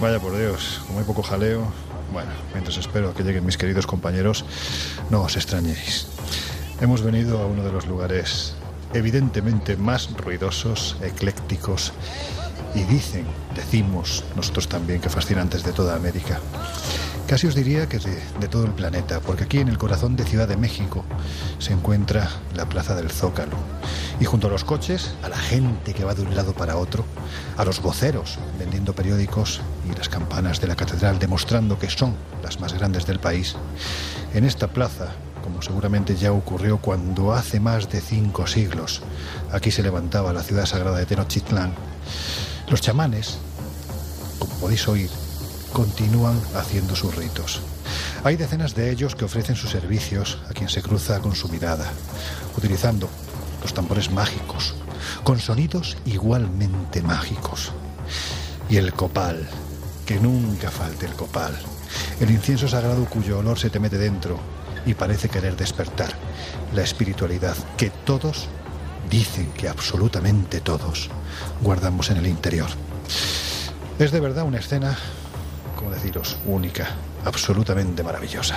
vaya por Dios, como hay poco jaleo. Bueno, mientras espero que lleguen mis queridos compañeros, no os extrañéis. Hemos venido a uno de los lugares evidentemente más ruidosos, eclécticos y dicen, decimos nosotros también que fascinantes de toda América. Casi os diría que de, todo el planeta, porque aquí en el corazón de Ciudad de México se encuentra la Plaza del Zócalo. Y junto a los coches, a la gente que va de un lado para otro, a los voceros vendiendo periódicos y las campanas de la catedral demostrando que son las más grandes del país, en esta plaza, como seguramente ya ocurrió cuando hace más de cinco siglos aquí se levantaba la ciudad sagrada de Tenochtitlán, los chamanes, como podéis oír, continúan haciendo sus ritos. Hay decenas de ellos que ofrecen sus servicios a quien se cruza con su mirada, utilizando los tambores mágicos, con sonidos igualmente mágicos. Y el copal, que nunca falte el copal, el incienso sagrado cuyo olor se te mete dentro y parece querer despertar la espiritualidad que todos, dicen que absolutamente todos, guardamos en el interior. Es de verdad una escena como deciros, única, absolutamente maravillosa.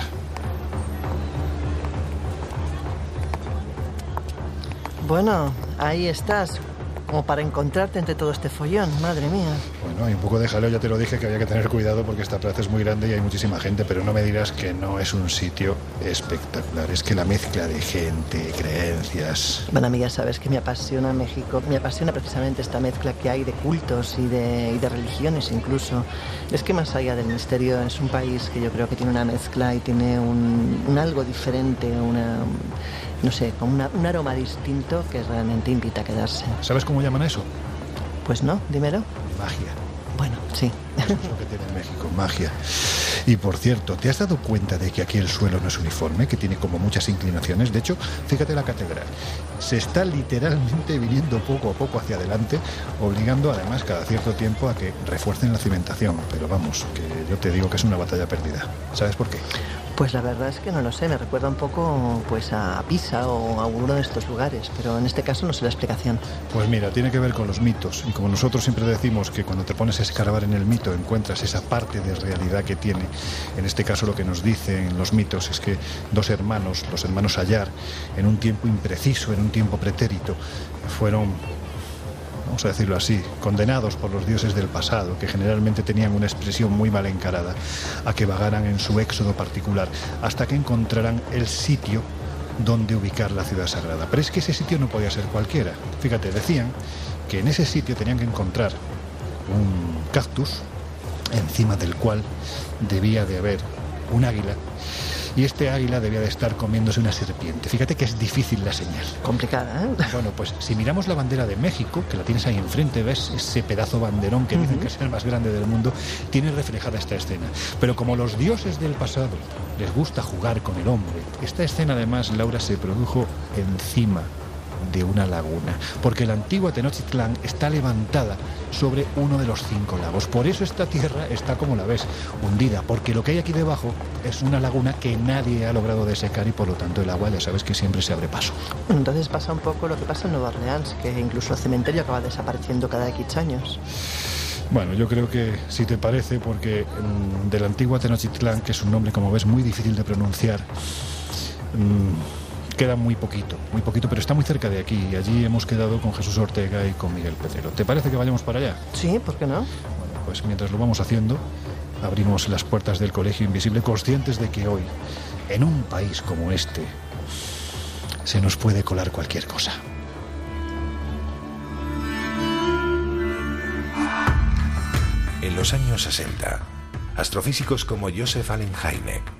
Bueno, ahí estás, como para encontrarte entre todo este follón, madre mía. Bueno, hay un poco de jaleo, ya te lo dije que había que tener cuidado porque esta plaza es muy grande y hay muchísima gente, pero no me dirás que no es un sitio espectacular. Es que la mezcla de gente, creencias. Bueno, amiga, sabes que me apasiona México, me apasiona precisamente esta mezcla que hay de cultos y de, y de religiones incluso. Es que más allá del misterio es un país que yo creo que tiene una mezcla y tiene un, un algo diferente, una no sé, con una, un aroma distinto que realmente invita a quedarse. ¿Sabes cómo llaman eso? Pues no, dímelo. Magia. Bueno, sí. Eso es lo que tiene México, magia. Y por cierto, ¿te has dado cuenta de que aquí el suelo no es uniforme, que tiene como muchas inclinaciones? De hecho, fíjate la catedral. Se está literalmente viniendo poco a poco hacia adelante, obligando además cada cierto tiempo a que refuercen la cimentación. Pero vamos, que yo te digo que es una batalla perdida. ¿Sabes por qué? Pues la verdad es que no lo sé, me recuerda un poco pues a Pisa o a uno de estos lugares, pero en este caso no sé la explicación. Pues mira, tiene que ver con los mitos y como nosotros siempre decimos que cuando te pones a escarbar en el mito encuentras esa parte de realidad que tiene. En este caso lo que nos dicen los mitos es que dos hermanos, los hermanos Ayar, en un tiempo impreciso, en un tiempo pretérito, fueron vamos a decirlo así, condenados por los dioses del pasado, que generalmente tenían una expresión muy mal encarada, a que vagaran en su éxodo particular, hasta que encontraran el sitio donde ubicar la ciudad sagrada. Pero es que ese sitio no podía ser cualquiera. Fíjate, decían que en ese sitio tenían que encontrar un cactus encima del cual debía de haber un águila y este águila debía de estar comiéndose una serpiente. Fíjate que es difícil la señal. Complicada, ¿eh? Bueno, pues si miramos la bandera de México, que la tienes ahí enfrente, ves ese pedazo banderón que dicen que es el más grande del mundo, tiene reflejada esta escena. Pero como los dioses del pasado les gusta jugar con el hombre, esta escena además, Laura, se produjo encima de una laguna, porque la antigua Tenochtitlán está levantada sobre uno de los cinco lagos. Por eso esta tierra está como la ves, hundida, porque lo que hay aquí debajo es una laguna que nadie ha logrado desecar y por lo tanto el agua ya sabes que siempre se abre paso. Entonces pasa un poco lo que pasa en Nueva Orleans, que incluso el cementerio acaba desapareciendo cada X años. Bueno, yo creo que si te parece, porque mmm, de la antigua Tenochtitlán, que es un nombre como ves muy difícil de pronunciar, mmm, queda muy poquito, muy poquito, pero está muy cerca de aquí. Y allí hemos quedado con Jesús Ortega y con Miguel Pedrero. ¿Te parece que vayamos para allá? Sí, ¿por qué no? Bueno, pues mientras lo vamos haciendo, abrimos las puertas del Colegio Invisible, conscientes de que hoy, en un país como este, se nos puede colar cualquier cosa. En los años 60, astrofísicos como Joseph Allen Hynek,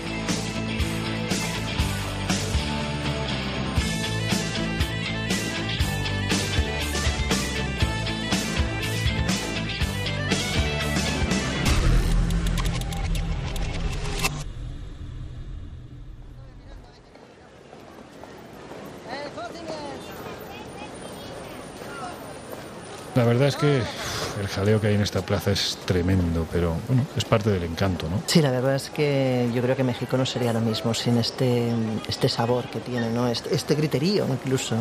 La verdad es que el jaleo que hay en esta plaza es tremendo, pero bueno, es parte del encanto, ¿no? Sí, la verdad es que yo creo que México no sería lo mismo sin este, este sabor que tiene, ¿no? Este, este griterío incluso.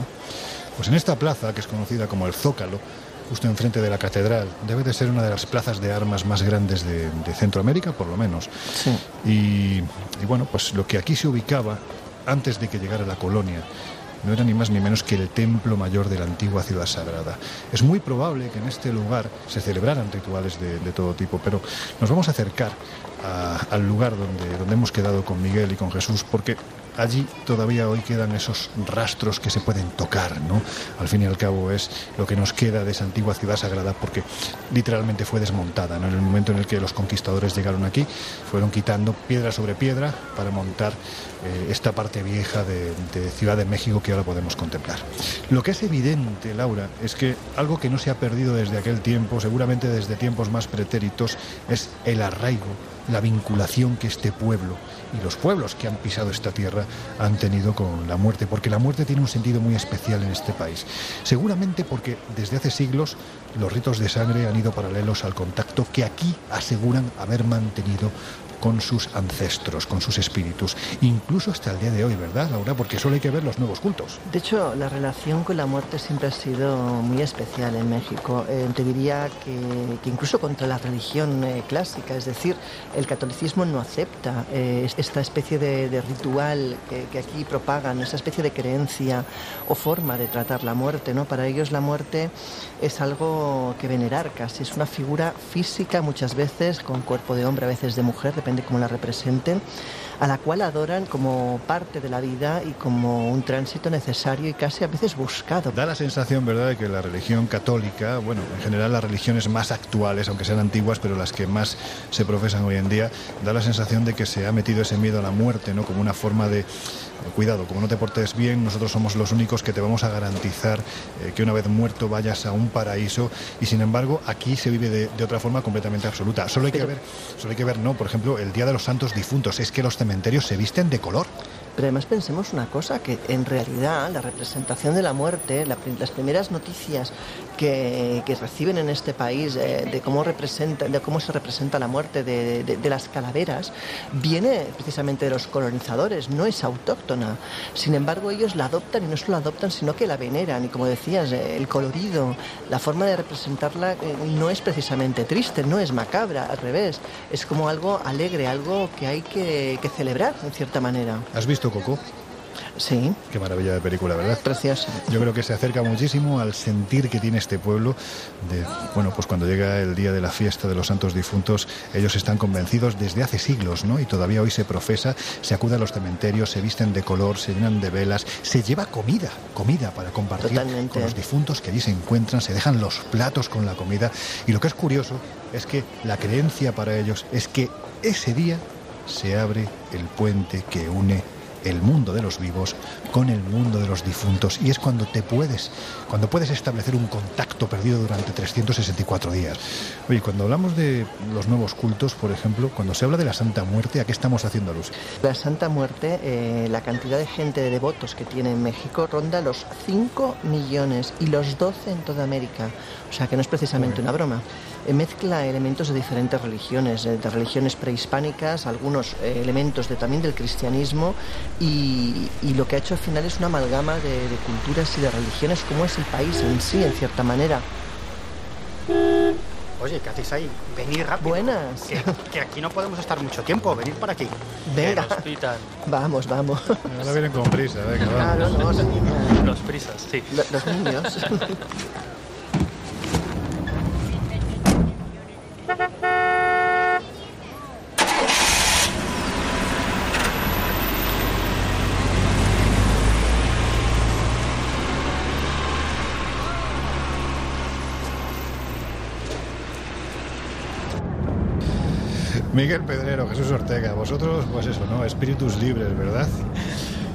Pues en esta plaza, que es conocida como el Zócalo, justo enfrente de la catedral, debe de ser una de las plazas de armas más grandes de, de Centroamérica, por lo menos. Sí. Y, y bueno, pues lo que aquí se ubicaba antes de que llegara la colonia no era ni más ni menos que el templo mayor de la antigua ciudad sagrada. Es muy probable que en este lugar se celebraran rituales de, todo tipo, pero nos vamos a acercar al lugar donde, donde hemos quedado con Miguel y con Jesús, porque allí todavía hoy quedan esos rastros que se pueden tocar, ¿no? Al fin y al cabo es lo que nos queda de esa antigua ciudad sagrada, porque literalmente fue desmontada. En el momento en el que los conquistadores llegaron aquí, fueron quitando piedra sobre piedra para montar eh, esta parte vieja de, de Ciudad de México que ahora podemos contemplar. Lo que es evidente, Laura, es que algo que no se ha perdido desde aquel tiempo, seguramente desde tiempos más pretéritos, es el arraigo, la vinculación que este pueblo y los pueblos que han pisado esta tierra han tenido con la muerte, porque la muerte tiene un sentido muy especial en este país. Seguramente porque desde hace siglos los ritos de sangre han ido paralelos al contacto que aquí aseguran haber mantenido con sus ancestros, con sus espíritus, incluso hasta el día de hoy, ¿verdad, Laura? Porque solo hay que ver los nuevos cultos. De hecho, la relación con la muerte siempre ha sido muy especial en México. Eh, te diría que, que incluso contra la religión eh, clásica, es decir, el catolicismo no acepta eh, esta especie de, de ritual que, que aquí propagan, esa especie de creencia o forma de tratar la muerte. ¿no? Para ellos la muerte es algo que venerar casi, es una figura física muchas veces, con cuerpo de hombre, a veces de mujer, depende cómo la representen, a la cual adoran como parte de la vida y como un tránsito necesario y casi a veces buscado. Da la sensación, ¿verdad?, de que la religión católica, bueno, en general las religiones más actuales, aunque sean antiguas, pero las que más se profesan hoy en día, da la sensación de que se ha metido ese miedo a la muerte, ¿no?, como una forma de cuidado, como no te portes bien, nosotros somos los únicos que te vamos a garantizar eh, que una vez muerto vayas a un paraíso y sin embargo aquí se vive de, de otra forma completamente absoluta. Solo hay que ver, solo hay que ver, no, por ejemplo, el Día de los Santos Difuntos, es que los cementerios se visten de color. Pero además pensemos una cosa, que en realidad la representación de la muerte, la las primeras noticias que, reciben en este país eh, de, cómo representa, de cómo se representa la muerte de las calaveras, viene precisamente de los colonizadores, no es autóctona. Sin embargo, ellos la adoptan y no solo la adoptan, sino que la veneran. Y como decías, eh, el colorido, la forma de representarla eh, no es precisamente triste, no es macabra, al revés. Es como algo alegre, algo que hay que, que celebrar, en cierta manera. ¿Has visto Coco? Sí, Qué maravilla de película, ¿verdad? preciosa. Yo creo que se acerca muchísimo al sentir que tiene este pueblo de, bueno, pues cuando llega el día de la fiesta de los santos difuntos, ellos están convencidos desde hace siglos, ¿no? Y todavía hoy se profesa, se acude a los cementerios, se visten de color, se llenan de velas, se lleva comida, comida para compartir Totalmente. con los difuntos que allí se encuentran, se dejan los platos con la comida y lo que es curioso es que la creencia para ellos es que ese día se abre el puente que une el mundo de los vivos con el mundo de los difuntos y es cuando te puedes cuando puedes establecer un contacto perdido durante 364 días. Oye, cuando hablamos de los nuevos cultos, por ejemplo, cuando se habla de la Santa Muerte, ¿a qué estamos haciendo alusión? La Santa Muerte, eh, la cantidad de gente de devotos que tiene en México ronda los 5 millones y los 12 en toda América. O sea que no es precisamente una broma. Eh, mezcla elementos de diferentes religiones, eh, de religiones prehispánicas, algunos eh, elementos de, también del cristianismo y, y lo que ha hecho al final es una amalgama de, de culturas y de religiones como es el país en sí, en cierta manera. Oye, ¿qué hacéis ahí? Venid rápido. Buenas. Que, que aquí no podemos estar mucho tiempo. Venid para aquí. Venga, pitan. vamos, vamos. Ahora vienen con prisa, venga, vamos. no, Los prisas, sí. lo- los niños. Miguel Pedrero, Jesús Ortega, vosotros, pues eso, ¿no? Espíritus libres, ¿verdad?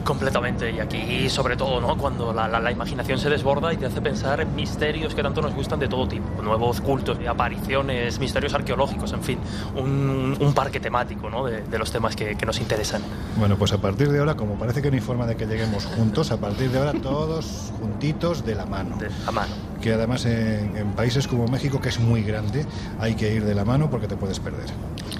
Completamente, y aquí sobre todo, ¿no? Cuando la, la, la, imaginación se desborda y te hace pensar en misterios que tanto nos gustan de todo tipo, nuevos cultos, apariciones, misterios arqueológicos, en fin, un, un parque temático, ¿no? De, de los temas que, que, nos interesan. Bueno, pues a partir de ahora, como parece que no hay forma de que lleguemos juntos, a partir de ahora todos juntitos de la mano. De la mano. Que además en, en países como México, que es muy grande, hay que ir de la mano porque te puedes perder.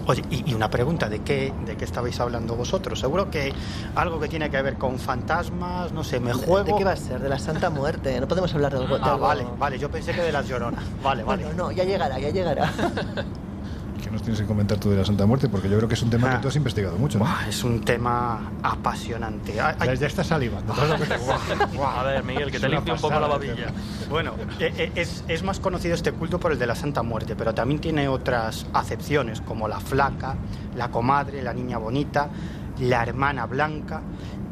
Oye, y, y, una pregunta, ¿de qué, ¿de qué estabais hablando vosotros? Seguro que algo que tiene que ver con fantasmas, no sé, me juego... ¿De qué va a ser? De la Santa Muerte, no podemos hablar de algo... Ah, vale, vale, yo pensé que de las lloronas. Vale, vale. Bueno, no, ya llegará, ya llegará. ¿Qué nos tienes que comentar tú de la Santa Muerte? Porque yo creo que es un tema ah. que tú has investigado mucho, ¿no? Es un tema apasionante. Ay, ya estás salivando. a ver, Miguel, que te limpie un poco la babilla. Bueno, eh, es, es, más conocido este culto por el de la Santa Muerte, pero también tiene otras acepciones, como la flaca, la comadre, la niña bonita, la hermana blanca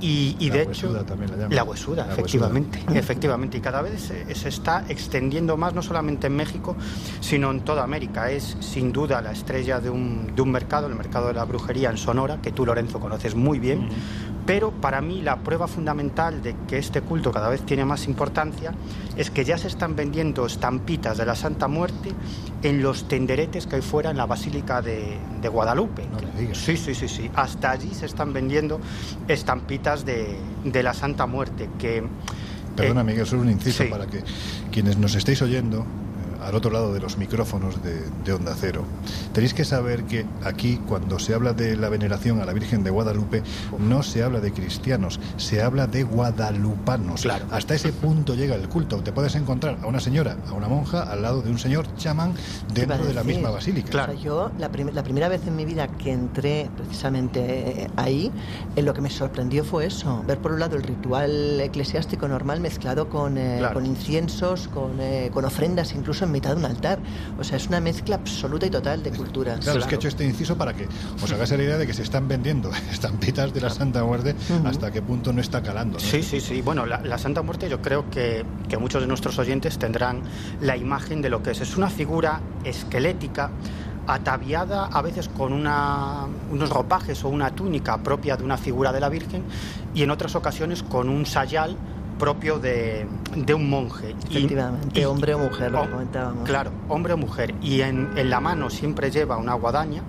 y, y la de huesuda hecho también la, llaman. la huesuda, La efectivamente, huesuda. efectivamente y cada vez se, se, está extendiendo más no solamente en México sino en toda América es sin duda la estrella de un, de un mercado el mercado de la brujería en Sonora que tú Lorenzo conoces muy bien uh -huh. pero para mí la prueba fundamental de que este culto cada vez tiene más importancia es que ya se están vendiendo estampitas de la Santa Muerte en los tenderetes que hay fuera en la Basílica de, de Guadalupe no le digas. sí sí sí sí hasta allí se están vendiendo estampitas de, de la Santa Muerte que Perdona, eh, Miguel, solo un inciso sí. para que quienes nos estéis oyendo al otro lado de los micrófonos de, de, Onda Cero. Tenéis que saber que aquí, cuando se habla de la veneración a la Virgen de Guadalupe, no se habla de cristianos, se habla de guadalupanos. Claro. Hasta ese punto llega el culto. Te puedes encontrar a una señora, a una monja, al lado de un señor chamán dentro de la misma basílica. Claro. O sea, yo, la, prim la, primera vez en mi vida que entré precisamente ahí, en lo que me sorprendió fue eso: ver por un lado el ritual eclesiástico normal mezclado con, eh, claro. con inciensos, con, eh, con ofrendas, incluso en mitad de un altar. O sea, es una mezcla absoluta y total de culturas. Claro, claro. es que he hecho este inciso para que os hagáis la idea de que se están vendiendo estampitas de la Santa Muerte uh -huh. hasta qué punto no está calando. ¿no? Sí, sí, sí. Bueno, la, la, Santa Muerte yo creo que, que muchos de nuestros oyentes tendrán la imagen de lo que es. Es una figura esquelética ataviada a veces con una, unos ropajes o una túnica propia de una figura de la Virgen y en otras ocasiones con un sayal propio de, de un monje. Efectivamente, y, hombre o mujer, lo que comentábamos. Claro, hombre o mujer. Y en, en la mano siempre lleva una guadaña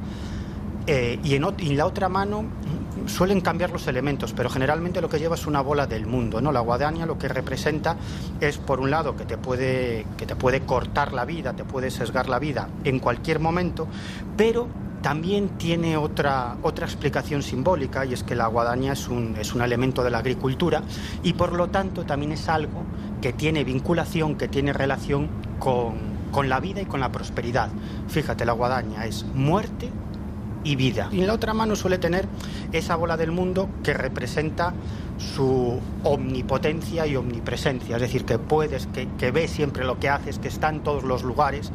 eh, y, en, y en la otra mano suelen cambiar los elementos, pero generalmente lo que lleva es una bola del mundo, ¿no? La guadaña lo que representa es por un lado que te puede que te puede cortar la vida, te puede sesgar la vida en cualquier momento, pero también tiene otra, otra explicación simbólica y es que la guadaña es un, es un elemento de la agricultura y por lo tanto también es algo que tiene vinculación, que tiene relación con, con la vida y con la prosperidad. Fíjate, la guadaña es muerte y vida. Y en la otra mano suele tener esa bola del mundo que representa su omnipotencia y omnipresencia, es decir, que puedes, que, que ves siempre lo que haces, que está en todos los lugares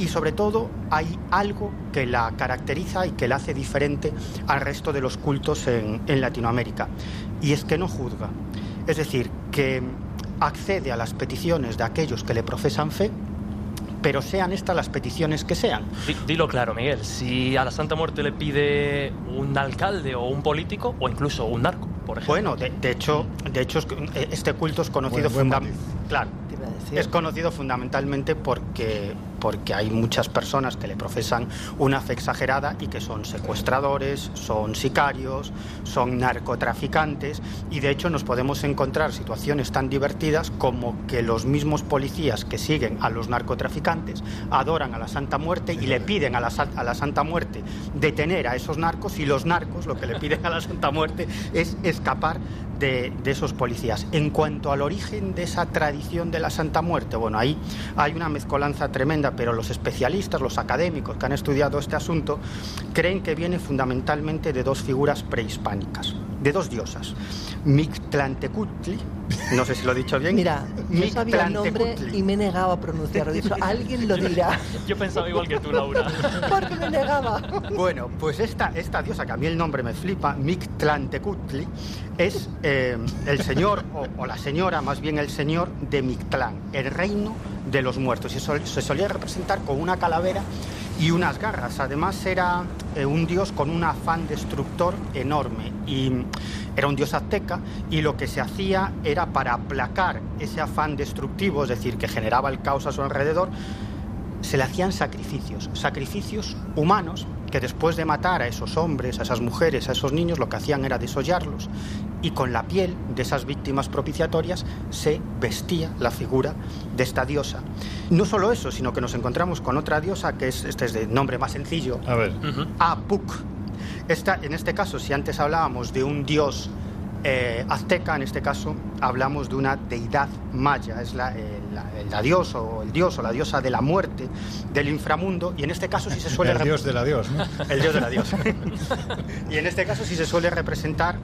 y sobre todo hay algo que la caracteriza y que la hace diferente al resto de los cultos en, en Latinoamérica y es que no juzga, es decir, que accede a las peticiones de aquellos que le profesan fe pero sean estas las peticiones que sean. Dilo claro, Miguel, si a la Santa Muerte le pide un alcalde o un político o incluso un narco, por ejemplo. Bueno, de, de hecho, de hecho este culto es conocido fundamentalmente. Claro, es conocido fundamentalmente porque, porque hay muchas personas que le profesan una fe exagerada y que son secuestradores, son sicarios, son narcotraficantes y de hecho nos podemos encontrar situaciones tan divertidas como que los mismos policías que siguen a los narcotraficantes adoran a la Santa Muerte y le piden a la, a la Santa Muerte detener a esos narcos y los narcos lo que le piden a la Santa Muerte es escapar de, de, esos policías. En cuanto al origen de esa tradición de la Santa Muerte, bueno, ahí hay una mezcolanza tremenda, pero los especialistas, los académicos que han estudiado este asunto, creen que viene fundamentalmente de dos figuras prehispánicas, de dos diosas. Mictlantecutli, no sé si lo he dicho bien. Mira, yo sabía el nombre y me he negado a pronunciarlo. He dicho, alguien lo dirá. Yo pensaba igual que tú, Laura. Porque me negaba. Bueno, pues esta, esta diosa, que a mí el nombre me flipa, Mictlantecutli, es eh, el señor, o, o, la señora, más bien el señor de Mictlán, el reino de los muertos. Y sol, se solía representar con una calavera y unas garras. Además era, eh, un dios con un afán destructor enorme y era un dios azteca y lo que se hacía era para aplacar ese afán destructivo, es decir, que generaba el caos a su alrededor, se le hacían sacrificios, sacrificios humanos que después de matar a esos hombres, a esas mujeres, a esos niños, lo que hacían era desollarlos y con la piel de esas víctimas propiciatorias se vestía la figura de esta diosa. No solo eso, sino que nos encontramos con otra diosa que es, este es de nombre más sencillo, A ver, Apuk. Esta, en este caso, si antes hablábamos de un dios eh, azteca, en este caso hablamos de una deidad maya, es la, eh, la- la diosa o el dios o la diosa de la muerte, del inframundo, y en este caso sí se suele el dios del adiós, ¿no? el dios de la diosa. y en este caso sí se suele representar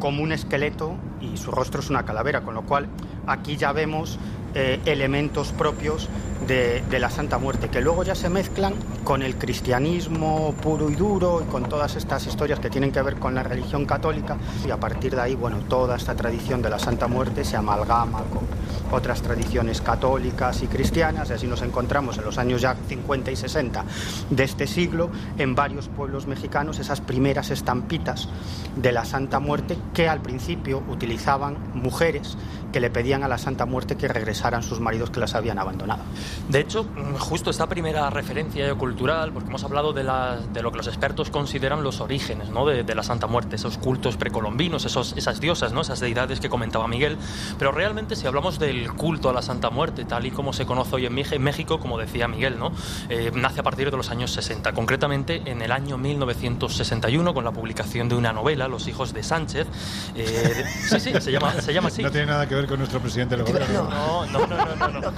como un esqueleto y su rostro es una calavera, con lo cual aquí ya vemos eh, elementos propios de, la Santa Muerte, que luego ya se mezclan con el cristianismo puro y duro y con todas estas historias que tienen que ver con la religión católica. Y a partir de ahí, bueno, toda esta tradición de la Santa Muerte se amalgama con otras tradiciones católicas y cristianas, y así nos encontramos en los años ya 50 y 60 de este siglo en varios pueblos mexicanos esas primeras estampitas de la Santa Muerte que al principio utilizaban mujeres que le pedían a la Santa Muerte que regresaran sus maridos que las habían abandonado. De hecho, mm, justo esta primera referencia cultural, porque hemos hablado de, la- de lo que los expertos consideran los orígenes ¿no? de, de la Santa Muerte, esos cultos precolombinos, esos, esas diosas, ¿no? esas deidades que comentaba Miguel. Pero realmente, si hablamos del culto a la Santa Muerte, tal y como se conoce hoy en México, como decía Miguel, ¿no? Eh, nace a partir de los años 60, concretamente en el año 1961, con la publicación de una novela, Los hijos de Sánchez. Eh, sí, sí, se llama, se llama así. No tiene nada que ver con nuestro presidente del gobierno. No, no, no, no, no, no.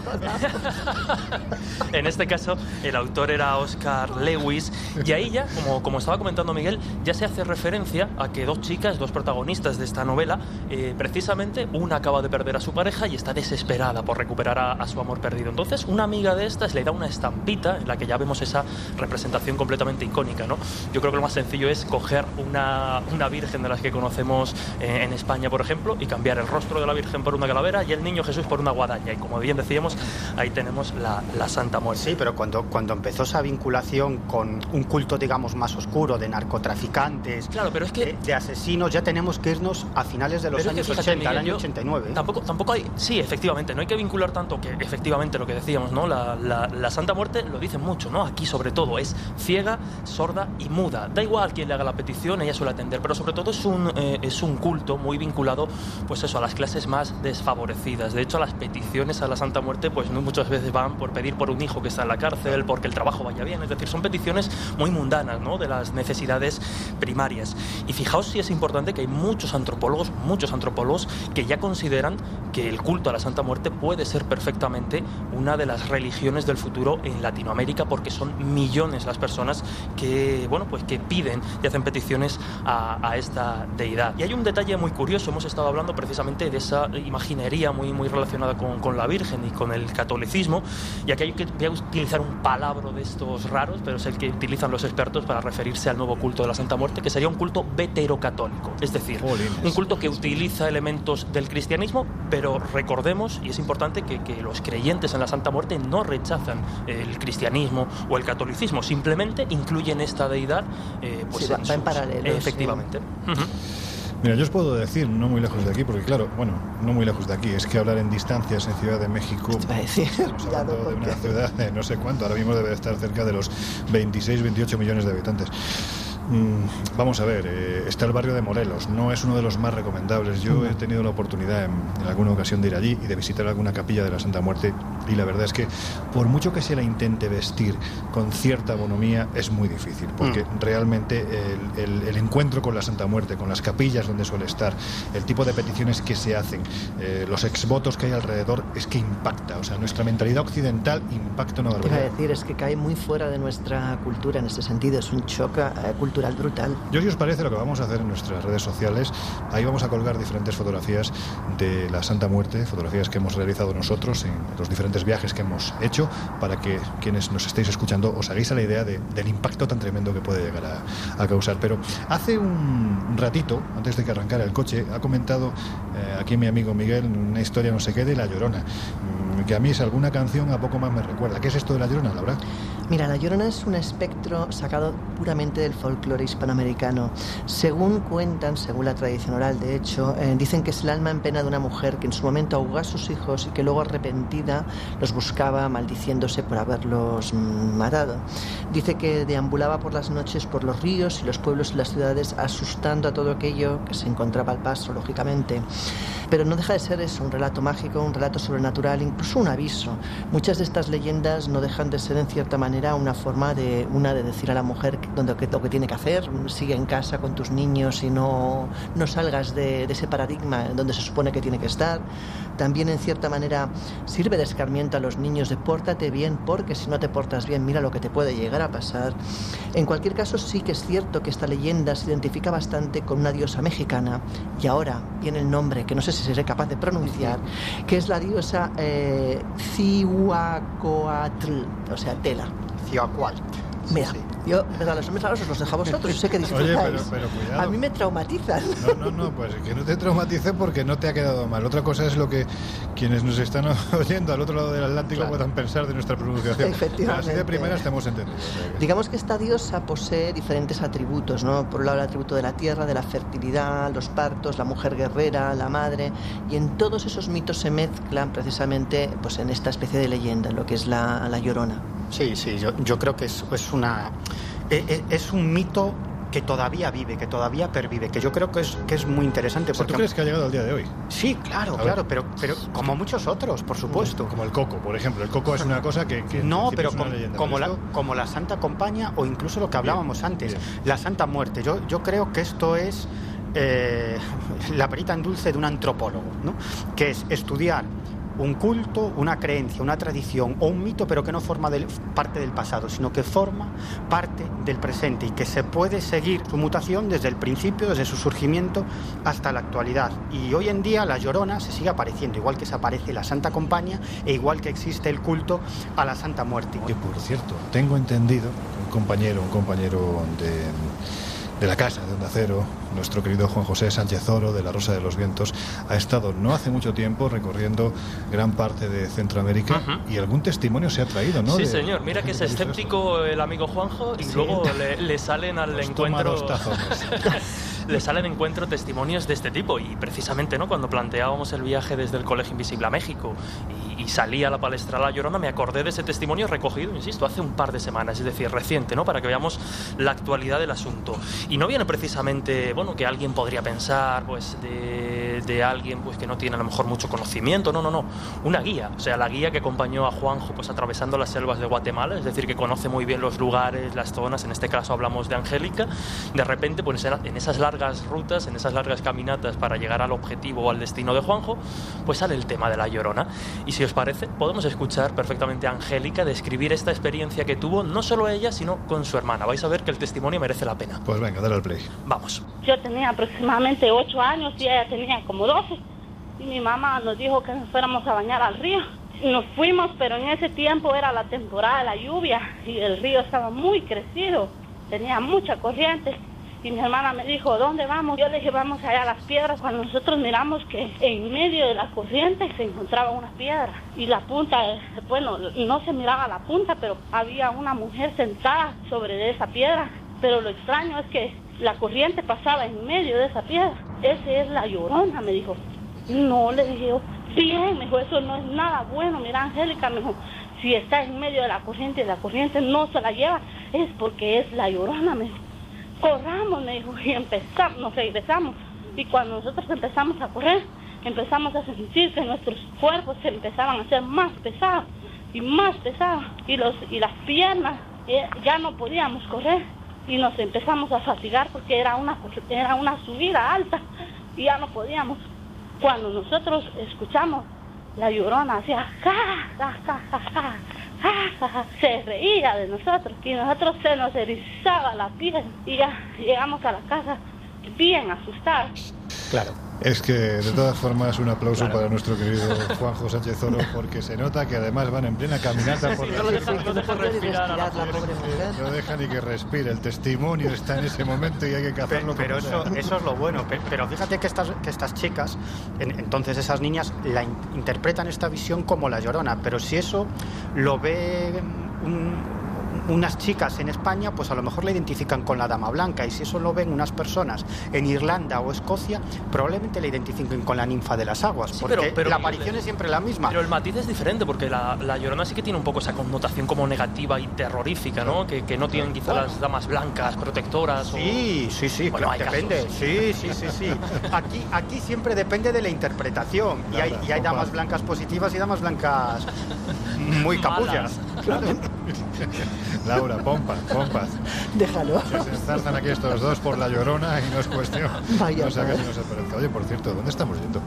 en este caso, el autor era Oscar Lewis y ahí ya, como, como estaba comentando Miguel, ya se hace referencia a que dos chicas, dos protagonistas de esta novela, eh, precisamente una acaba de perder a su pareja y está desesperada por recuperar a, a su amor perdido. Entonces, una amiga de estas le da una estampita en la que ya vemos esa representación completamente icónica, ¿no? Yo creo que lo más sencillo es coger una, una virgen de las que conocemos eh, en España, por ejemplo, y cambiar el rostro de la virgen por una calavera y el niño Jesús por una guadaña. Y como bien decíamos, ahí tenemos la, la Santa Muerte. Sí, pero cuando, cuando empezó esa vinculación con un culto, digamos, más oscuro de narcotraficantes, Claro, pero es que de, de asesinos, ya tenemos que irnos a finales de los años fíjate, 80, al Miguel, año yo 89. ¿eh? Tampoco, tampoco hay. Sí, efectivamente, no hay que vincular tanto que efectivamente lo que decíamos, ¿no? La, la- la Santa Muerte lo dicen mucho, ¿no? Aquí, sobre todo, es ciega, sorda y muda. Da igual quién le haga la petición, ella suele atender, pero sobre todo es un, eh, es un culto muy vinculado, pues eso, a las clases más desfavorecidas. De hecho, las peticiones a la Santa Muerte, pues muchas veces van por pedir por un hijo que está en la cárcel, porque el trabajo vaya bien. Es decir, son peticiones muy mundanas, ¿no? De las necesidades primarias. Y fijaos si es importante que hay muchos antropólogos, muchos antropólogos, que ya consideran que el culto a la Santa Muerte puede ser perfectamente una de las religiones del futuro en Latinoamérica, porque son millones las personas que, bueno, pues que piden y hacen peticiones a esta deidad. Y hay un detalle muy curioso, hemos estado hablando precisamente de esa imaginería muy, muy relacionada con, con la Virgen y con el catolicismo, y aquí hay que voy a utilizar un palabra de estos raros, pero es el que utilizan los expertos para referirse al nuevo culto de la Santa Muerte, que sería un culto veterocatólico, es decir, un culto que utiliza elementos del cristianismo, pero recordemos, y es importante, que, que los creyentes en la Santa Muerte no rechazan el cristianismo o el catolicismo, simplemente incluyen esta deidad eh, pues Sí, va- va en sus- paralelo, sí. Efectivamente. Ujú. Mira, yo os puedo decir, no muy lejos de aquí, porque claro, bueno, no muy lejos de aquí, es que hablar en distancias en Ciudad de México, Te iba a decir, estamos hablando de una ciudad de no sé cuánto, ahora mismo debe estar cerca de los 26, 28 millones de habitantes. Mm, vamos a ver, eh, está el barrio de Morelos, no es uno de los más recomendables. Yo he tenido la oportunidad en, en alguna ocasión de ir allí y de visitar alguna capilla de la Santa Muerte y la verdad es que por mucho que se la intente vestir con cierta bonomía es muy difícil porque realmente el, el- el encuentro con la Santa Muerte, con las capillas donde suele estar, el tipo de peticiones que se hacen, eh, los exvotos que hay alrededor es que impacta. O sea, nuestra mentalidad occidental impacta una Te iba a barbaridad. decir, es que cae muy fuera de nuestra cultura en ese sentido, es un choque eh, cultural brutal. Yo, si os parece, lo que vamos a hacer en nuestras redes sociales, ahí vamos a colgar diferentes fotografías de la Santa Muerte, fotografías que hemos realizado nosotros en los diferentes viajes que hemos hecho, para que quienes nos estéis escuchando os hagáis a la idea de- del impacto tan tremendo que puede llegar a, a causar. Pero hace un ratito, antes de que arrancara el coche, ha comentado eh, aquí mi amigo Miguel una historia no sé qué de La Llorona, mm, que a mí es alguna canción a poco más me recuerda. ¿Qué es esto de La Llorona, Laura? Mira, La Llorona es un espectro sacado puramente del folclore hispanoamericano. Según cuentan, según la tradición oral, de hecho, eh, dicen que es el alma en pena de una mujer que en su momento ahogó a sus hijos y que luego arrepentida los buscaba maldiciéndose por haberlos mm, matado. Dice que deambulaba por las noches por los ríos y los pueblos y las ciudades asustando a todo aquello que se encontraba al paso, lógicamente. Pero no deja de ser eso, un relato mágico, un relato sobrenatural, incluso un aviso. Muchas de estas leyendas no dejan de ser en cierta manera una forma de una de decir a la mujer donde, lo que tiene que hacer, sigue en casa con tus niños y no, no salgas de, de ese paradigma donde se supone que tiene que estar. También en cierta manera sirve de escarmiento a los niños de pórtate bien porque si no te portas bien mira lo que te puede llegar a pasar. En cualquier caso sí que es cierto que esta leyenda se identifica bastante con una diosa mexicana y ahora viene el nombre que no sé si seré capaz de pronunciar, que es la diosa eh, Cihuacoatl, o sea, tela. Cihuacualt. Mira, yo, ¿verdad? los hombres os los dejo a vosotros, yo sé que disfrutáis. Oye, pero, pero cuidado. A mí me traumatizan. No, no, no, pues que no te traumatice porque no te ha quedado mal. Otra cosa es lo que quienes nos están oyendo al otro lado del Atlántico Claro. puedan pensar de nuestra pronunciación. Efectivamente. Así de primera estamos entendidos. Digamos que esta diosa posee diferentes atributos, ¿no? Por un lado el atributo de la tierra, de la fertilidad, los partos, la mujer guerrera, la madre, y en todos esos mitos se mezclan precisamente pues, en esta especie de leyenda, lo que es la, la llorona. Sí, sí, yo, yo creo que es, es una e- e- es un mito que todavía vive, que todavía pervive, que yo creo que es, que es muy interesante. O sea, ¿Tú porque- crees que ha llegado al día de hoy? Sí, claro, A ver. claro, pero, pero como muchos otros, por supuesto. Como el coco, por ejemplo. El coco es una cosa que... que No, pero como, pero la, como la Santa Compañía o incluso lo que hablábamos antes, bien. la Santa Muerte. Yo, yo creo que esto es eh, la perita en dulce de un antropólogo, ¿no? que es estudiar un culto, una creencia, una tradición o un mito, pero que no forma parte del pasado, sino que forma parte del presente y que se puede seguir su mutación desde el principio, desde su surgimiento hasta la actualidad. Y hoy en día la Llorona se sigue apareciendo, igual que se aparece la Santa Compañía e igual que existe el culto a la Santa Muerte. Que por cierto, tengo entendido un compañero, un compañero de, de la casa de Onda Cero, nuestro querido Juan José Sánchez Oro de la Rosa de los Vientos, ha estado no hace mucho tiempo recorriendo gran parte de Centroamérica y algún testimonio se ha traído, ¿no? Sí, De- señor. Mira que es escéptico el amigo Juanjo y Sí. luego le, le salen al toma encuentro. dos tazones. le salen de encuentro testimonios de este tipo y precisamente no cuando planteábamos el viaje desde el Colegio Invisible a México y, y salí a la palestra La Llorona me acordé de ese testimonio recogido insisto hace un par de semanas es decir reciente no para que veamos la actualidad del asunto. Y no viene precisamente bueno que alguien podría pensar pues de, de alguien pues que no tiene a lo mejor mucho conocimiento no no no una guía o sea la guía que acompañó a Juanjo pues atravesando las selvas de Guatemala es decir que conoce muy bien los lugares las zonas en este caso hablamos de Angélica de repente pues en en esas largas rutas en esas largas caminatas para llegar al objetivo o al destino de Juanjo pues sale el tema de la llorona y si os parece podemos escuchar perfectamente a Angélica describir esta experiencia que tuvo no solo ella sino con su hermana vais a ver que el testimonio merece la pena Pues venga, dale al play. vamos Yo tenía aproximadamente 8 años y ella tenía como 12. Y mi mamá nos dijo que nos fuéramos a bañar al río. Nos fuimos, pero en ese tiempo era la temporada de la lluvia y el río estaba muy crecido. Tenía mucha corriente. Y mi hermana me dijo, ¿dónde vamos? Yo le dije, vamos allá a las piedras. Cuando nosotros miramos que en medio de la corriente se encontraba una piedra. Y la punta, bueno, no se miraba la punta, pero había una mujer sentada sobre esa piedra. Pero lo extraño es que la corriente pasaba en medio de esa piedra. Esa es la llorona, me dijo. No, le dije bien, me dijo, eso no es nada bueno. Mira, Angélica, me dijo, si está en medio de la corriente la corriente no se la lleva, es porque es la llorona, me dijo corramos, me dijo, y empezamos, nos regresamos. Y cuando nosotros empezamos a correr, empezamos a sentir que nuestros cuerpos se empezaban a ser más pesados y más pesados. Y, los, y las piernas, eh, ya no podíamos correr y nos empezamos a fatigar porque era una, era una subida alta y ya no podíamos. Cuando nosotros escuchamos la llorona, hacía ja, ja, ja, ja, ja se reía de nosotros y nosotros se nos erizaba la piel y ya llegamos a la casa bien asustados. Claro. Es que, de todas formas, un aplauso Claro. para nuestro querido Juanjo Sánchez Oro, porque se nota que además van en plena caminata por sí, la no dejan- dejan respirar la pobre mujer. No deja ni que respire, el testimonio está en ese momento y hay que cazarlo Pero como eso, eso es lo bueno. Pe- Pero fíjate que estas, que estas chicas, en- entonces esas niñas, la in- interpretan esta visión como la llorona. Pero si eso lo ve un- unas chicas en España, pues a lo mejor la identifican con la dama blanca y si eso lo ven unas personas en Irlanda o Escocia, probablemente la identifiquen con la ninfa de las aguas, Sí, porque pero- pero- la aparición es siempre la misma. Pero el matiz es diferente porque la, la Llorona sí que tiene un poco esa connotación como negativa y terrorífica, ¿no? Que, que no tienen quizá las damas blancas, protectoras. o- Sí, sí, sí, Bueno, claro, depende. casos. Sí, sí, sí, sí. Aquí, aquí siempre depende de la interpretación. Y hay, y hay damas blancas positivas y damas blancas muy capullas. Malas. Laura, pompa, pompa. Déjalo. Que se enzarzan aquí estos dos por la llorona y no es cuestión. Vaya, no sé vaya. no se parezca. Oye, por cierto, ¿dónde estamos yendo?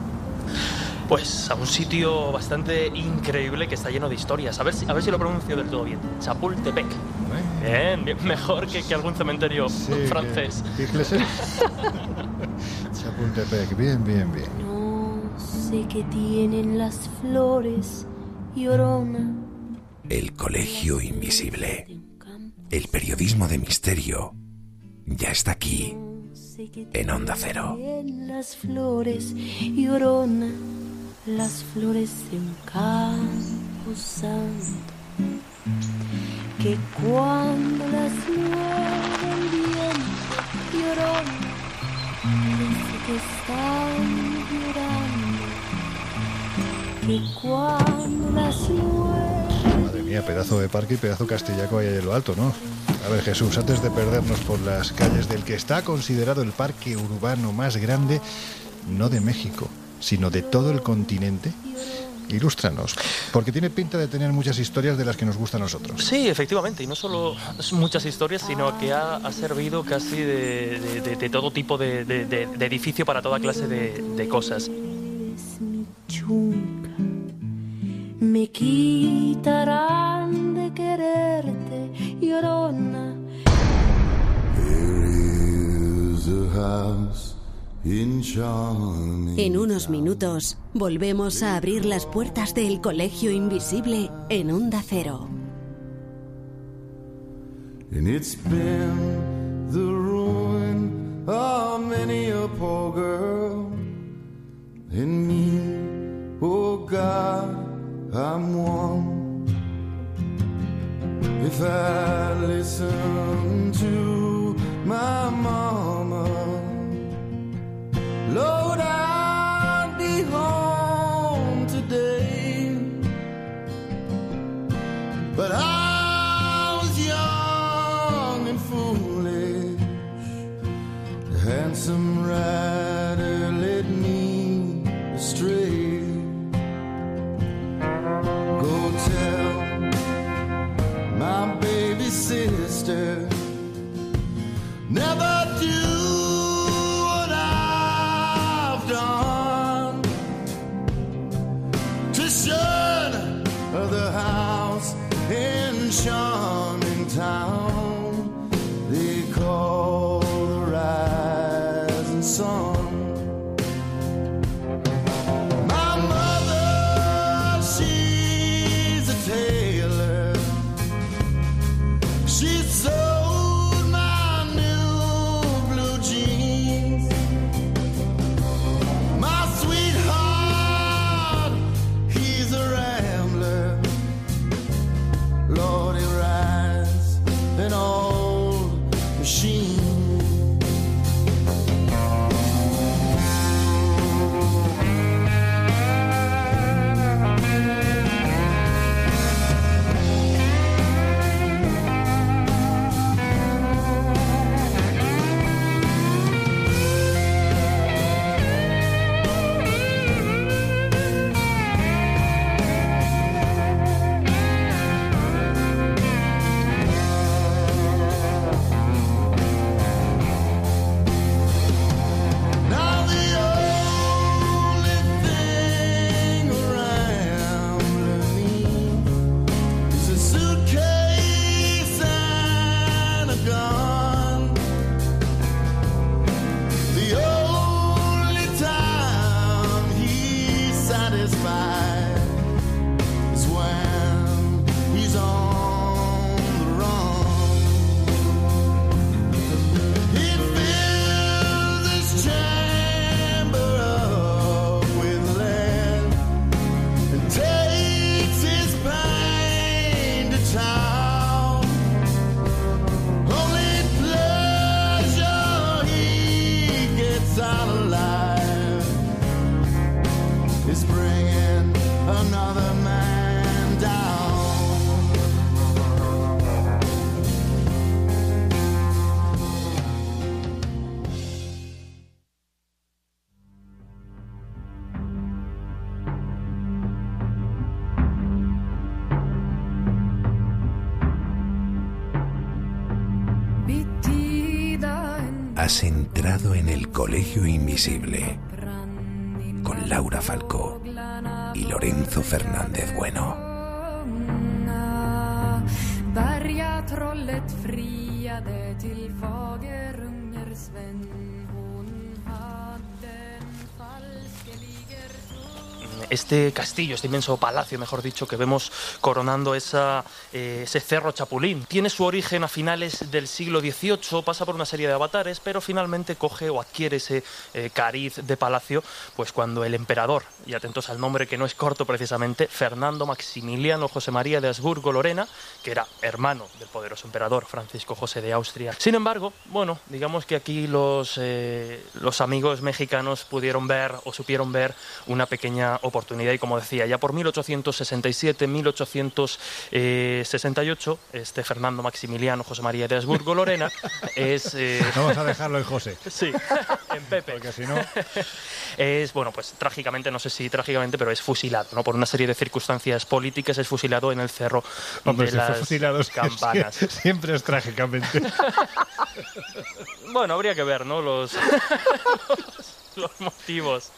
Pues a un sitio bastante increíble que está lleno de historias. A ver si, a ver si lo pronuncio del todo bien. Chapultepec. ¿Eh? Bien, bien, mejor que, que algún cementerio Sí, francés. que-. Chapultepec, bien, bien, bien. No sé qué tienen las flores, llorona. El Colegio Invisible. El periodismo de misterio ya está aquí en Onda Cero. tienen las flores, llorona. Las flores de un campo santo. Que cuando las mueve el viento, llorona. Dice que están llorando. Que cuando las mueve mía, pedazo de parque y pedazo castillaco ahí en lo alto, ¿no? A ver, Jesús, antes de perdernos por las calles del que está considerado el parque urbano más grande, no de México, sino de todo el continente, ilústranos, porque tiene pinta de tener muchas historias de las que nos gustan a nosotros. Sí, efectivamente, y no solo muchas historias, sino que ha, ha servido casi de, de- de- de todo tipo de, de- de- de edificio para toda clase de, de cosas. Me quitarán de quererte, llorona. En unos minutos volvemos a abrir las puertas del Colegio Invisible en Onda Cero. And it's been the ruin of many a poor girl. And me, oh God, I'm one. If I listen to my mama, Lord, I'd be home today. But I never Colegio Invisible con Laura Falcó y Lorenzo Fernández Bueno. Este castillo, este inmenso palacio, mejor dicho, que vemos coronando esa, eh, ese cerro Chapulín. Tiene su origen a finales del siglo XVIII, pasa por una serie de avatares, pero finalmente coge o adquiere ese eh, cariz de palacio, pues cuando el emperador, y atentos al nombre que no es corto precisamente, Fernando Maximiliano José María de Habsburgo Lorena, que era hermano del poderoso emperador Francisco José de Austria. Sin embargo, bueno, digamos que aquí los, eh, los amigos mexicanos pudieron ver o supieron ver una pequeña oportunidad y como decía, ya por 1867, 1868, este Fernando Maximiliano José María de Habsburgo Lorena es... eh, Vamos a dejarlo en José. Sí, en Pepe. Porque si no. Es, bueno, pues trágicamente, no sé si trágicamente, pero es fusilado, ¿no? Por una serie de circunstancias políticas es fusilado en el cerro Hombre, de si las fusilado, sí, campanas. sí, siempre es trágicamente. Bueno, habría que ver, ¿no? Los, los motivos.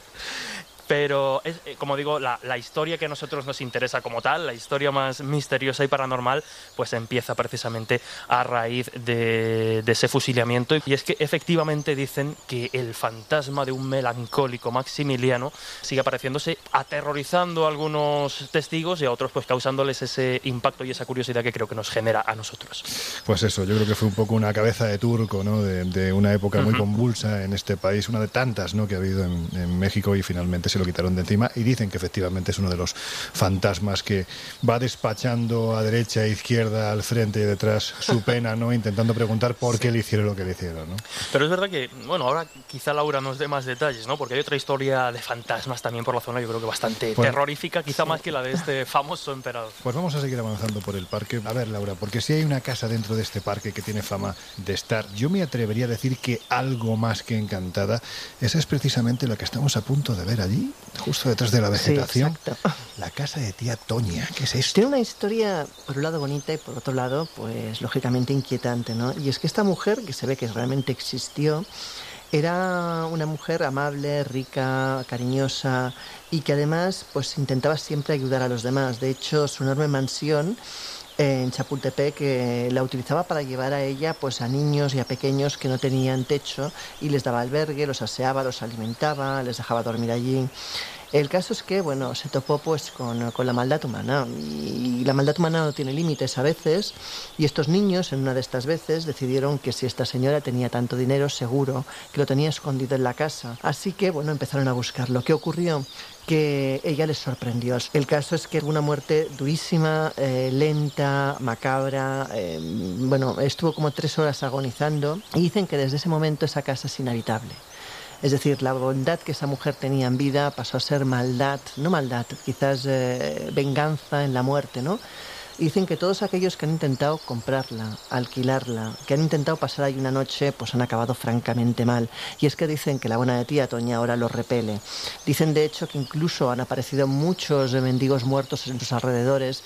Pero, es, eh, como digo, la, la historia que a nosotros nos interesa como tal, la historia más misteriosa y paranormal, pues empieza precisamente a raíz de, de ese fusilamiento. Y es que efectivamente dicen que el fantasma de un melancólico Maximiliano sigue apareciéndose, aterrorizando a algunos testigos y a otros pues causándoles ese impacto y esa curiosidad que creo que nos genera a nosotros. Pues eso, yo creo que fue un poco una cabeza de turco, ¿no? De, de una época muy convulsa en este país, una de tantas, ¿no? Que ha habido en, en México y finalmente se lo quitaron de encima y dicen que efectivamente es uno de los fantasmas que va despachando a derecha e izquierda, al frente y detrás su pena, ¿no? Intentando preguntar por qué le hicieron lo que le hicieron, ¿no? Pero es verdad que, bueno, ahora quizá Laura nos dé más detalles, ¿no? Porque hay otra historia de fantasmas también por la zona, yo creo que bastante Pues- terrorífica, quizá más que la de este famoso emperador. Pues vamos a seguir avanzando por el parque. A ver, Laura, porque si hay una casa dentro de este parque que tiene fama de estar, yo me atrevería a decir que algo más que encantada, esa es precisamente la que estamos a punto de ver allí, justo detrás de la Sí, vegetación. exacto. la casa de tía Toña, ¿qué es esto? Tiene una historia, por un lado bonita y por otro lado, pues lógicamente inquietante, ¿no? Y es que esta mujer, que se ve que realmente existió, era una mujer amable, rica, cariñosa y que además pues intentaba siempre ayudar a los demás. De hecho, su enorme mansión en Chapultepec eh, la utilizaba para llevar a ella pues a niños y a pequeños que no tenían techo y les daba albergue, los aseaba, los alimentaba, les dejaba dormir allí. El caso es que, bueno, se topó pues con, con la maldad humana y la maldad humana no tiene límites a veces y estos niños en una de estas veces decidieron que si esta señora tenía tanto dinero seguro que lo tenía escondido en la casa. Así que, bueno, empezaron a buscarlo. ¿Qué ocurrió? que ella les sorprendió. El caso es que una muerte durísima, eh, lenta, macabra. eh, bueno, estuvo como tres horas agonizando y dicen que desde ese momento esa casa es inhabitable. Es decir, la bondad que esa mujer tenía en vida pasó a ser maldad, no maldad, quizás eh, venganza en la muerte, ¿no? Dicen que todos aquellos que han intentado comprarla, alquilarla, que han intentado pasar ahí una noche, pues han acabado francamente mal. Y es que dicen que la buena de tía Toña ahora los repele. Dicen de hecho que incluso han aparecido muchos mendigos muertos en sus alrededores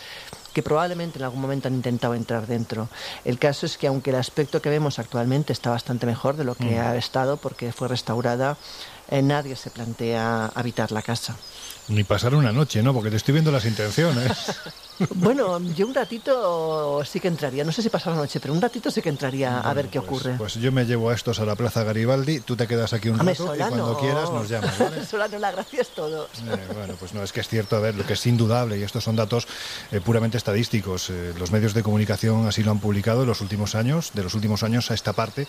que probablemente en algún momento han intentado entrar dentro. El caso es que aunque el aspecto que vemos actualmente está bastante mejor de lo que Mm. ha estado porque fue restaurada, eh, nadie se plantea habitar la casa. Ni pasar una noche, ¿no? Porque te estoy viendo las intenciones. Bueno, yo un ratito sí que entraría, no sé si pasar la noche, pero un ratito sí que entraría a ver qué ocurre. Pues yo me llevo a estos a la Plaza Garibaldi, tú te quedas aquí un rato y cuando quieras nos llamas, ¿vale? Sola no, la gracia es todo. Eh, bueno, pues no, es que es cierto, a ver, lo que es indudable, y estos son datos eh, puramente estadísticos, eh, los medios de comunicación así lo han publicado en los últimos años, de los últimos años a esta parte,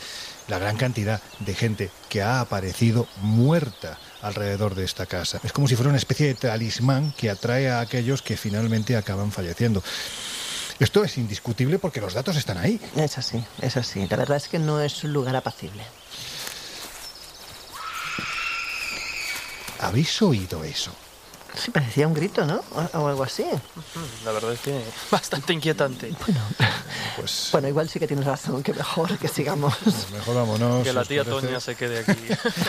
la gran cantidad de gente que ha aparecido muerta alrededor de esta casa. Es como si fuera una especie de talismán que atrae a aquellos que finalmente acaban falleciendo. Esto es indiscutible porque los datos están ahí. Es así, es así. La verdad es que no es un lugar apacible. ¿Habéis oído eso? Sí, parecía un grito, ¿no? O, o algo así. La verdad es que bastante inquietante. Pues Bueno, igual sí que tienes razón, que mejor que sigamos. mejor vámonos. Que la tía parece. Toña se quede aquí.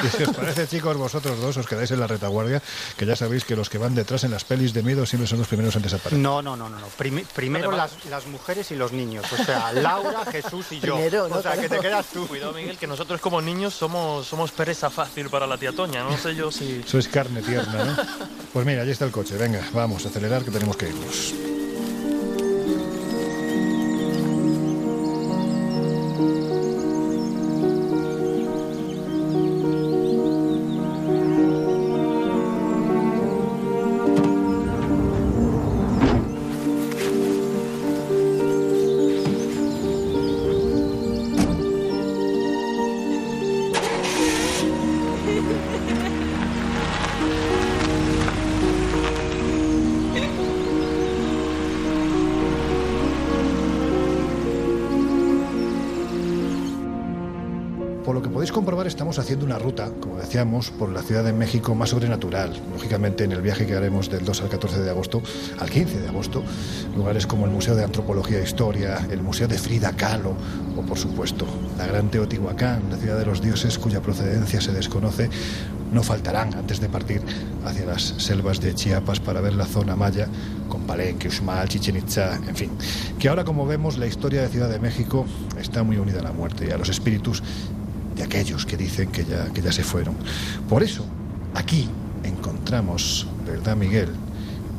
Y si os parece, chicos, vosotros dos os quedáis en la retaguardia, que ya sabéis que los que van detrás en las pelis de miedo siempre son los primeros en desaparecer. No, no, no, no. no. Primi- primero las, las mujeres y los niños. O sea, Laura, Jesús y yo. Primero, ¿no? o sea, que te quedas tú. Cuidado, Miguel, que nosotros como niños somos, somos pereza fácil para la tía Toña. No sé yo si... Eso es carne tierna, ¿no? Pues mira, allí está el coche. Venga, vamos a acelerar que tenemos que irnos. Haciendo una ruta, como decíamos, por la Ciudad de México más sobrenatural. Lógicamente, en el viaje que haremos del 2 al 14 de agosto, al 15 de agosto, lugares como el Museo de Antropología e Historia, el Museo de Frida Kahlo, o por supuesto, la Gran Teotihuacán, la ciudad de los dioses cuya procedencia se desconoce, no faltarán antes de partir hacia las selvas de Chiapas para ver la zona maya, con Palenque, Uxmal, Chichen Itza, en fin. Que ahora, como vemos, la historia de Ciudad de México está muy unida a la muerte y a los espíritus de aquellos que dicen que ya, que ya se fueron. Por eso, aquí encontramos, ¿verdad, Miguel?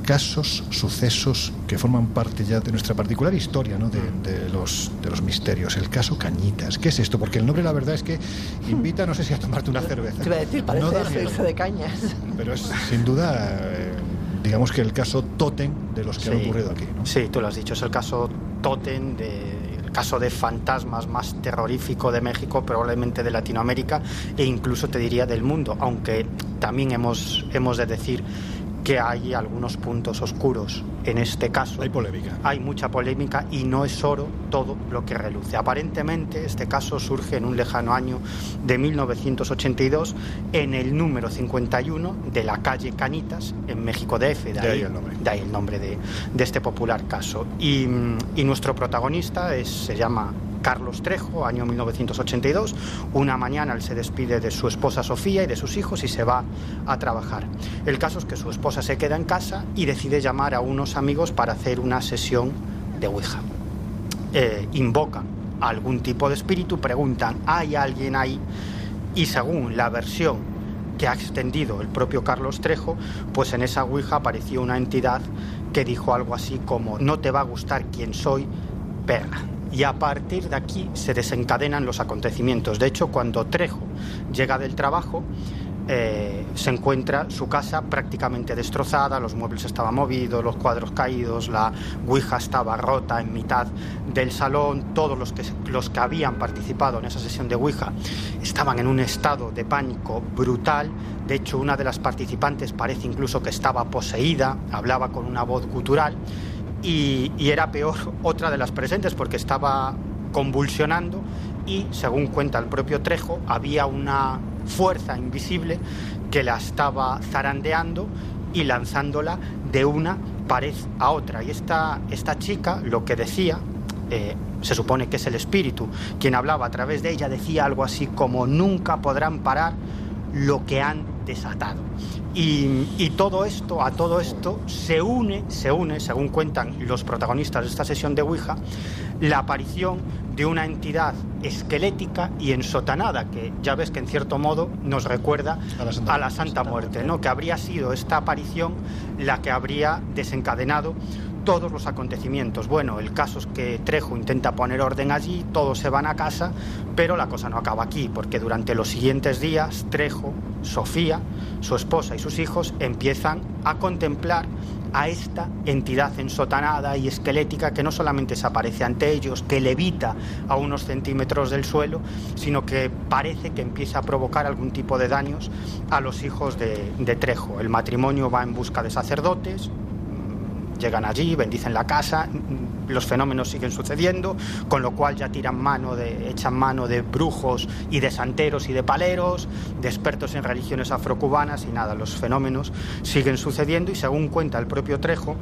Casos, sucesos que forman parte ya de nuestra particular historia, ¿no? De, de los, de los misterios. El caso Cañitas. ¿Qué es esto? Porque el nombre, la verdad, es que invita, no sé si a tomarte una cerveza. Te iba a decir, parece No da de cañas. pero es sin duda, eh, digamos que el caso tótem de los que han Sí. ocurrido aquí. ¿no? Sí, tú lo has dicho, es el caso Totem, de, caso de fantasmas más terrorífico de México, probablemente de Latinoamérica e incluso te diría del mundo, aunque también hemos, hemos de decir que hay algunos puntos oscuros en este caso. Hay polémica. Hay mucha polémica y no es oro todo lo que reluce. Aparentemente este caso surge en un lejano año de 1982 en el número 51 de la calle Canitas en México DF. De, De ahí el nombre. de ahí el nombre de, de este popular caso. Y, y nuestro protagonista es, se llama Carlos Trejo, año 1982. Una mañana él se despide de su esposa Sofía y de sus hijos y se va a trabajar. El caso es que su esposa se queda en casa y decide llamar a unos amigos para hacer una sesión de Ouija. Eh, invocan a algún tipo de espíritu, preguntan, ¿hay alguien ahí? Y según la versión que ha extendido el propio Carlos Trejo, pues en esa Ouija apareció una entidad que dijo algo así como, no te va a gustar quién soy, perra. Y a partir de aquí se desencadenan los acontecimientos. De hecho, cuando Trejo llega del trabajo, eh, se encuentra su casa prácticamente destrozada, los muebles estaban movidos, los cuadros caídos, la Ouija estaba rota en mitad del salón, todos los que, los que habían participado en esa sesión de Ouija estaban en un estado de pánico brutal, de hecho una de las participantes parece incluso que estaba poseída, hablaba con una voz gutural y, era peor otra de las presentes porque estaba convulsionando y, según cuenta el propio Trejo, había una fuerza invisible que la estaba zarandeando y lanzándola de una pared a otra. Y esta, esta chica lo que decía, eh, se supone que es el espíritu, quien hablaba a través de ella, decía algo así como nunca podrán parar lo que han desatado. Y, y todo esto, a todo esto, se une, se une, según cuentan los protagonistas de esta sesión de Ouija, la aparición de una entidad esquelética y ensotanada, que ya ves que en cierto modo nos recuerda A la Santa a la Santa Muerte, ¿no? que habría sido esta aparición la que habría desencadenado todos los acontecimientos. Bueno, el caso es que Trejo intenta poner orden allí, todos se van a casa, pero la cosa no acaba aquí, porque durante los siguientes días Trejo, Sofía, su esposa y sus hijos empiezan a contemplar a esta entidad ensotanada y esquelética que no solamente se aparece ante ellos, que levita a unos centímetros del suelo, sino que parece que empieza a provocar algún tipo de daños a los hijos de, de Trejo. El matrimonio va en busca de sacerdotes, llegan allí, bendicen la casa, mm, los fenómenos siguen sucediendo, con lo cual ya tiran mano de, echan mano de brujos y de santeros y de paleros, de expertos en religiones afrocubanas y nada, los fenómenos siguen sucediendo y según cuenta el propio Trejo,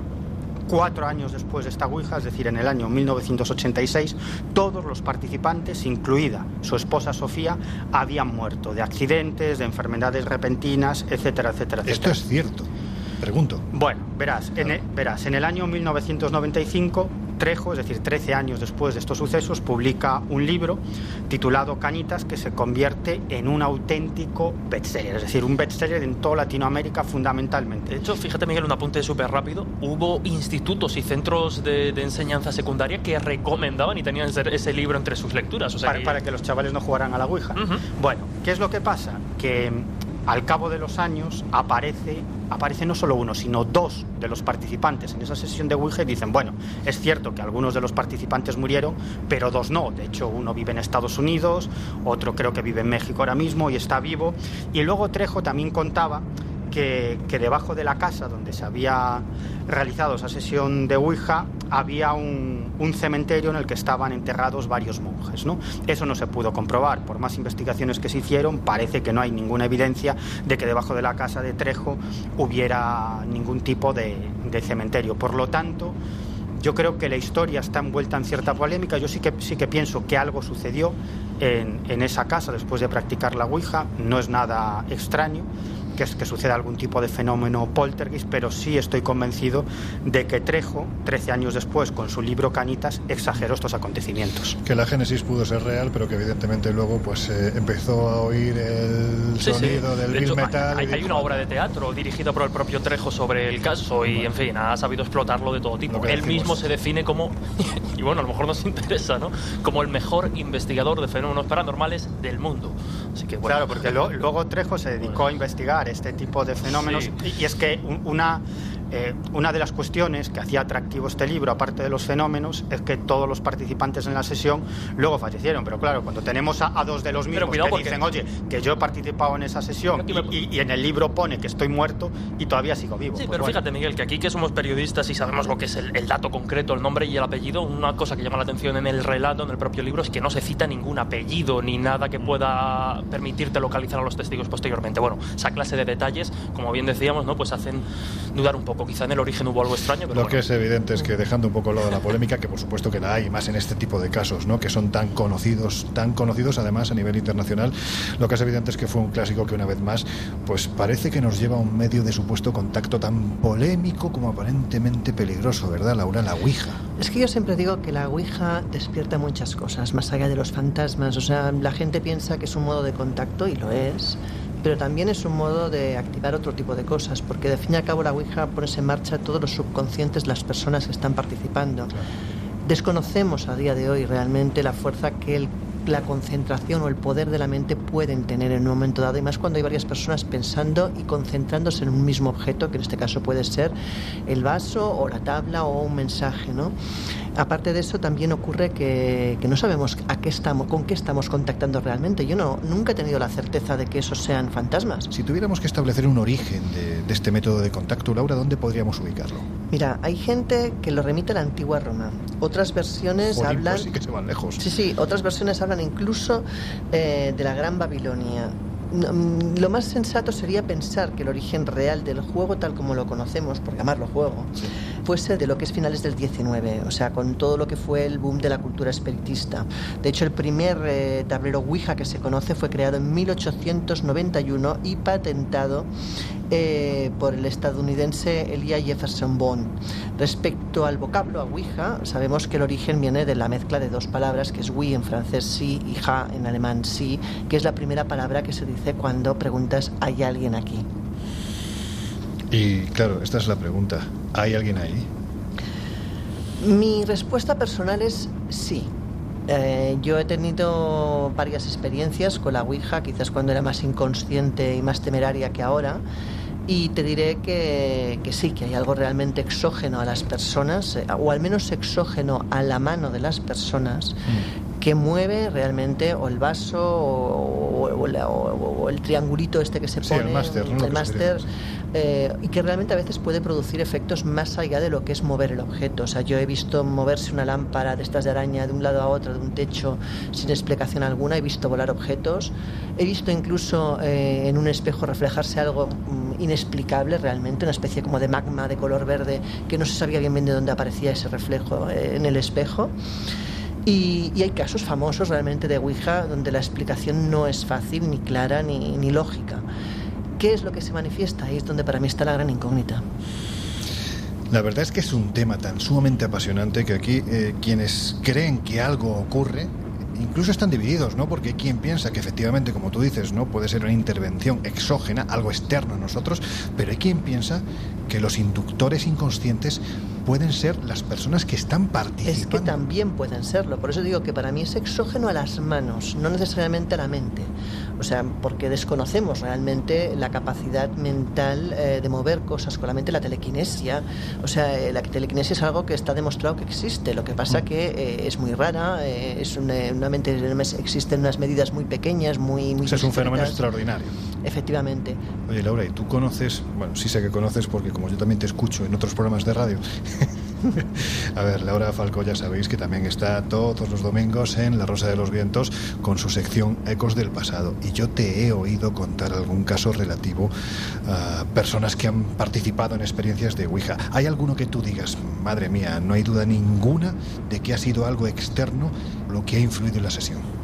Cuatro años después de esta Ouija, es decir, en el año 1986, todos los participantes, incluida su esposa Sofía, habían muerto de accidentes, de enfermedades repentinas, etcétera, etcétera, Esto etcétera. es cierto. Pregunto. Bueno, verás, en el, verás, en el año 1995, Trejo, es decir, 13 años después de estos sucesos, publica un libro titulado Cañitas que se convierte en un auténtico bestseller, es decir, un bestseller en toda Latinoamérica fundamentalmente. De hecho, fíjate Miguel, un apunte súper rápido. Hubo institutos y centros de, de enseñanza secundaria que recomendaban y tenían ese, ese libro entre sus lecturas. O sea, para, para que los chavales no jugaran a la Ouija. Bueno, ¿qué es lo que pasa? Que al cabo de los años aparece, no solo uno, sino dos de los participantes en esa sesión de Ouija dicen, bueno, es cierto que algunos de los participantes murieron, pero dos no. De hecho, uno vive en Estados Unidos, otro creo que vive en México ahora mismo y está vivo. Y luego Trejo también contaba que, debajo de la casa donde se había realizado esa sesión de Ouija había un, cementerio en el que estaban enterrados varios monjes. ¿no? Eso no se pudo comprobar. Por más investigaciones que se hicieron, parece que no hay ninguna evidencia de que debajo de la casa de Trejo hubiera ningún tipo de, cementerio. Por lo tanto, yo creo que la historia está envuelta en cierta polémica. Yo sí que, sí que pienso que algo sucedió en, en esa casa después de practicar la Ouija. No es nada extraño que, que suceda algún tipo de fenómeno poltergeist, pero sí estoy convencido de que Trejo, 13 años después, con su libro Canitas, exageró estos acontecimientos. Que la génesis pudo ser real, pero que evidentemente luego pues eh, empezó a oír el Sí, sí. sonido del De hecho, Metal. Hay, hay una obra de teatro dirigida por el propio Trejo sobre el caso y, en fin, ha sabido explotarlo de todo tipo. Él decimos. mismo se define como, y bueno, a lo mejor nos interesa, ¿no? Como el mejor investigador de fenómenos paranormales del mundo. Así que, bueno. Claro, porque lo- luego Trejo se dedicó a investigar este tipo de fenómenos Sí. y, y es que un- una, eh, una de las cuestiones que hacía atractivo este libro, aparte de los fenómenos, es que todos los participantes en la sesión luego fallecieron. Pero claro, cuando tenemos a, a dos de los mismos que dicen, oye, que yo he participado en esa sesión y, y- y en el libro pone que estoy muerto y todavía sigo vivo. Sí, Pues pero bueno. fíjate, Miguel, que aquí que somos periodistas y sabemos lo que es el, el dato concreto, el nombre y el apellido, una cosa que llama la atención en el relato, en el propio libro, es que no se cita ningún apellido ni nada que pueda permitirte localizar a los testigos posteriormente. Bueno, esa clase de detalles, como bien decíamos, ¿no? pues hacen dudar un poco. Quizá en el origen hubo algo extraño, pero Lo bueno. que es evidente es que dejando un poco al lado la polémica, que por supuesto que la hay, más en este tipo de casos, ¿no? que son tan conocidos, tan conocidos además a nivel internacional, lo que es evidente es que fue un clásico que una vez más, pues parece que nos lleva a un medio de supuesto contacto tan polémico como aparentemente peligroso, ¿verdad, Laura? La Ouija. Es que yo siempre digo que la Ouija despierta muchas cosas, más allá de los fantasmas. O sea, la gente piensa que es un modo de contacto y lo es, pero también es un modo de activar otro tipo de cosas, porque de fin y al cabo la Ouija pones en marcha todos los subconscientes de las personas que están participando. Desconocemos a día de hoy realmente la fuerza que el- la concentración o el poder de la mente pueden tener en un momento dado, y más cuando hay varias personas pensando y concentrándose en un mismo objeto, que en este caso puede ser el vaso o la tabla o un mensaje, ¿no? Aparte de eso, también ocurre que, que no sabemos a qué estamos, con qué estamos contactando realmente. Yo no, nunca he tenido la certeza de que esos sean fantasmas. Si tuviéramos que establecer un origen de, de este método de contacto, Laura, ¿dónde podríamos ubicarlo? Mira, hay gente que lo remite a la antigua Roma. Otras versiones Jolín, hablan. pues sí que se van lejos. Sí, sí, otras versiones hablan incluso eh, de la Gran Babilonia. Mm, Lo más sensato sería pensar que el origen real del juego, tal como lo conocemos, por llamarlo juego, fuese de lo que es finales del 19, o sea, con todo lo que fue el boom de la cultura espiritista. De hecho, el primer eh, tablero Ouija que se conoce fue creado en 1891 y patentado eh, por el estadounidense Elia Jefferson Bond. Respecto al vocablo a Ouija, sabemos que el origen viene de la mezcla de dos palabras, que es oui en francés sí y ja en alemán sí, que es la primera palabra que se dice cuando preguntas ¿hay alguien aquí? Y claro, esta es la pregunta. ¿Hay alguien ahí? Mi respuesta personal es sí. Eh, yo he tenido varias experiencias con la Ouija, quizás cuando era más inconsciente y más temeraria que ahora, y te diré que, que sí, que hay algo realmente exógeno a las personas, eh, o al menos exógeno a la mano de las personas, que mueve realmente o el vaso o, o- o la- o- o el triangulito este que se Sí, pone, el máster, ¿no? El máster, eh, y que realmente a veces puede producir efectos más allá de lo que es mover el objeto. O sea, yo he visto moverse una lámpara de estas de araña de un lado a otro de un techo sin explicación alguna, he visto volar objetos, he visto incluso eh, en un espejo reflejarse algo mm, inexplicable realmente, una especie como de magma de color verde que no se sabía bien bien de dónde aparecía ese reflejo eh, en el espejo. Y, hay casos famosos realmente de Ouija donde la explicación no es fácil, ni clara, ni, ni lógica. ¿Qué es lo que se manifiesta? Ahí es donde para mí está la gran incógnita. La verdad es que es un tema tan sumamente apasionante que aquí eh, quienes creen que algo ocurre incluso están divididos, ¿no? Porque hay quien piensa que efectivamente, como tú dices, ¿no? Puede ser una intervención exógena, algo externo a nosotros, pero hay quien piensa que los inductores inconscientes pueden ser las personas que están participando. Es que también pueden serlo. Por eso digo que para mí es exógeno a las manos, no necesariamente a la mente. O sea, porque desconocemos realmente la capacidad mental eh, de mover cosas con la mente, la telequinesia. O sea, eh, la telequinesia es algo que está demostrado que existe. Lo que pasa que eh, es muy rara, eh, es una, una mente existen unas medidas muy pequeñas, muy, muy Ese es un fenómeno extraordinario. Efectivamente. Oye, Laura, ¿y tú conoces? Bueno, sí sé que conoces porque como yo también te escucho en otros programas de radio. A ver, Laura Falcó ya sabéis que también está todos los domingos en La Rosa de los Vientos con su sección Ecos del Pasado. Y yo te he oído contar algún caso relativo a personas que han participado en experiencias de Ouija. ¿Hay alguno que tú digas, madre mía, no hay duda ninguna de que ha sido algo externo lo que ha influido en la sesión?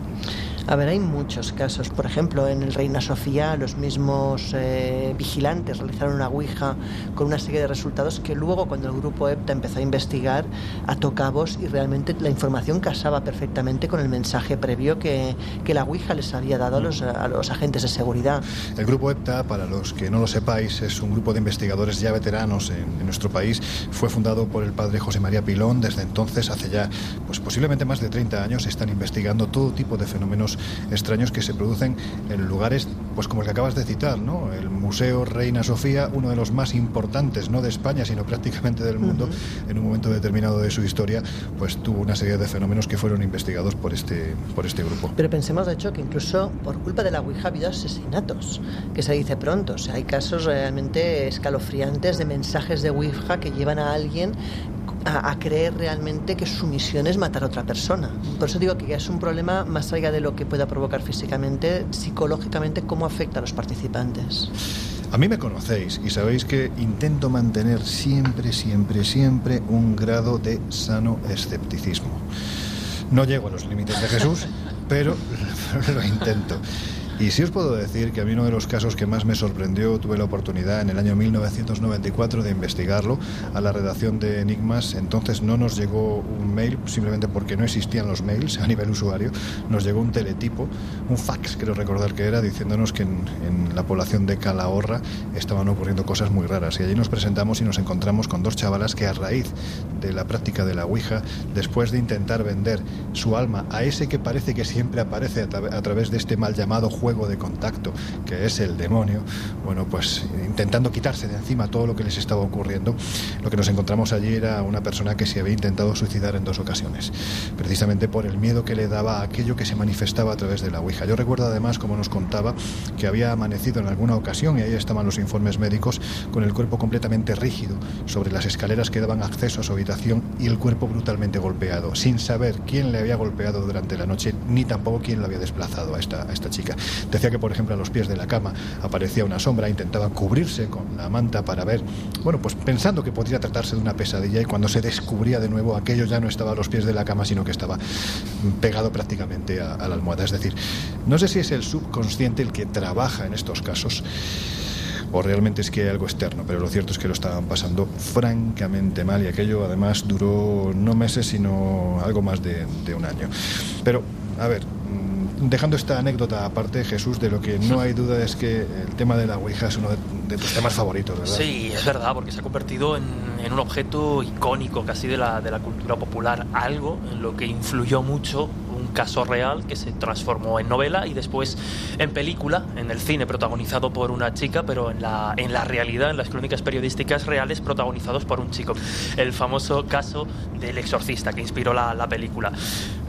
A ver, hay muchos casos. Por ejemplo, en el Reina Sofía, los mismos eh, vigilantes realizaron una ouija con una serie de resultados que luego, cuando el grupo EPTA empezó a investigar, ató cabos y realmente la información casaba perfectamente con el mensaje previo que, que la ouija les había dado a los, a los agentes de seguridad. El grupo EPTA, para los que no lo sepáis, es un grupo de investigadores ya veteranos en, en nuestro país. Fue fundado por el padre José María Pilón. Desde entonces, hace ya pues posiblemente más de 30 años, están investigando todo tipo de fenómenos extraños que se producen en lugares pues como el que acabas de citar, ¿no? El Museo Reina Sofía, uno de los más importantes, no de España, sino prácticamente del mundo, en un momento determinado de su historia, pues tuvo una serie de fenómenos que fueron investigados por este, por este grupo. Pero pensemos, de hecho, que incluso por culpa de la Ouija ha habido asesinatos, que se dice pronto. O sea, hay casos realmente escalofriantes de mensajes de Ouija que llevan a alguien a, a creer realmente que su misión es matar a otra persona. Por eso digo que ya es un problema más allá de lo que pueda provocar físicamente, psicológicamente, cómo afecta a los participantes. A mí me conocéis y sabéis que intento mantener siempre, siempre, siempre un grado de sano escepticismo. No llego a los límites de Jesús, pero lo intento. Y sí os puedo decir que a mí uno de los casos que más me sorprendió, tuve la oportunidad en el año 1994 de investigarlo a la redacción de Enigmas. Entonces no nos llegó un mail, simplemente porque no existían los mails a nivel usuario. Nos llegó un teletipo, un fax, creo recordar que era, diciéndonos que en, la población de Calahorra estaban ocurriendo cosas muy raras. Y allí nos presentamos y nos encontramos con dos chavalas que a raíz de la práctica de la Ouija, después de intentar vender su alma a ese que parece que siempre aparece a través de este mal llamado juego de contacto, que es el demonio, bueno, pues intentando quitarse de encima todo lo que les estaba ocurriendo, lo que nos encontramos allí era una persona que se había intentado suicidar en dos ocasiones, precisamente por el miedo que le daba aquello que se manifestaba a través de la Ouija. Yo recuerdo además, como nos contaba, que había amanecido en alguna ocasión, y ahí estaban los informes médicos, con el cuerpo completamente rígido sobre las escaleras que daban acceso a su habitación y el cuerpo brutalmente golpeado, sin saber quién le había golpeado durante la noche, ni tampoco quién lo había desplazado a esta, a esta chica. Decía que, por ejemplo, a los pies de la cama aparecía una sombra, intentaba cubrirse con la manta para ver, bueno, pues pensando que podría tratarse de una pesadilla y cuando se descubría de nuevo aquello ya no estaba a los pies de la cama, sino que estaba pegado prácticamente a, la almohada. Es decir, no sé si es el subconsciente el que trabaja en estos casos o realmente es que hay algo externo, pero lo cierto es que lo estaban pasando francamente mal y aquello además duró no meses, sino algo más de, un año. Pero, a ver, dejando esta anécdota aparte, Jesús, de lo que no hay duda es que el tema de la Ouija es uno de, de tus temas favoritos, ¿verdad? Sí, es verdad, porque se ha convertido en, en un objeto icónico casi de la, de la cultura popular, algo en lo que influyó mucho caso real que se transformó en novela y después en película, en el cine protagonizado por una chica, pero en la, en la realidad, en las crónicas periodísticas reales protagonizados por un chico. El famoso caso del exorcista que inspiró la, la película.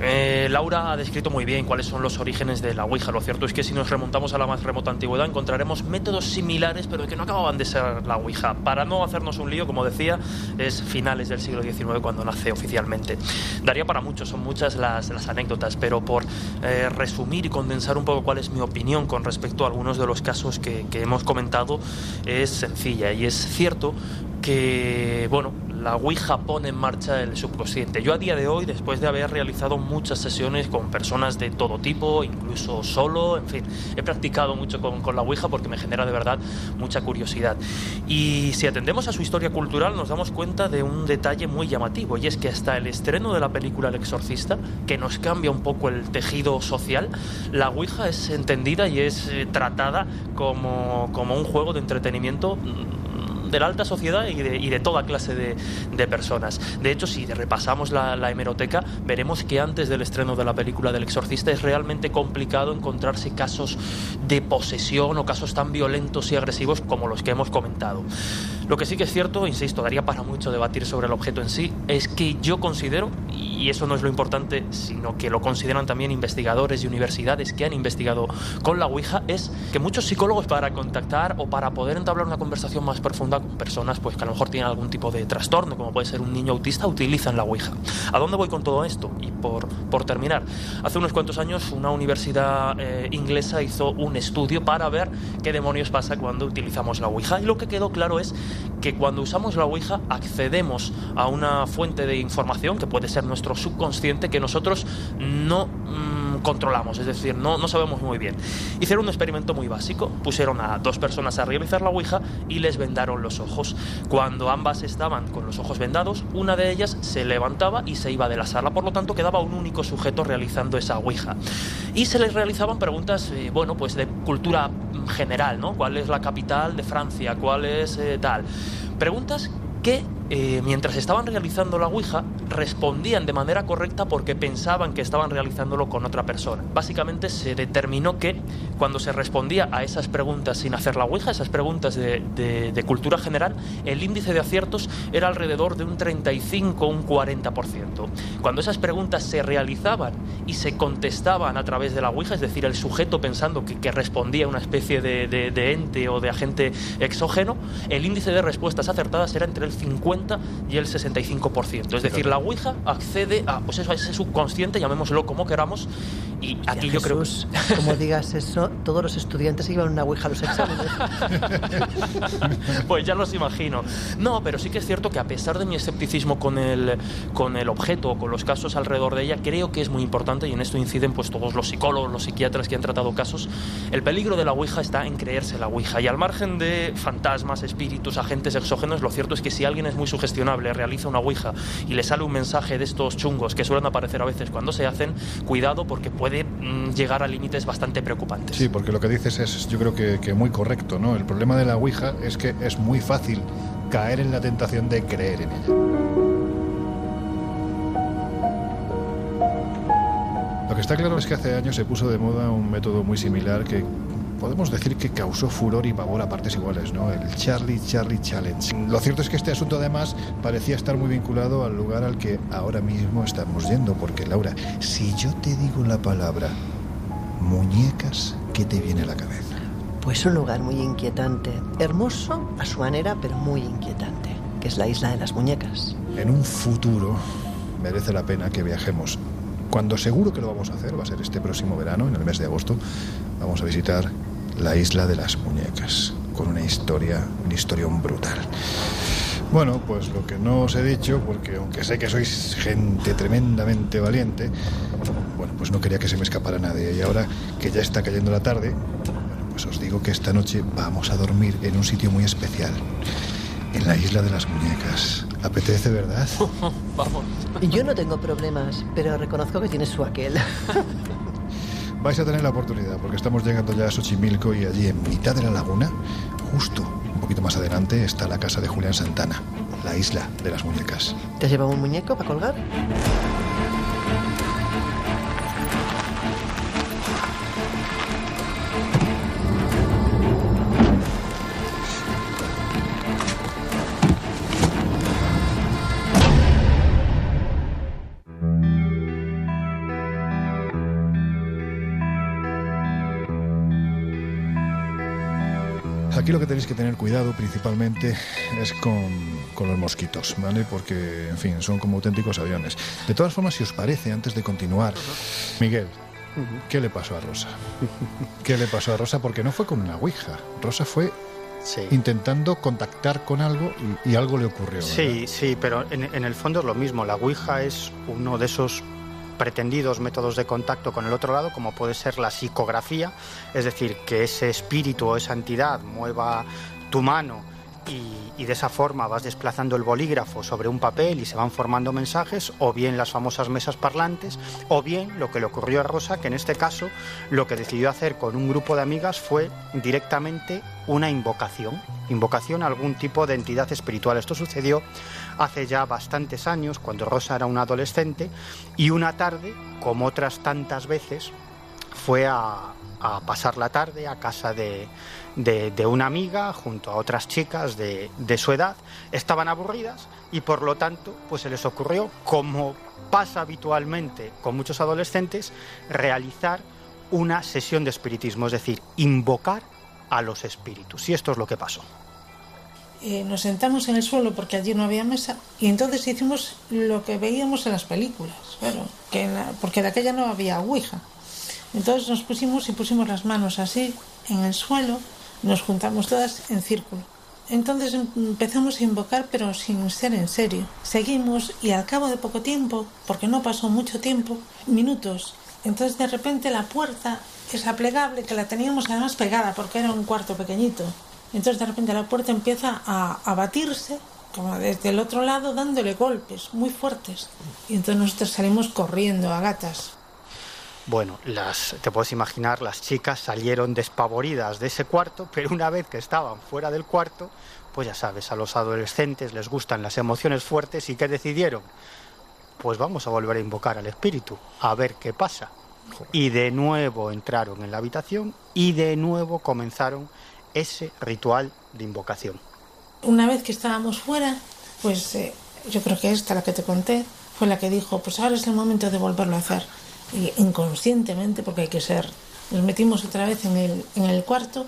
Eh, Laura ha descrito muy bien cuáles son los orígenes de la Ouija. Lo cierto es que si nos remontamos a la más remota antigüedad encontraremos métodos similares, pero que no acababan de ser la Ouija. Para no hacernos un lío, como decía, es finales del siglo XIX cuando nace oficialmente. Daría para mucho, son muchas las, las anécdotas, pero por eh, resumir y condensar un poco cuál es mi opinión con respecto a algunos de los casos que, que hemos comentado, es sencilla. Y es cierto que, bueno, la Ouija pone en marcha el subconsciente. Yo a día de hoy, después de haber realizado muchas sesiones con personas de todo tipo, incluso solo, en fin, he practicado mucho con, con la Ouija porque me genera de verdad mucha curiosidad. Y si atendemos a su historia cultural, nos damos cuenta de un detalle muy llamativo, y es que hasta el estreno de la película El Exorcista, que nos cambia un poco el tejido social, la Ouija es entendida y es eh, tratada como, como un juego de entretenimiento mm, de la alta sociedad y de, toda clase de, personas. De hecho, si repasamos la hemeroteca, veremos que antes del estreno de la película del exorcista es realmente complicado encontrarse casos de posesión o casos tan violentos y agresivos como los que hemos comentado. Lo que sí que es cierto, insisto, daría para mucho debatir sobre el objeto en sí, es que yo considero, y eso no es lo importante, sino que lo consideran también investigadores y universidades que han investigado con la Ouija, es que muchos psicólogos para contactar o para poder entablar una conversación más profunda con personas pues que a lo mejor tienen algún tipo de trastorno, como puede ser un niño autista, utilizan la Ouija. ¿A dónde voy con todo esto? Y por, por terminar, hace unos cuantos años una universidad eh, inglesa hizo un estudio para ver qué demonios pasa cuando utilizamos la Ouija y lo que quedó claro es que cuando usamos la Ouija accedemos a una fuente de información que puede ser nuestro subconsciente que nosotros no mm, controlamos, es decir, no, no sabemos muy bien. Hicieron un experimento muy básico, pusieron a dos personas a realizar la Ouija y les vendaron los ojos. Cuando ambas estaban con los ojos vendados, una de ellas se levantaba y se iba de la sala, por lo tanto quedaba un único sujeto realizando esa Ouija. Y se les realizaban preguntas, eh, bueno, pues de cultura general, ¿no? ¿Cuál es la capital de Francia? ¿Cuál es eh, tal? Preguntas que eh, mientras estaban realizando la Ouija respondían de manera correcta porque pensaban que estaban realizándolo con otra persona. Básicamente se determinó que cuando se respondía a esas preguntas sin hacer la Ouija, esas preguntas de, de- de cultura general, el índice de aciertos era alrededor de un 35 o un 40%. Cuando esas preguntas se realizaban y se contestaban a través de la Ouija, es decir, el sujeto pensando que, que respondía a una especie de- de ente o de agente exógeno, el índice de respuestas acertadas era entre el 50 y el 65%. Es decir, la Ouija accede a, pues eso, a ese subconsciente, llamémoslo como queramos, y aquí yo creo que... Jesús, como digas eso, todos los estudiantes iban a una Ouija a los exámenes. Pues ya los imagino. No, pero sí que es cierto que a pesar de mi escepticismo con el, con el objeto o con los casos alrededor de ella, creo que es muy importante, y en esto inciden pues todos los psicólogos, los psiquiatras que han tratado casos, el peligro de la Ouija está en creerse la Ouija. Y al margen de fantasmas, espíritus, agentes exógenos, lo cierto es que si alguien es muy sugestionable, realiza una Ouija y le sale un mensaje de estos chungos que suelen aparecer a veces cuando se hacen, cuidado porque puede mm, llegar a límites bastante preocupantes. Sí, porque lo que dices es, yo creo que, que muy correcto, ¿no? El problema de la Ouija es que es muy fácil caer en la tentación de creer en ella. Lo que está claro es que hace años se puso de moda un método muy similar que podemos decir que causó furor y pavor a partes iguales, ¿no? El Charlie Charlie Challenge. Lo cierto es que este asunto además parecía estar muy vinculado al lugar al que ahora mismo estamos yendo, porque Laura, si yo te digo la palabra muñecas, ¿qué te viene a la cabeza? Pues un lugar muy inquietante, hermoso a su manera, pero muy inquietante, que es la isla de las muñecas. En un futuro merece la pena que viajemos. Cuando seguro que lo vamos a hacer, va a ser este próximo verano, en el mes de agosto, vamos a visitar la isla de las muñecas, con una historia, un historión brutal. Bueno, pues lo que no os he dicho, porque aunque sé que sois gente tremendamente valiente, bueno, pues no quería que se me escapara nadie. Y ahora que ya está cayendo la tarde, bueno, pues os digo que esta noche vamos a dormir en un sitio muy especial, en la isla de las muñecas. ¿Apetece, verdad? Vamos. Y Yo no tengo problemas, pero reconozco que tiene su aquel. Vais a tener la oportunidad, porque estamos llegando ya a Xochimilco y allí en mitad de la laguna, justo un poquito más adelante, está la casa de Julián Santana, la isla de las muñecas. ¿Te has llevado un muñeco para colgar? Aquí lo que tenéis que tener cuidado principalmente es con, con los mosquitos, ¿vale? Porque, en fin, son como auténticos aviones. De todas formas, si os parece, antes de continuar, Miguel, ¿qué le pasó a Rosa? ¿Qué le pasó a Rosa? Porque no fue con una ouija. Rosa fue Sí. intentando contactar con algo y, y algo le ocurrió. ¿verdad? Sí, sí, pero en, en el fondo es lo mismo. La Ouija es uno de esos pretendidos métodos de contacto con el otro lado, como puede ser la psicografía, es decir, que ese espíritu o esa entidad mueva tu mano y, y de esa forma vas desplazando el bolígrafo sobre un papel y se van formando mensajes, o bien las famosas mesas parlantes, o bien lo que le ocurrió a Rosa, que en este caso lo que decidió hacer con un grupo de amigas fue directamente una invocación, invocación a algún tipo de entidad espiritual. Esto sucedió hace ya bastantes años, cuando Rosa era una adolescente, y una tarde, como otras tantas veces, fue a, pasar la tarde a casa de, de- de una amiga junto a otras chicas de, de su edad. Estaban aburridas y por lo tanto pues se les ocurrió, como pasa habitualmente con muchos adolescentes, realizar una sesión de espiritismo, es decir, invocar a los espíritus. Y esto es lo que pasó. Eh, nos sentamos en el suelo porque allí no había mesa y entonces hicimos lo que veíamos en las películas, claro, que en porque de aquella no había ouija. Entonces nos pusimos y pusimos las manos así en el suelo, nos juntamos todas en círculo. Entonces em- empezamos a invocar pero sin ser en serio. Seguimos y al cabo de poco tiempo, porque no pasó mucho tiempo, minutos, entonces de repente la puerta, esa plegable que la teníamos además pegada porque era un cuarto pequeñito, entonces de repente la puerta empieza a, a batirse, como desde el otro lado, dándole golpes muy fuertes. Y entonces nosotros salimos corriendo a gatas. Bueno, las, te puedes imaginar, las chicas salieron despavoridas de ese cuarto, pero una vez que estaban fuera del cuarto, pues ya sabes, a los adolescentes les gustan las emociones fuertes y ¿qué decidieron? Pues vamos a volver a invocar al espíritu, a ver qué pasa. Y de nuevo entraron en la habitación y de nuevo comenzaron ese ritual de invocación. Una vez que estábamos fuera, pues eh, yo creo que esta, la que te conté, fue la que dijo, pues ahora es el momento de volverlo a hacer. Y inconscientemente, porque hay que ser, nos metimos otra vez en el, en el cuarto,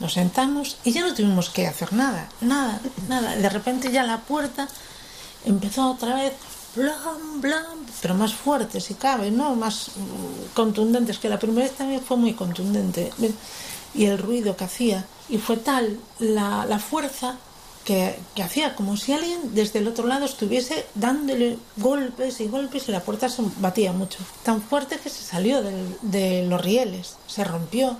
nos sentamos y ya no tuvimos que hacer nada, nada, nada. De repente ya la puerta empezó otra vez, blam, blam, pero más fuerte si cabe, ¿no? Más mm, contundentes, que la primera vez también fue muy contundente. Y el ruido que hacía, y fue tal la, la fuerza que, que hacía como si alguien desde el otro lado estuviese dándole golpes y golpes y la puerta se batía mucho. Tan fuerte que se salió de los rieles, se rompió.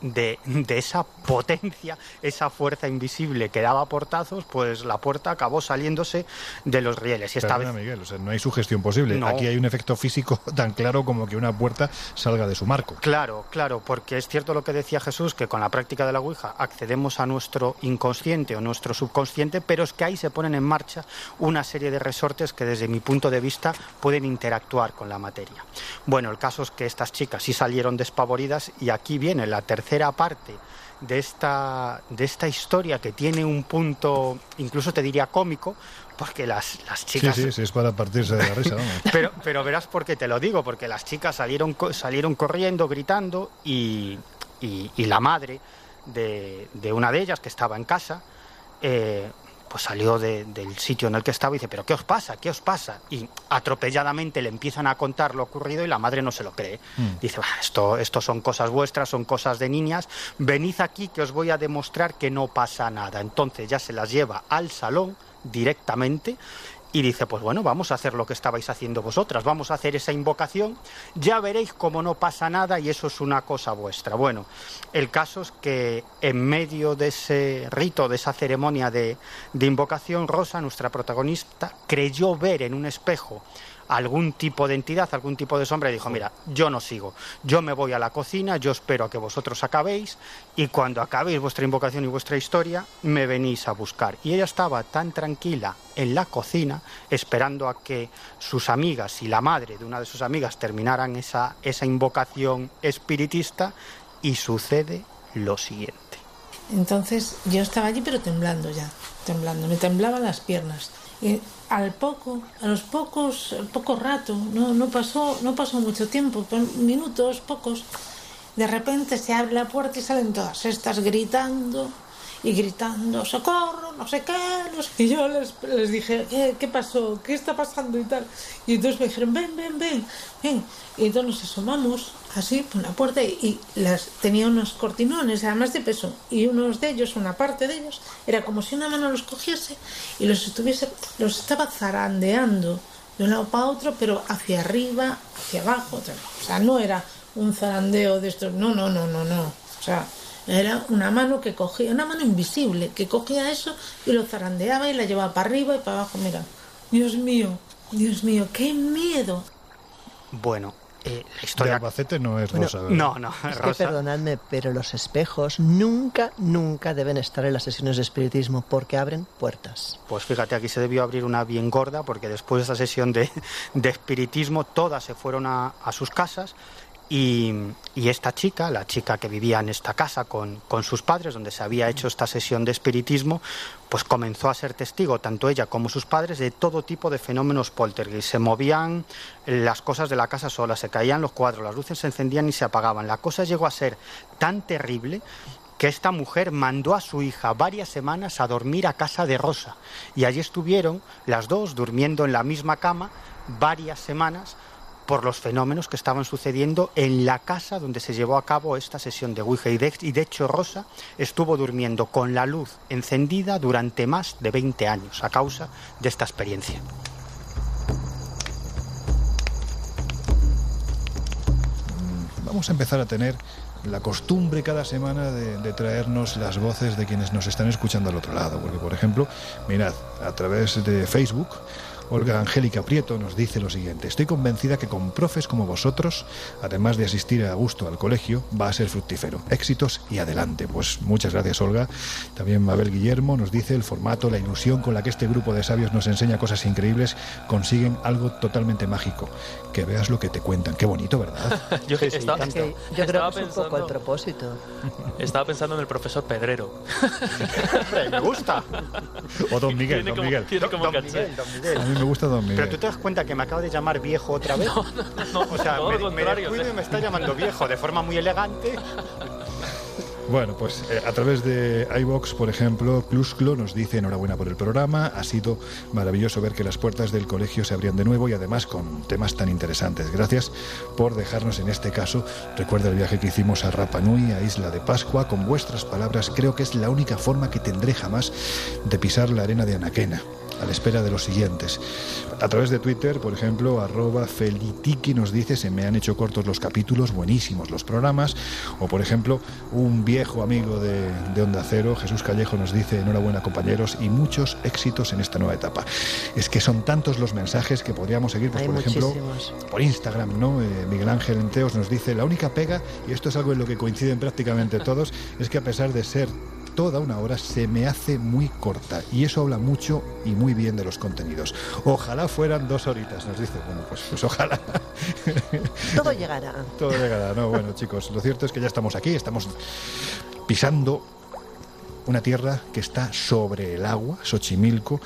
De, de esa potencia, esa fuerza invisible que daba portazos, pues la puerta acabó saliéndose de los rieles. Y esta Perdona, vez, Miguel, o sea, no hay sugestión posible. No. Aquí hay un efecto físico tan claro como que una puerta salga de su marco. Claro, claro, porque es cierto lo que decía Jesús, que con la práctica de la Ouija accedemos a nuestro inconsciente o nuestro subconsciente, pero es que ahí se ponen en marcha una serie de resortes que desde mi punto de vista pueden interactuar con la materia. Bueno, el caso es que estas chicas sí salieron despavoridas y aquí viene la tercera parte de esta, de esta historia que tiene un punto, incluso te diría cómico, porque las, las Sí, chicas... sí, sí, es para partirse de la risa, vamos. Pero, pero verás por qué te lo digo, porque las chicas salieron, salieron corriendo, gritando, y, y- y la madre de, de una de ellas, que estaba en casa, eh, pues salió de- del sitio en el que estaba y dice, pero ¿qué os pasa? ¿Qué os pasa? Y atropelladamente le empiezan a contar lo ocurrido y la madre no se lo cree. Mm. Dice, "Bah, esto, esto son cosas vuestras, son cosas de niñas, venid aquí que os voy a demostrar que no pasa nada. Entonces ya se las lleva al salón directamente y dice, pues bueno, vamos a hacer lo que estabais haciendo vosotras, vamos a hacer esa invocación, ya veréis cómo no pasa nada y eso es una cosa vuestra. Bueno, el caso es que en medio de ese rito, de esa ceremonia de, de invocación, Rosa, nuestra protagonista, creyó ver en un espejo algún tipo de entidad, algún tipo de sombra y dijo, mira, yo no sigo, yo me voy a la cocina, yo espero a que vosotros acabéis y cuando acabéis vuestra invocación y vuestra historia, me venís a buscar. Y ella estaba tan tranquila en la cocina, esperando a que sus amigas y la madre de una de sus amigas terminaran esa, esa invocación espiritista y sucede lo siguiente. Entonces yo estaba allí pero temblando ya, temblando, me temblaban las piernas. Y al poco, a los pocos, poco rato, no, no pasó, no pasó mucho tiempo, minutos, pocos. de repente se abre la puerta y salen todas estas gritando y gritando, socorro, no sé qué, no sé qué. Y yo les, les dije, ¿qué, ¿qué pasó? ¿Qué está pasando? Y tal. Y entonces me dijeron, ven, ven, ven, ven. Y entonces nos asomamos así por la puerta y, las, tenía unos cortinones, además de peso. Y unos de ellos, una parte de ellos, era como si una mano los cogiese y los estuviese, los estaba zarandeando de un lado para otro, pero hacia arriba, hacia abajo. O sea, no era un zarandeo de estos, no, no, no, no, no. O sea, era una mano que cogía, una mano invisible, que cogía eso y lo zarandeaba y la llevaba para arriba y para abajo. Mira, Dios mío, Dios mío, qué miedo. Bueno, eh, la De historia... Albacete no es Bueno, rosa. ¿verdad? No, no, Es que Rosa. perdonadme, pero los espejos nunca, nunca deben estar en las sesiones de espiritismo porque abren puertas. Pues fíjate, aquí se debió abrir una bien gorda porque después de esta sesión de, de espiritismo todas se fueron a, a sus casas y, esta chica, la chica que vivía en esta casa con, con sus padres, donde se había hecho esta sesión de espiritismo, pues comenzó a ser testigo, tanto ella como sus padres, de todo tipo de fenómenos poltergeist. Se movían las cosas de la casa solas, se caían los cuadros, las luces se encendían y se apagaban. La cosa llegó a ser tan terrible que esta mujer mandó a su hija varias semanas a dormir a casa de Rosa. Y allí estuvieron las dos durmiendo en la misma cama varias semanas por los fenómenos que estaban sucediendo en la casa donde se llevó a cabo esta sesión de Ouija. Y de, hecho Rosa estuvo durmiendo con la luz encendida durante más de 20 años a causa de esta experiencia. Vamos a empezar a tener la costumbre cada semana de, de traernos las voces de quienes nos están escuchando al otro lado. Porque, por ejemplo, mirad, a través de Facebook, Olga Angélica Prieto nos dice lo siguiente. Estoy convencida que con profes como vosotros, además de asistir a gusto al colegio, va a ser fructífero. Éxitos y adelante. Pues muchas gracias, Olga. También Mabel Guillermo nos dice el formato, la ilusión con la que este grupo de sabios nos enseña cosas increíbles, consiguen algo totalmente mágico. Que veas lo que te cuentan. Qué bonito, ¿verdad? Yo, Sí, sí, estaba, tanto. Que yo creo que es un poco el pensando- propósito. estaba pensando en el profesor Pedrero. Me gusta. O Don Miguel, Don Miguel. Don. Miguel, me gusta Don Pero tú te das cuenta que me acabo de llamar viejo otra vez. No, O sea, todo me, lo me descuido y me está llamando viejo de forma muy elegante. Bueno, pues eh, a través de iBox, por ejemplo, Clusclo nos dice enhorabuena por el programa. Ha sido maravilloso ver que las puertas del colegio se abrían de nuevo y además con temas tan interesantes. Gracias por dejarnos en este caso. Recuerda el viaje que hicimos a Rapa Nui, a Isla de Pascua. Con vuestras palabras, creo que es la única forma que tendré jamás de pisar la arena de Anaquena. A la espera de los siguientes. A través de Twitter, por ejemplo, arroba Felitiki nos dice se me han hecho cortos los capítulos, buenísimos los programas. O por ejemplo, un viejo amigo de, de Onda Cero, Jesús Callejo, nos dice enhorabuena compañeros y muchos éxitos en esta nueva etapa. Es que son tantos los mensajes que podríamos seguir, pues por ejemplo, por Instagram, ¿no? Eh, Miguel Ángel Enteos nos dice, la única pega, y esto es algo en lo que coinciden prácticamente todos, es que a pesar de ser toda una hora, se me hace muy corta. Y eso habla mucho y muy bien de los contenidos. Ojalá fueran dos horitas, nos dice. Bueno, pues, pues ojalá. Todo llegará. Todo llegará, ¿no? Bueno, chicos, lo cierto es que ya estamos aquí, estamos pisando una tierra que está sobre el agua, Xochimilco,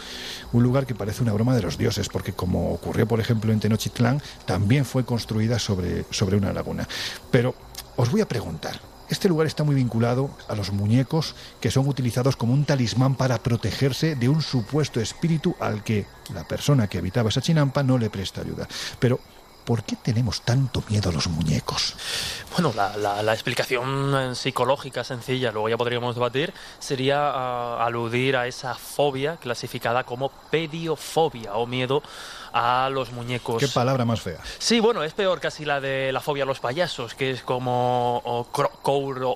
un lugar que parece una broma de los dioses, porque como ocurrió, por ejemplo, en Tenochtitlán, también fue construida sobre, sobre una laguna. Pero os voy a preguntar, este lugar está muy vinculado a los muñecos que son utilizados como un talismán para protegerse de un supuesto espíritu al que la persona que habitaba esa chinampa no le presta ayuda. Pero, ¿por qué tenemos tanto miedo a los muñecos? Bueno, la, explicación eh, psicológica sencilla, luego ya podríamos debatir, sería ah, aludir a esa fobia clasificada como pediofobia o miedo a los muñecos. ¿Qué palabra más fea? Sí, bueno, es peor casi la de la fobia a los payasos, que es como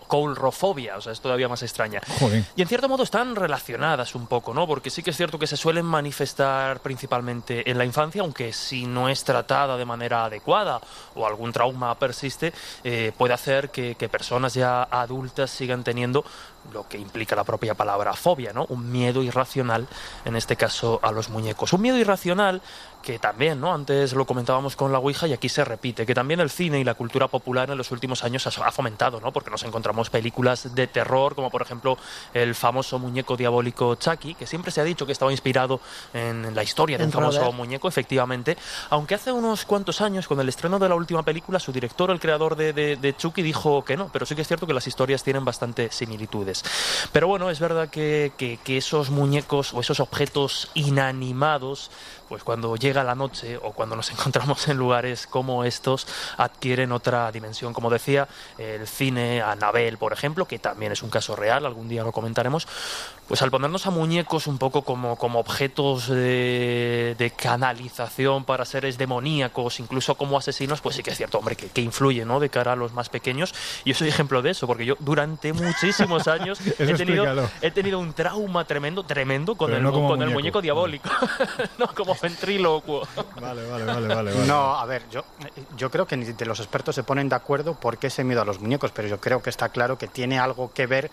coulrofobia, o sea, es todavía más extraña. Joder. Y en cierto modo están relacionadas un poco, ¿no? Porque sí que es cierto que se suelen manifestar principalmente en la infancia, aunque si no es tratada de manera adecuada o algún trauma persiste, eh, puede hacer que, que personas ya adultas sigan teniendo lo que implica la propia palabra fobia, ¿no? Un miedo irracional, en este caso a los muñecos. Un miedo irracional que también, ¿no? Antes lo comentábamos con la Ouija y aquí se repite, que también el cine y la cultura popular en los últimos años ha fomentado, ¿no? Porque nos encontramos películas de terror, como por ejemplo el famoso muñeco diabólico Chucky, que siempre se ha dicho que estaba inspirado en la historia de un famoso Robert. muñeco, efectivamente. Aunque hace unos cuantos años, con el estreno de la última película, su director, el creador de, de, de Chucky, dijo que no, pero sí que es cierto que las historias tienen bastante Pero bueno, es verdad que esos muñecos o esos objetos inanimados, pues cuando llega la noche o cuando nos encontramos en lugares como estos, adquieren otra dimensión. Como decía, el cine Anabel, por ejemplo, que también es un caso real, algún día lo comentaremos, pues al ponernos a muñecos un poco como, como objetos de, de canalización para seres demoníacos, incluso como asesinos, pues sí que es cierto, hombre, que, que influye ¿no? de cara a los más pequeños. Y yo soy ejemplo de eso, porque yo durante muchísimos años he, tenido, he tenido un trauma tremendo, tremendo con, Pero el, no con el muñeco. muñeco diabólico, no como ventrílocuo. Vale, vale, vale, vale. vale. No, a ver, yo, yo creo que ni de los expertos se ponen de acuerdo por qué ese miedo a los muñecos, pero yo creo que está claro que tiene algo que ver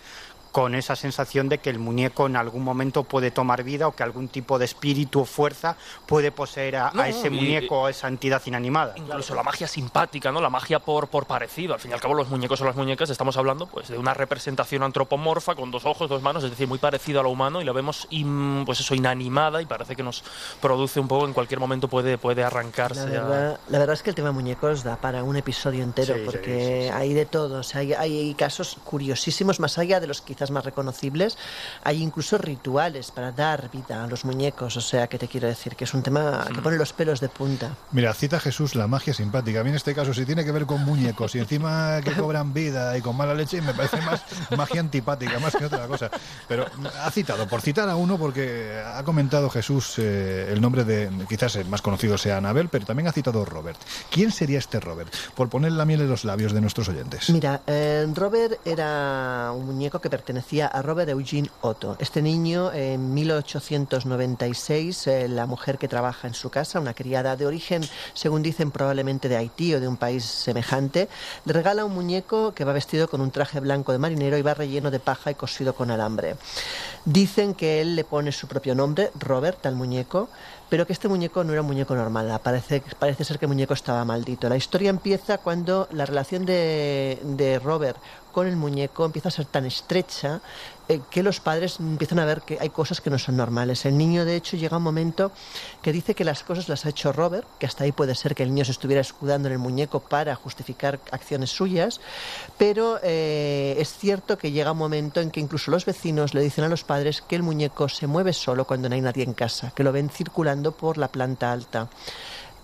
con esa sensación de que el muñeco en algún momento puede tomar vida o que algún tipo de espíritu o fuerza puede poseer a, a ese y- muñeco o esa entidad inanimada. Incluso la magia simpática, ¿no? La magia por, por parecido. Al fin y al cabo, los muñecos o las muñecas estamos hablando pues de una representación antropomorfa con dos ojos, dos manos, es decir, muy parecido a lo humano y lo vemos in- pues eso inanimada y parece que nos produce un poco en cualquier momento puede puede arrancarse. La a- verdad, la verdad es que el tema muñecos da para un episodio entero, Sí, sí, porque sí, sí. hay de todo. O sea, hay, hay casos curiosísimos, más allá de los quizás más reconocibles. Hay incluso rituales para dar vida a los muñecos. O sea, que te quiero decir que es un tema que pone los pelos de punta. Mira, cita Jesús la magia simpática. A mí en este caso, si tiene que ver con muñecos y encima que cobran vida y con mala leche, me parece más magia antipática, más que otra cosa. Pero ha citado, por citar a uno, porque ha comentado Jesús eh, el nombre de, quizás el más conocido sea Anabel, pero también ha citado Robert. ¿Quién sería este Robert? Por poner la miel en los labios de nuestros oyentes. Mira, eh, Robert era un muñeco que pertenecía a Robert Eugene Otto. Este niño, en 1896, eh, la mujer que trabaja en su casa, una criada de origen, según dicen, probablemente de Haití o de un país semejante, le regala un muñeco que va vestido con un traje blanco de marinero y va relleno de paja y cosido con alambre. Dicen que él le pone su propio nombre, Robert, al muñeco, pero que este muñeco no era un muñeco normal. Parece, parece ser que el muñeco estaba maldito. La historia empieza cuando la relación de, de Robert con el muñeco empieza a ser tan estrecha eh, que los padres empiezan a ver que hay cosas que no son normales. El niño, de hecho, llega un momento que dice que las cosas las ha hecho Robert, que hasta ahí puede ser que el niño se estuviera escudando en el muñeco para justificar acciones suyas, pero eh, es cierto que llega un momento en que incluso los vecinos le dicen a los padres que el muñeco se mueve solo cuando no hay nadie en casa, que lo ven circulando por la planta alta.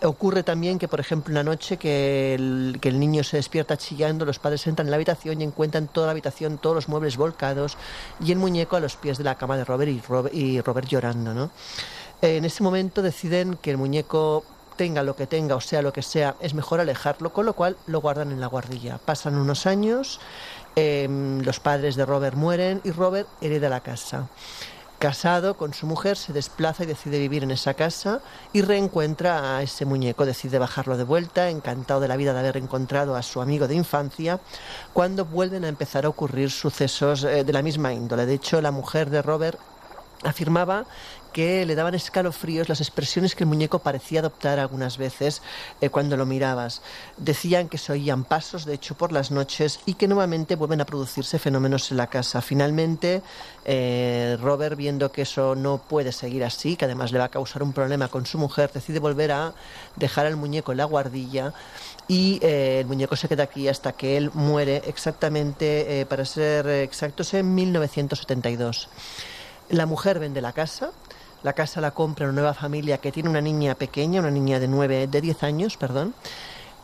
Ocurre también que, por ejemplo, una noche que el, niño se despierta chillando, los padres entran en la habitación y encuentran toda la habitación, todos los muebles volcados y el muñeco a los pies de la cama de Robert y Robert, y Robert llorando. ¿no? En ese momento deciden que el muñeco tenga lo que tenga o sea lo que sea, es mejor alejarlo, con lo cual lo guardan en la guardilla. Pasan unos años, eh, los padres de Robert mueren y Robert hereda la casa. Casado con su mujer, se desplaza y decide vivir en esa casa y reencuentra a ese muñeco, decide bajarlo de vuelta, encantado de la vida de haber encontrado a su amigo de infancia, cuando vuelven a empezar a ocurrir sucesos eh, de la misma índole. De hecho, la mujer de Robert afirmaba que le daban escalofríos las expresiones que el muñeco parecía adoptar algunas veces eh, cuando lo mirabas. Decían que se oían pasos, de hecho, por las noches y que nuevamente vuelven a producirse fenómenos en la casa. Finalmente, eh, Robert, viendo que eso no puede seguir así, que además le va a causar un problema con su mujer, decide volver a dejar al muñeco en la guardilla y eh, el muñeco se queda aquí hasta que él muere exactamente, para ser exactos, en 1972. La mujer vende la casa, la casa la compra una nueva familia que tiene una niña pequeña, una niña de nueve, de 10 años, perdón,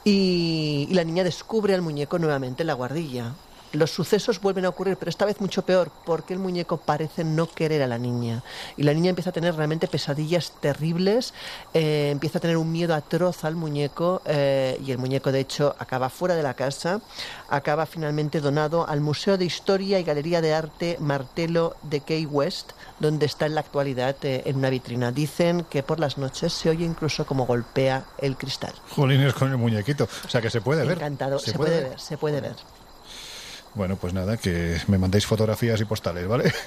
y, y la niña descubre al muñeco nuevamente en la guardilla. Los sucesos vuelven a ocurrir, pero esta vez mucho peor, porque el muñeco parece no querer a la niña. Y la niña empieza a tener realmente pesadillas terribles, eh, empieza a tener un miedo atroz al muñeco, eh, y el muñeco, de hecho, acaba fuera de la casa, acaba finalmente donado al Museo de Historia y Galería de Arte Martelo de Key West, donde está en la actualidad eh, en una vitrina. Dicen que por las noches se oye incluso como golpea el cristal. Jolines con el muñequito. O sea que se puede ver. Encantado, se, puede ver, se puede ver. Bueno, pues nada, que me mandéis fotografías y postales, ¿vale?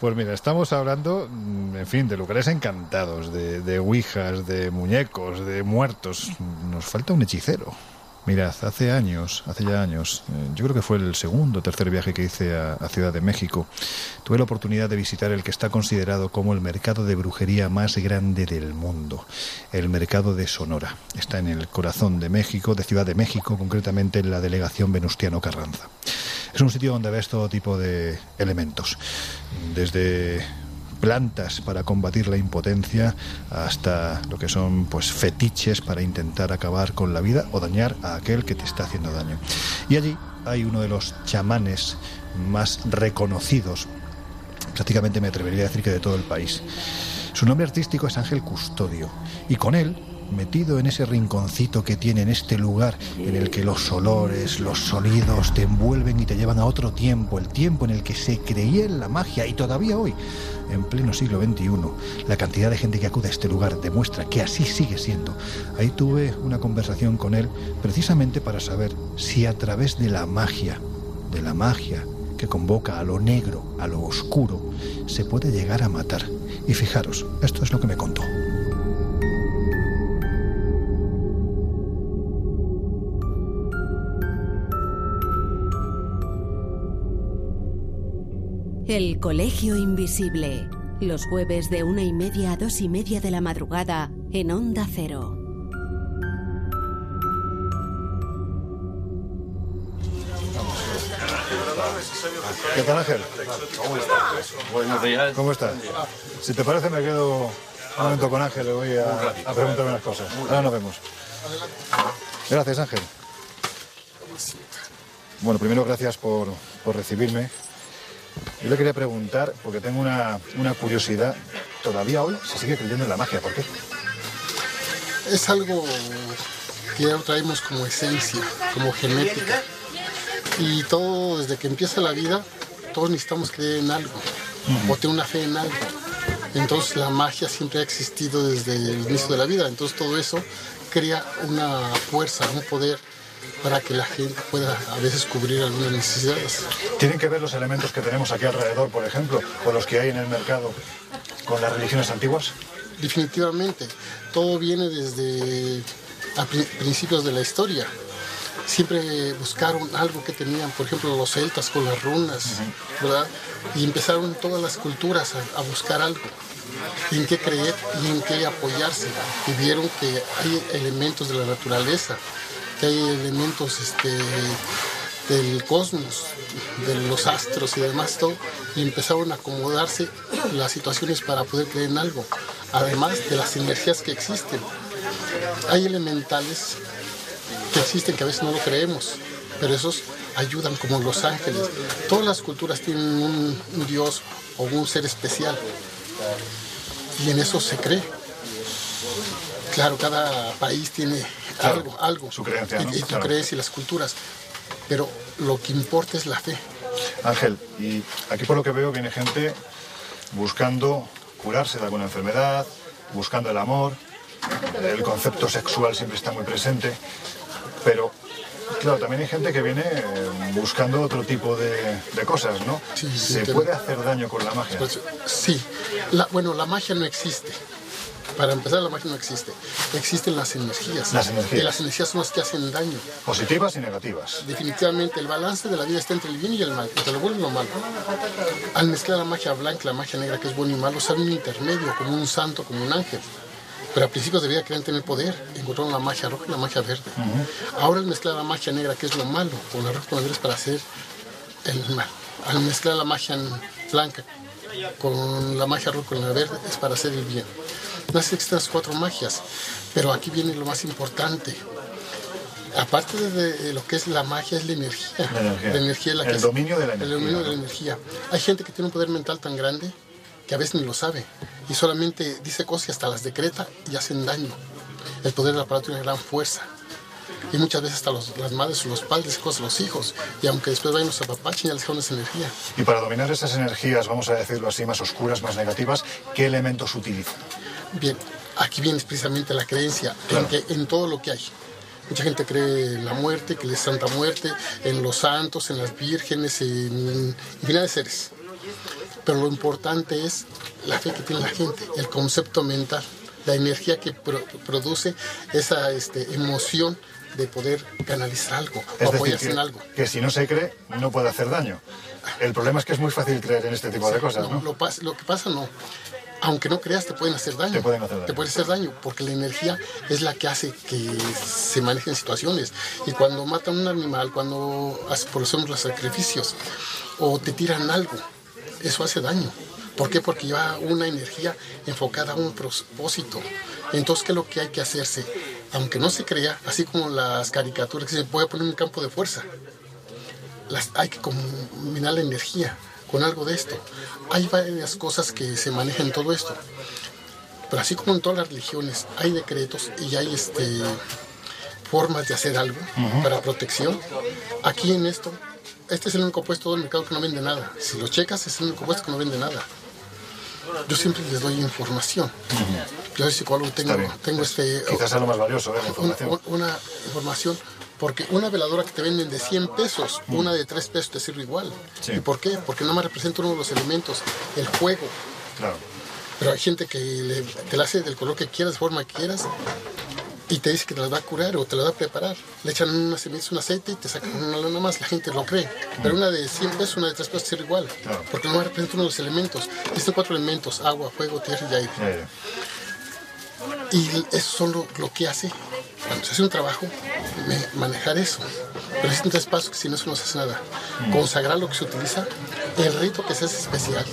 Pues mira, estamos hablando, mm, en fin, de lugares encantados, de, de ouijas, de muñecos, de muertos. Nos falta un hechicero. Mirad, hace años, hace ya años, eh, yo creo que fue el segundo o tercer viaje que hice a, Ciudad de México, tuve la oportunidad de visitar el que está considerado como el mercado de brujería más grande del mundo, el mercado de Sonora. Está en el corazón de México, de Ciudad de México, concretamente en la delegación Venustiano Carranza. Es un sitio donde ves todo tipo de elementos, desde plantas para combatir la impotencia hasta lo que son pues fetiches para intentar acabar con la vida o dañar a aquel que te está haciendo daño. Y allí hay uno de los chamanes más reconocidos, prácticamente me atrevería a decir que de todo el país. Su nombre artístico es Ángel Custodio y con él metido en ese rinconcito que tiene en este lugar en el que los olores, los sonidos te envuelven y te llevan a otro tiempo, el tiempo en el que se creía en la magia y todavía hoy, en pleno siglo XXI, la cantidad de gente que acude a este lugar demuestra que así sigue siendo. Ahí tuve una conversación con él precisamente para saber si a través de la magia, de la magia que convoca a lo negro, a lo oscuro, se puede llegar a matar. Y fijaros, esto es lo que me contó. El Colegio Invisible. Los jueves de una y media a dos y media de la madrugada en Onda Cero. ¿Qué tal, Ángel? Buenos días. ¿Cómo estás? Si te parece, me quedo un momento con Ángel, le voy a, a preguntarme unas cosas. Ahora nos vemos. Gracias, Ángel. Bueno, primero, gracias por, por recibirme. Yo le quería preguntar, porque tengo una, una curiosidad, todavía hoy se sigue creyendo en la magia, ¿por qué? Es algo que ya traemos como esencia, como genética. Y todo, desde que empieza la vida, todos necesitamos creer en algo o tener una fe en algo. Entonces la magia siempre ha existido desde el inicio de la vida. Entonces todo eso crea una fuerza, un poder para que la gente pueda a veces cubrir algunas necesidades. ¿Tienen que ver los elementos que tenemos aquí alrededor, por ejemplo, o los que hay en el mercado con las religiones antiguas? Definitivamente, todo viene desde a pri- principios de la historia. Siempre buscaron algo que tenían, por ejemplo, los celtas con las runas, ¿verdad? Y empezaron todas las culturas a, a buscar algo en qué creer y en qué apoyarse. Y vieron que hay elementos de la naturaleza, hay elementos este, del cosmos, de los astros y demás, todo, y empezaron a acomodarse las situaciones para poder creer en algo, además de las energías que existen. Hay elementales que existen que a veces no lo creemos, pero esos ayudan como los ángeles. Todas las culturas tienen un dios o un ser especial y en eso se cree. Claro, cada país tiene Claro, algo, algo. su creencia, y, ¿no? y tú Claro. crees y las culturas. Pero lo que importa es la fe. Ángel, y aquí por lo que veo viene gente buscando curarse de alguna enfermedad, buscando el amor, el concepto sexual siempre está muy presente, pero claro, también hay gente que viene eh, buscando otro tipo de, de cosas, ¿no? sí, ¿Se puede hacer daño con la magia? Pues, sí, la- bueno, la magia no existe. Para empezar, la magia no existe. Existen las energías. Las energías. Y las energías son las que hacen daño. Positivas y negativas. Definitivamente, el balance de la vida está entre el bien y el mal, entre lo bueno y lo malo. Al mezclar la magia blanca y la magia negra, que es bueno y malo, sale un intermedio, como un santo, como un ángel. Pero a principios de vida querían tener poder, encontraron la magia roja y la magia verde. Ahora al mezclar la magia negra, que es lo malo, con la roja y con la verde es para hacer el mal. Al mezclar la magia blanca con la magia roja y con la verde es para hacer el bien. No sé estas cuatro magias, pero aquí viene lo más importante. Aparte de, de lo que es la magia, es la energía. La energía. La energía es la El que dominio de la El energía, dominio de la energía. Hay gente que tiene un poder mental tan grande que a veces ni lo sabe y solamente dice cosas y hasta las decreta y hacen daño. El poder del aparato tiene gran fuerza. Y muchas veces hasta los- las madres o los padres cosas los hijos. Y aunque después vayan los apapachen, ya les dejaron esa energía. Y para dominar esas energías, vamos a decirlo así, más oscuras, más negativas, ¿qué elementos utilizan? Bien, aquí viene precisamente la creencia en, que, en todo lo que hay. Mucha gente cree en la muerte, que es Santa Muerte, en los santos, en las vírgenes, en infinidad de seres. Pero lo importante es la fe que tiene la gente, el concepto mental, la energía que pro- produce esa este, emoción de poder canalizar algo Es o apoyarse en algo. que si no se cree, no puede hacer daño. El problema es que es muy fácil creer en este tipo de cosas, No, ¿no? Lo, lo que pasa no. Aunque no creas, te pueden hacer daño. Te pueden hacer daño. Te pueden hacer daño, porque la energía es la que hace que se manejen situaciones. Y cuando matan un animal, cuando por ejemplo, los sacrificios, o te tiran algo, eso hace daño. ¿Por qué? Porque lleva una energía enfocada a un propósito. Entonces, ¿qué es lo que hay que hacerse? Aunque no se crea, así como las caricaturas que se puede poner un campo de fuerza, las, hay que combinar la energía con algo de esto. Hay varias cosas que se manejan en todo esto. Pero así como en todas las religiones hay decretos y hay este, formas de hacer algo Ujú. para protección, aquí en esto, este es el único puesto del mercado que no vende nada. Si lo checas, es el único puesto que no vende nada. Yo siempre les doy información. Yo soy psicólogo, tengo, tengo este, Quizás es lo más valioso, ¿eh? la una, información. una información, porque una veladora que te venden de 100 pesos, una de 3 pesos te sirve igual. Sí. ¿Y por qué? Porque nada más representa uno de los elementos, el fuego. Claro. Pero hay gente que le- te la hace del color que quieras, forma que quieras, y te dice que te la va a curar o te la va a preparar. Le echan unas semillas, un aceite y te sacan una lana más, la gente lo cree. Pero una de 100 pesos, una de 3 pesos te sirve igual, porque no representa uno de los elementos. Existen cuatro elementos, agua, fuego, tierra y aire. Y eso son lo, que hace, cuando se hace un trabajo, me- manejar eso. Pero existen tres pasos que sin eso no se hace nada. Consagrar lo que se utiliza, el rito que se hace especial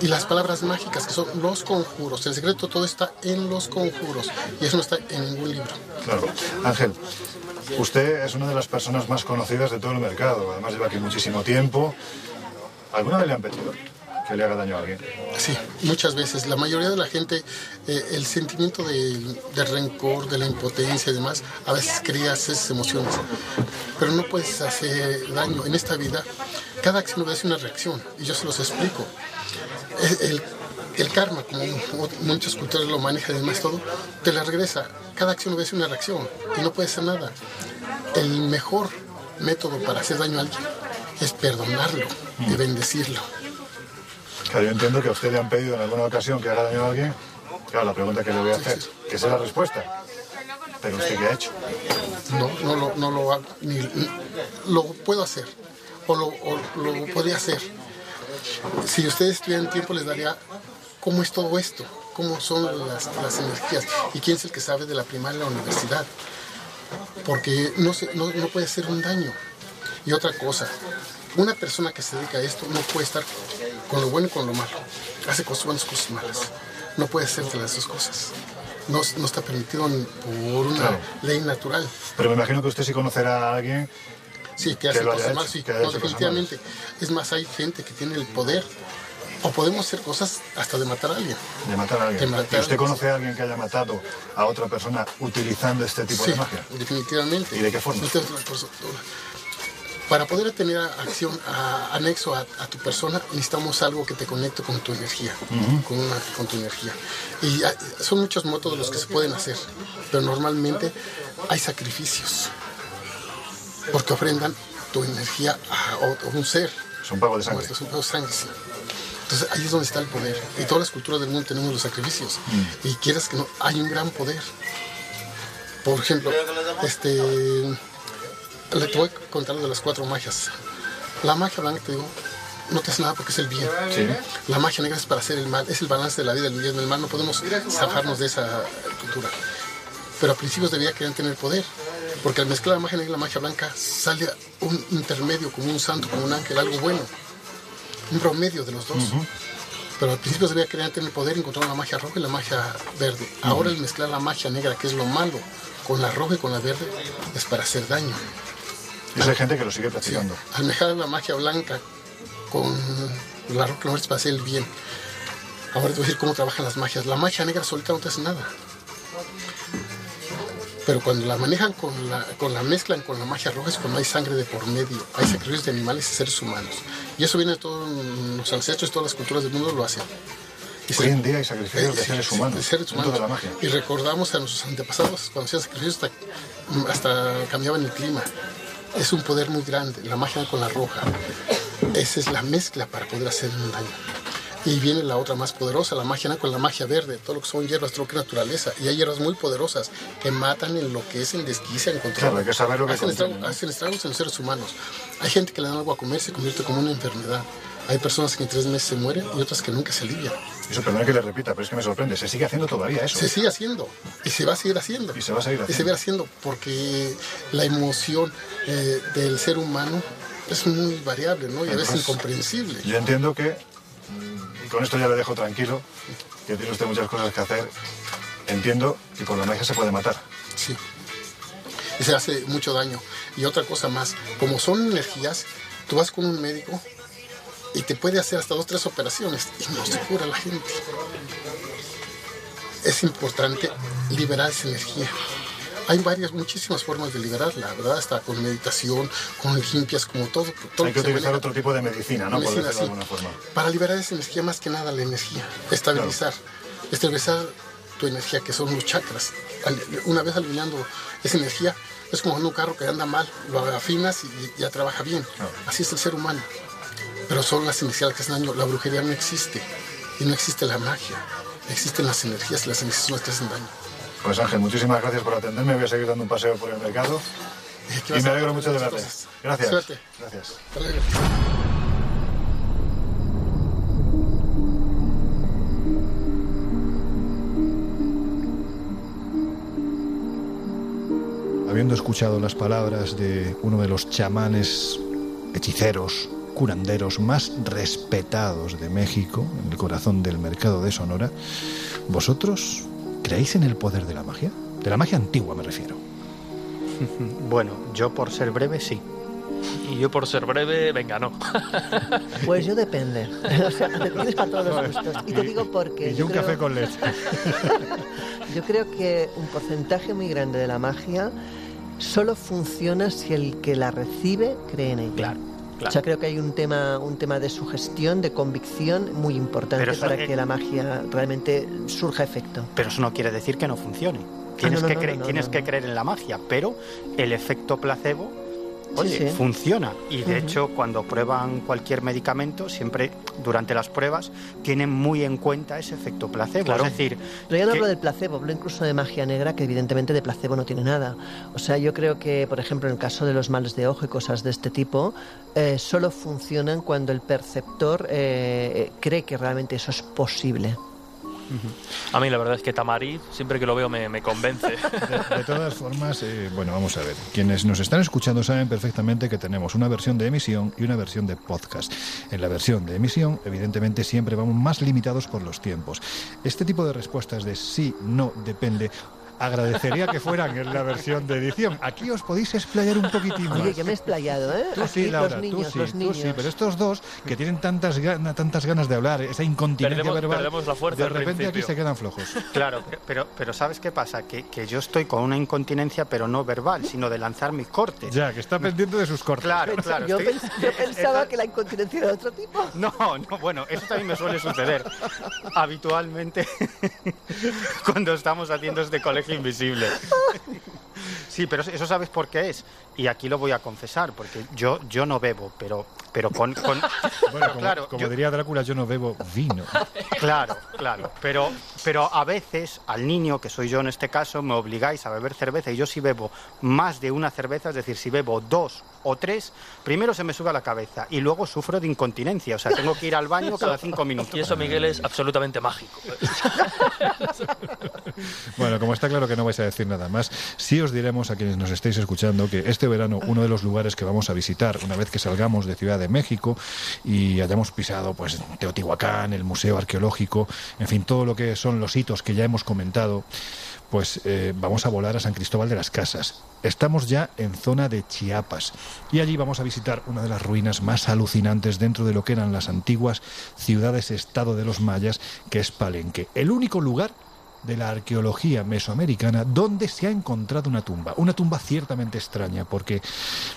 y las palabras mágicas que son los conjuros. El secreto todo está en los conjuros y eso no está en ningún libro. Claro. Ángel, usted es una de las personas más conocidas de todo el mercado. Además lleva aquí muchísimo tiempo. ¿Alguna vez le han pedido le haga daño a alguien? Sí, muchas veces. La mayoría de la gente, eh, el sentimiento de, rencor, de la impotencia y demás, a veces crea esas emociones. Pero no puedes hacer daño. En esta vida, cada acción obedece una reacción. Y yo se los explico. El, karma, como mu- muchas culturas lo manejan y demás todo, te la regresa. Cada acción obedece una reacción y no puede ser nada. El mejor método para hacer daño a alguien es perdonarlo y bendecirlo. Yo entiendo que a usted le han pedido en alguna ocasión que haga daño a alguien. Claro, la pregunta que le voy a hacer, que sea la respuesta. Pero usted qué ha hecho? No, no lo, no lo ni, lo puedo hacer, o lo, lo podría hacer. Si ustedes tuvieran tiempo les daría cómo es todo esto, cómo son las, energías y quién es el que sabe de la primaria en la universidad. Porque no, se- no, no puede ser un daño. Y otra cosa, una persona que se dedica a esto no puede estar con lo bueno y con lo malo. Hace cosas buenas, cosas malas. No puede de las dos cosas. No, no está permitido por una Claro. ley natural. Pero me imagino que usted sí conocerá a alguien Sí, que hace cosas mal, sí, no, definitivamente. Es más, hay gente que tiene el poder, o podemos hacer cosas hasta de matar a alguien. de matar a alguien. Matar ¿Y a usted alguien, conoce a alguien que haya matado a otra persona utilizando este tipo Sí, de magia? definitivamente. ¿Y de qué forma? Para poder tener acción a- anexo a, a tu persona, necesitamos algo que te conecte con tu energía, con, una- con tu energía. Y hay- son muchos métodos los que se pueden hacer, pero normalmente hay sacrificios, porque ofrendan tu energía a, o- a un ser. Es un pago de sangre. Es un pago de sangre, sí. Entonces ahí es donde está el poder. Y todas las culturas del mundo tenemos los sacrificios. Mm. Y quieras que no, hay un gran poder. Por ejemplo, este, le te voy a contar de las cuatro magias. La magia blanca, te digo, no te hace nada porque es el bien. Sí. La magia negra es para hacer el mal, es el balance de la vida, el bien y el mal. No podemos zafarnos de esa cultura. Pero a principios debía querer tener poder. Porque al mezclar la magia negra y la magia blanca sale un intermedio, como un santo, como un ángel, algo bueno. Un promedio de los dos. Pero al principio debía querer tener poder, encontrar la magia roja y la magia verde. Ahora el mezclar la magia negra, que es lo malo, con la roja y con la verde, es para hacer daño. Y hay gente que lo sigue practicando. Al mezclar la magia blanca con la verde es para hacer el bien. Ahora te voy a decir cómo trabajan las magias. La magia negra solita no te hace nada. Pero cuando la manejan con la, con la mezclan con la magia roja es cuando hay sangre de por medio. Hay sacrificios de animales y seres humanos. Y eso viene de todos los ancestros, todas las culturas del mundo lo hacen. Y Hoy en día hay sacrificios de sí, seres sí, humanos. de seres humanos. de la magia. Y recordamos a nuestros antepasados cuando hacían sacrificios hasta, hasta cambiaban el clima. Es un poder muy grande, la magia con la roja. Esa es la mezcla para poder hacer un daño. Y viene la otra más poderosa, la magia con la magia verde, todo lo que son hierbas, es naturaleza. Y hay hierbas muy poderosas que matan en lo que es en desquicia, en control. Claro, hay que saber lo que hacen, contiene, estragos, hacen estragos en los seres humanos. Hay gente que le dan algo a comer, se convierte como una enfermedad. Hay personas que en tres meses se mueren y otras que nunca se alivian. Eso, perdón que le repita, pero es que me sorprende. Se sigue haciendo todavía eso. Se sigue haciendo y se va a seguir haciendo. Y se va a seguir Y se haciendo. va haciendo porque la emoción eh, del ser humano es muy variable, ¿no? Y a veces incomprensible. Yo entiendo que, y con esto ya le dejo tranquilo, que tiene usted muchas cosas que hacer. Entiendo que con la magia se puede matar. Sí. Y se hace mucho daño. Y otra cosa más, como son energías, tú vas con un médico y te puede hacer hasta dos, tres operaciones y no se cura la gente. Es importante liberar esa energía. Hay varias, muchísimas formas de liberarla, ¿verdad? Hasta con meditación, con limpias, como todo. todo Hay que se utilizar otro tipo de medicina, ¿no? Por de alguna forma. Para liberar esa energía, más que nada la energía, estabilizar, estabilizar tu energía, que son los chakras. Una vez alineando esa energía, es como en un carro que anda mal, lo afinas y ya trabaja bien. Así es el ser humano. Pero son las energías las que hacen daño. La brujería no existe. Y no existe la magia. Existen las energías y las energías son las que hacen daño. Pues Ángel, muchísimas gracias por atenderme. Voy a seguir dando un paseo por el mercado. Y me alegro mucho de verte. cosas. Gracias. Suerte. Gracias. Hasta luego. Habiendo escuchado las palabras de uno de los chamanes, hechiceros, curanderos más respetados de México, en el corazón del mercado de Sonora, ¿vosotros creéis en el poder de la magia? De la magia antigua me refiero. Bueno, yo por ser breve sí. Y yo por ser breve, venga, no. Pues yo depende. O sea, depende para todos los gustos. Y te digo por qué. Y yo un creo- café con leche. Yo creo que un porcentaje muy grande de la magia solo funciona si el que la recibe cree en ella. Claro, O sea, creo que hay un tema, un tema de sugestión, de convicción muy importante para eh, que la magia realmente surja efecto. Pero eso no quiere decir que no funcione. Tienes, no, que, no, tienes que creer en la magia, pero el efecto placebo, oye, sí. funciona. Y de hecho, cuando prueban cualquier medicamento, siempre durante las pruebas tienen muy en cuenta ese efecto placebo. Claro. Es decir, Pero ya no que- hablo del placebo, hablo incluso de magia negra, que evidentemente de placebo no tiene nada. O sea, yo creo que, por ejemplo, en el caso de los males de ojo y cosas de este tipo, eh, solo funcionan cuando el perceptor eh, cree que realmente eso es posible. A mí la verdad es que Tamariz, siempre que lo veo, me, convence. De, de todas formas, eh, bueno, vamos a ver. Quienes nos están escuchando saben perfectamente que tenemos una versión de emisión y una versión de podcast. En la versión de emisión, evidentemente, siempre vamos más limitados por los tiempos. Este tipo de respuestas de sí, no, depende. Agradecería que fueran en la versión de edición. Aquí os podéis explayar un poquitín más. Oye, que me he explayado, ¿eh? Tú sí, Laura, los niños, tú sí, los tú niños. sí, pero estos dos que tienen tantas, gana- tantas ganas de hablar, esa incontinencia Perdemos- verbal, perdemos la fuerza de repente aquí se quedan flojos. Claro, pe- pero, pero ¿sabes qué pasa? Que, que yo estoy con una incontinencia, pero no verbal, sino de lanzar mis cortes. Ya, que está pendiente de sus cortes. Claro, claro. yo, estoy- pens- yo pensaba que la incontinencia era de otro tipo. No, no, bueno, eso también me suele suceder habitualmente cuando estamos haciendo este colegio invisible. Sí, pero eso sabes por qué es. Y aquí lo voy a confesar, porque yo, yo no bebo, pero, pero con... con- Bueno, como, claro, como yo- diría Drácula, yo no bebo vino. Claro, claro. Pero, pero a veces al niño, que soy yo en este caso, me obligáis a beber cerveza y yo si bebo más de una cerveza, es decir, si bebo dos o tres, primero se me sube a la cabeza y luego sufro de incontinencia. O sea, tengo que ir al baño cada cinco minutos. Y eso, Miguel, es absolutamente mágico. Bueno, como está claro que no vais a decir nada más, sí os diremos a quienes nos estéis escuchando que este verano uno de los lugares que vamos a visitar una vez que salgamos de Ciudad de México y hayamos pisado pues Teotihuacán, el Museo Arqueológico, en fin, todo lo que son los hitos que ya hemos comentado, pues eh, vamos a volar a San Cristóbal de las Casas. Estamos ya en zona de Chiapas y allí vamos a visitar una de las ruinas más alucinantes dentro de lo que eran las antiguas ciudades-estado de los mayas, que es Palenque. El único lugar de la arqueología mesoamericana donde se ha encontrado una tumba. Una tumba ciertamente extraña porque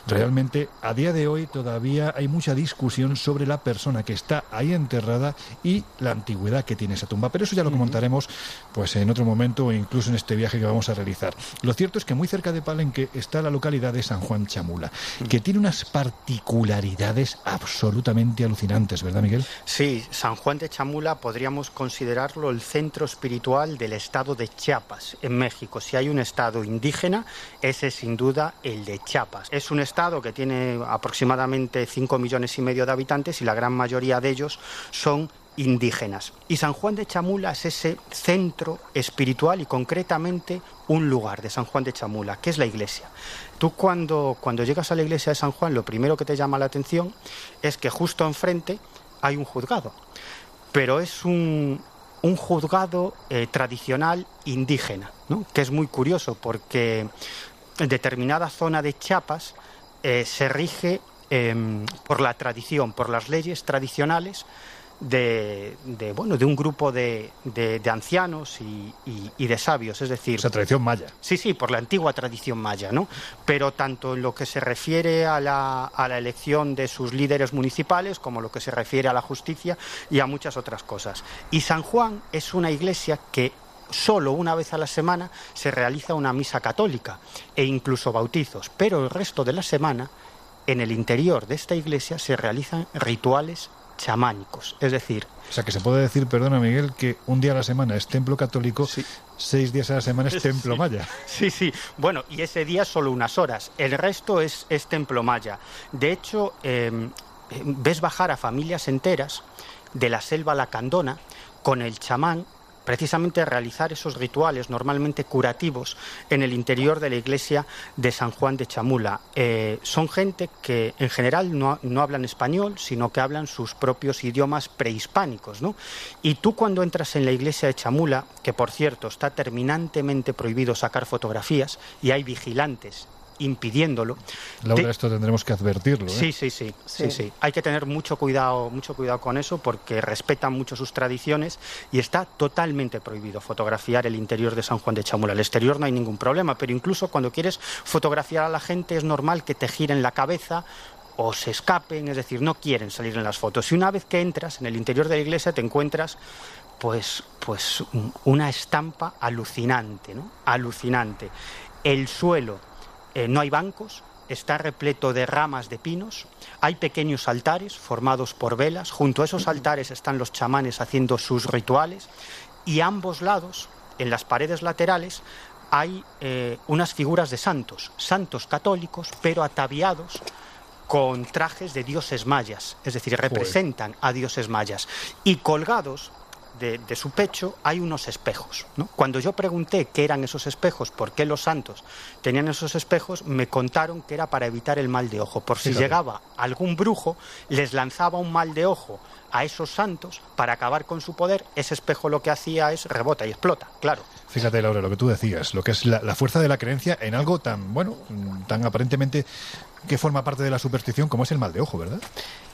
realmente a día de hoy todavía hay mucha discusión sobre la persona que está ahí enterrada y la antigüedad que tiene esa tumba. Pero eso ya lo comentaremos pues en otro momento o incluso en este viaje que vamos a realizar. Lo cierto es que muy cerca de Palenque está la localidad de San Juan Chamula, que tiene unas particularidades absolutamente alucinantes, ¿verdad, Miguel? Sí, San Juan de Chamula podríamos considerarlo el centro espiritual del estado de Chiapas, en México. Si hay un estado indígena, ese es sin duda el de Chiapas. Es un estado que tiene aproximadamente 5 millones y medio de habitantes y la gran mayoría de ellos son indígenas. Y San Juan de Chamula es ese centro espiritual y concretamente un lugar de San Juan de Chamula, que es la iglesia. Tú cuando, cuando llegas a la iglesia de San Juan, lo primero que te llama la atención es que justo enfrente hay un juzgado, pero es un, un juzgado eh, tradicional indígena, que es muy curioso porque en determinada zona de Chiapas eh, se rige em, por la tradición, por las leyes tradicionales de, de, bueno, de un grupo de, de- de ancianos y, y- y de sabios, es decir... Esa tradición maya. Sí, sí, por la antigua tradición maya, ¿no? Pero tanto en lo que se refiere a la, a la elección de sus líderes municipales, como lo que se refiere a la justicia y a muchas otras cosas. Y San Juan es una iglesia que solo una vez a la semana se realiza una misa católica e incluso bautizos, pero el resto de la semana, en el interior de esta iglesia, se realizan rituales chamánicos, es decir, O sea, que se puede decir, perdona Miguel, que un día a la semana es templo católico, seis días a la semana es templo Sí. maya. Sí, sí. Bueno, y ese día solo unas horas. El resto es, es templo maya. De hecho, eh, eh, ves bajar a familias enteras de la selva lacandona con el chamán precisamente realizar esos rituales normalmente curativos en el interior de la iglesia de San Juan de Chamula. Eh, son gente que en general no, no hablan español, sino que hablan sus propios idiomas prehispánicos. ¿no? Y tú cuando entras en la iglesia de Chamula, que por cierto está terminantemente prohibido sacar fotografías y hay vigilantes impidiéndolo, Laura, te- esto tendremos que advertirlo. ¿eh? Sí, sí, sí, sí, sí. Hay que tener mucho cuidado, mucho cuidado con eso porque respetan mucho sus tradiciones y está totalmente prohibido fotografiar el interior de San Juan de Chamula. El exterior no hay ningún problema, pero incluso cuando quieres fotografiar a la gente es normal que te giren la cabeza o se escapen, es decir, no quieren salir en las fotos. Y una vez que entras en el interior de la iglesia te encuentras pues, pues un- una estampa alucinante, ¿no? Alucinante. El suelo, eh, no hay bancos, está repleto de ramas de pinos, hay pequeños altares formados por velas, junto a esos altares están los chamanes haciendo sus rituales y a ambos lados, en las paredes laterales, hay eh, unas figuras de santos, santos católicos, pero ataviados con trajes de dioses mayas, es decir, representan a dioses mayas. Y colgados de, de su pecho hay unos espejos. ¿no? Cuando yo pregunté qué eran esos espejos, por qué los santos tenían esos espejos, me contaron que era para evitar el mal de ojo. Por si llegaba algún brujo, les lanzaba un mal de ojo a esos santos para acabar con su poder. Ese espejo lo que hacía es rebota y explota, claro. Fíjate, Laura, lo que tú decías, lo que es la, la fuerza de la creencia en algo tan, bueno, tan aparentemente que forma parte de la superstición como es el mal de ojo, ¿verdad?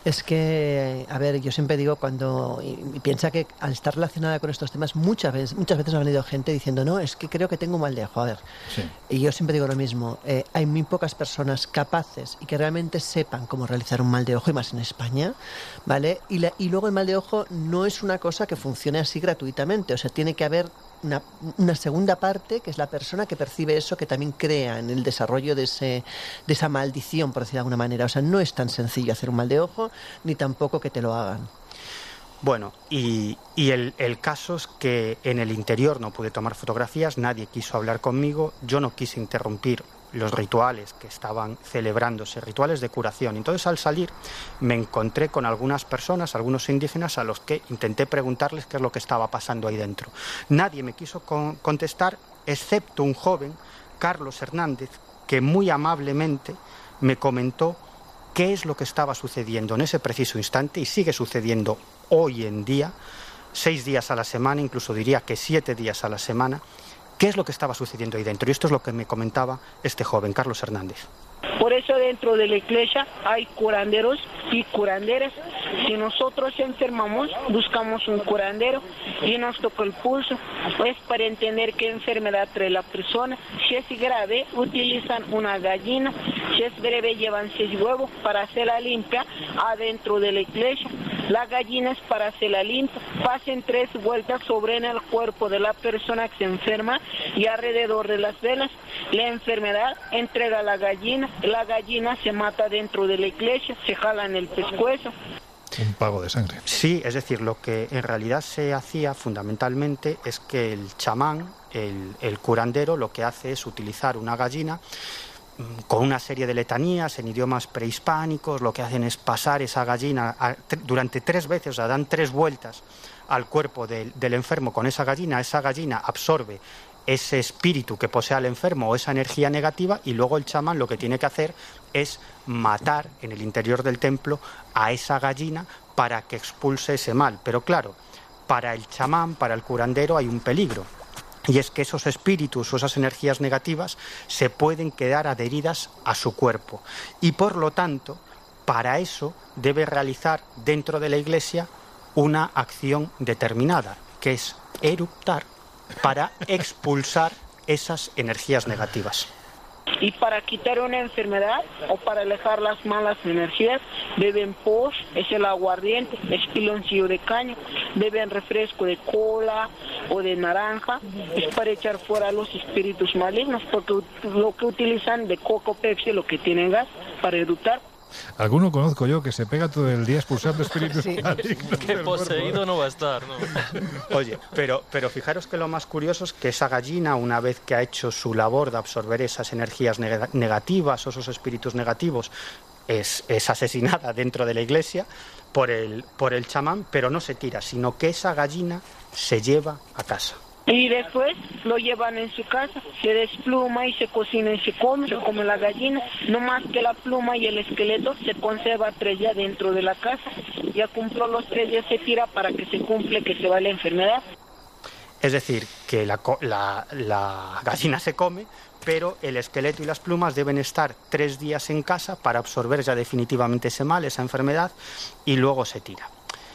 Es que, a ver, yo siempre digo cuando y, y piensa que al estar relacionada con estos temas muchas veces, muchas veces ha venido gente diciendo no, es que creo que tengo un mal de ojo. A ver, Sí. y yo siempre digo lo mismo, eh, hay muy pocas personas capaces y que realmente sepan cómo realizar un mal de ojo, y más en España, ¿vale? Y, la- y luego el mal de ojo no es una cosa que funcione así gratuitamente, o sea, tiene que haber una, una segunda parte, que es la persona que percibe eso, que también crea en el desarrollo de, ese, de esa maldición, por decir de alguna manera. O sea, no es tan sencillo hacer un mal de ojo, ni tampoco que te lo hagan. Bueno, y, y el, el caso es que en el interior no pude tomar fotografías, nadie quiso hablar conmigo, yo no quise interrumpir los rituales que estaban celebrándose, rituales de curación. Entonces al salir me encontré con algunas personas, algunos indígenas, a los que intenté preguntarles qué es lo que estaba pasando ahí dentro. Nadie me quiso con- contestar, excepto un joven, Carlos Hernández, que muy amablemente me comentó qué es lo que estaba sucediendo en ese preciso instante y sigue sucediendo hoy en día, seis días a la semana, incluso diría que siete días a la semana, qué es lo que estaba sucediendo ahí dentro. Y esto es lo que me comentaba este joven, Carlos Hernández. Por eso dentro de la iglesia hay curanderos y curanderas. Si nosotros enfermamos, buscamos un curandero y nos toca el pulso. Es para entender qué enfermedad trae la persona. Si es grave, utilizan una gallina. Si es breve, llevan seis huevos para hacerla limpia adentro de la iglesia. La gallina es para hacerla limpia. Pasen tres vueltas sobre el cuerpo de la persona que se enferma y alrededor de las velas. La enfermedad entrega a la gallina. La gallina se mata dentro de la iglesia, se jala en el pescuezo. Un pago de sangre. Sí, es decir, lo que en realidad se hacía fundamentalmente es que el chamán, el, el curandero, lo que hace es utilizar una gallina mm, con una serie de letanías en idiomas prehispánicos, lo que hacen es pasar esa gallina a- durante tres veces, o sea, dan tres vueltas al cuerpo del, del enfermo con esa gallina, esa gallina absorbe ese espíritu que posee al enfermo o esa energía negativa y luego el chamán lo que tiene que hacer es matar en el interior del templo a esa gallina para que expulse ese mal. Pero claro, para el chamán, para el curandero hay un peligro. Y es que esos espíritus o esas energías negativas se pueden quedar adheridas a su cuerpo. Y por lo tanto, para eso debe realizar dentro de la iglesia una acción determinada, que es eruptar para expulsar esas energías negativas. Y para quitar una enfermedad o para alejar las malas energías, beben pos, es el aguardiente, es piloncillo de caña, beben refresco de cola o de naranja, es para echar fuera los espíritus malignos, porque lo que utilizan de coco Pepsi, lo que tienen gas, para eructar. Alguno conozco yo que se pega todo el día expulsando espíritus malignos Que poseído cuerpo. no va a estar, ¿no? Oye, pero, pero fijaros que lo más curioso es que esa gallina, una vez que ha hecho su labor de absorber esas energías nega- negativas o esos espíritus negativos, es, es asesinada dentro de la iglesia por el, por el chamán, pero no se tira, sino que esa gallina se lleva a casa. Y después lo llevan en su casa, se despluma y se cocina y se come, se come la gallina. No más que la pluma y el esqueleto se conserva tres días dentro de la casa. Ya cumplió los tres días, se tira para que se cumple, que se va la enfermedad. Es decir, que la, la gallina se come, pero el esqueleto y las plumas deben estar tres días en casa para absorber ya definitivamente ese mal, esa enfermedad, y luego se tira.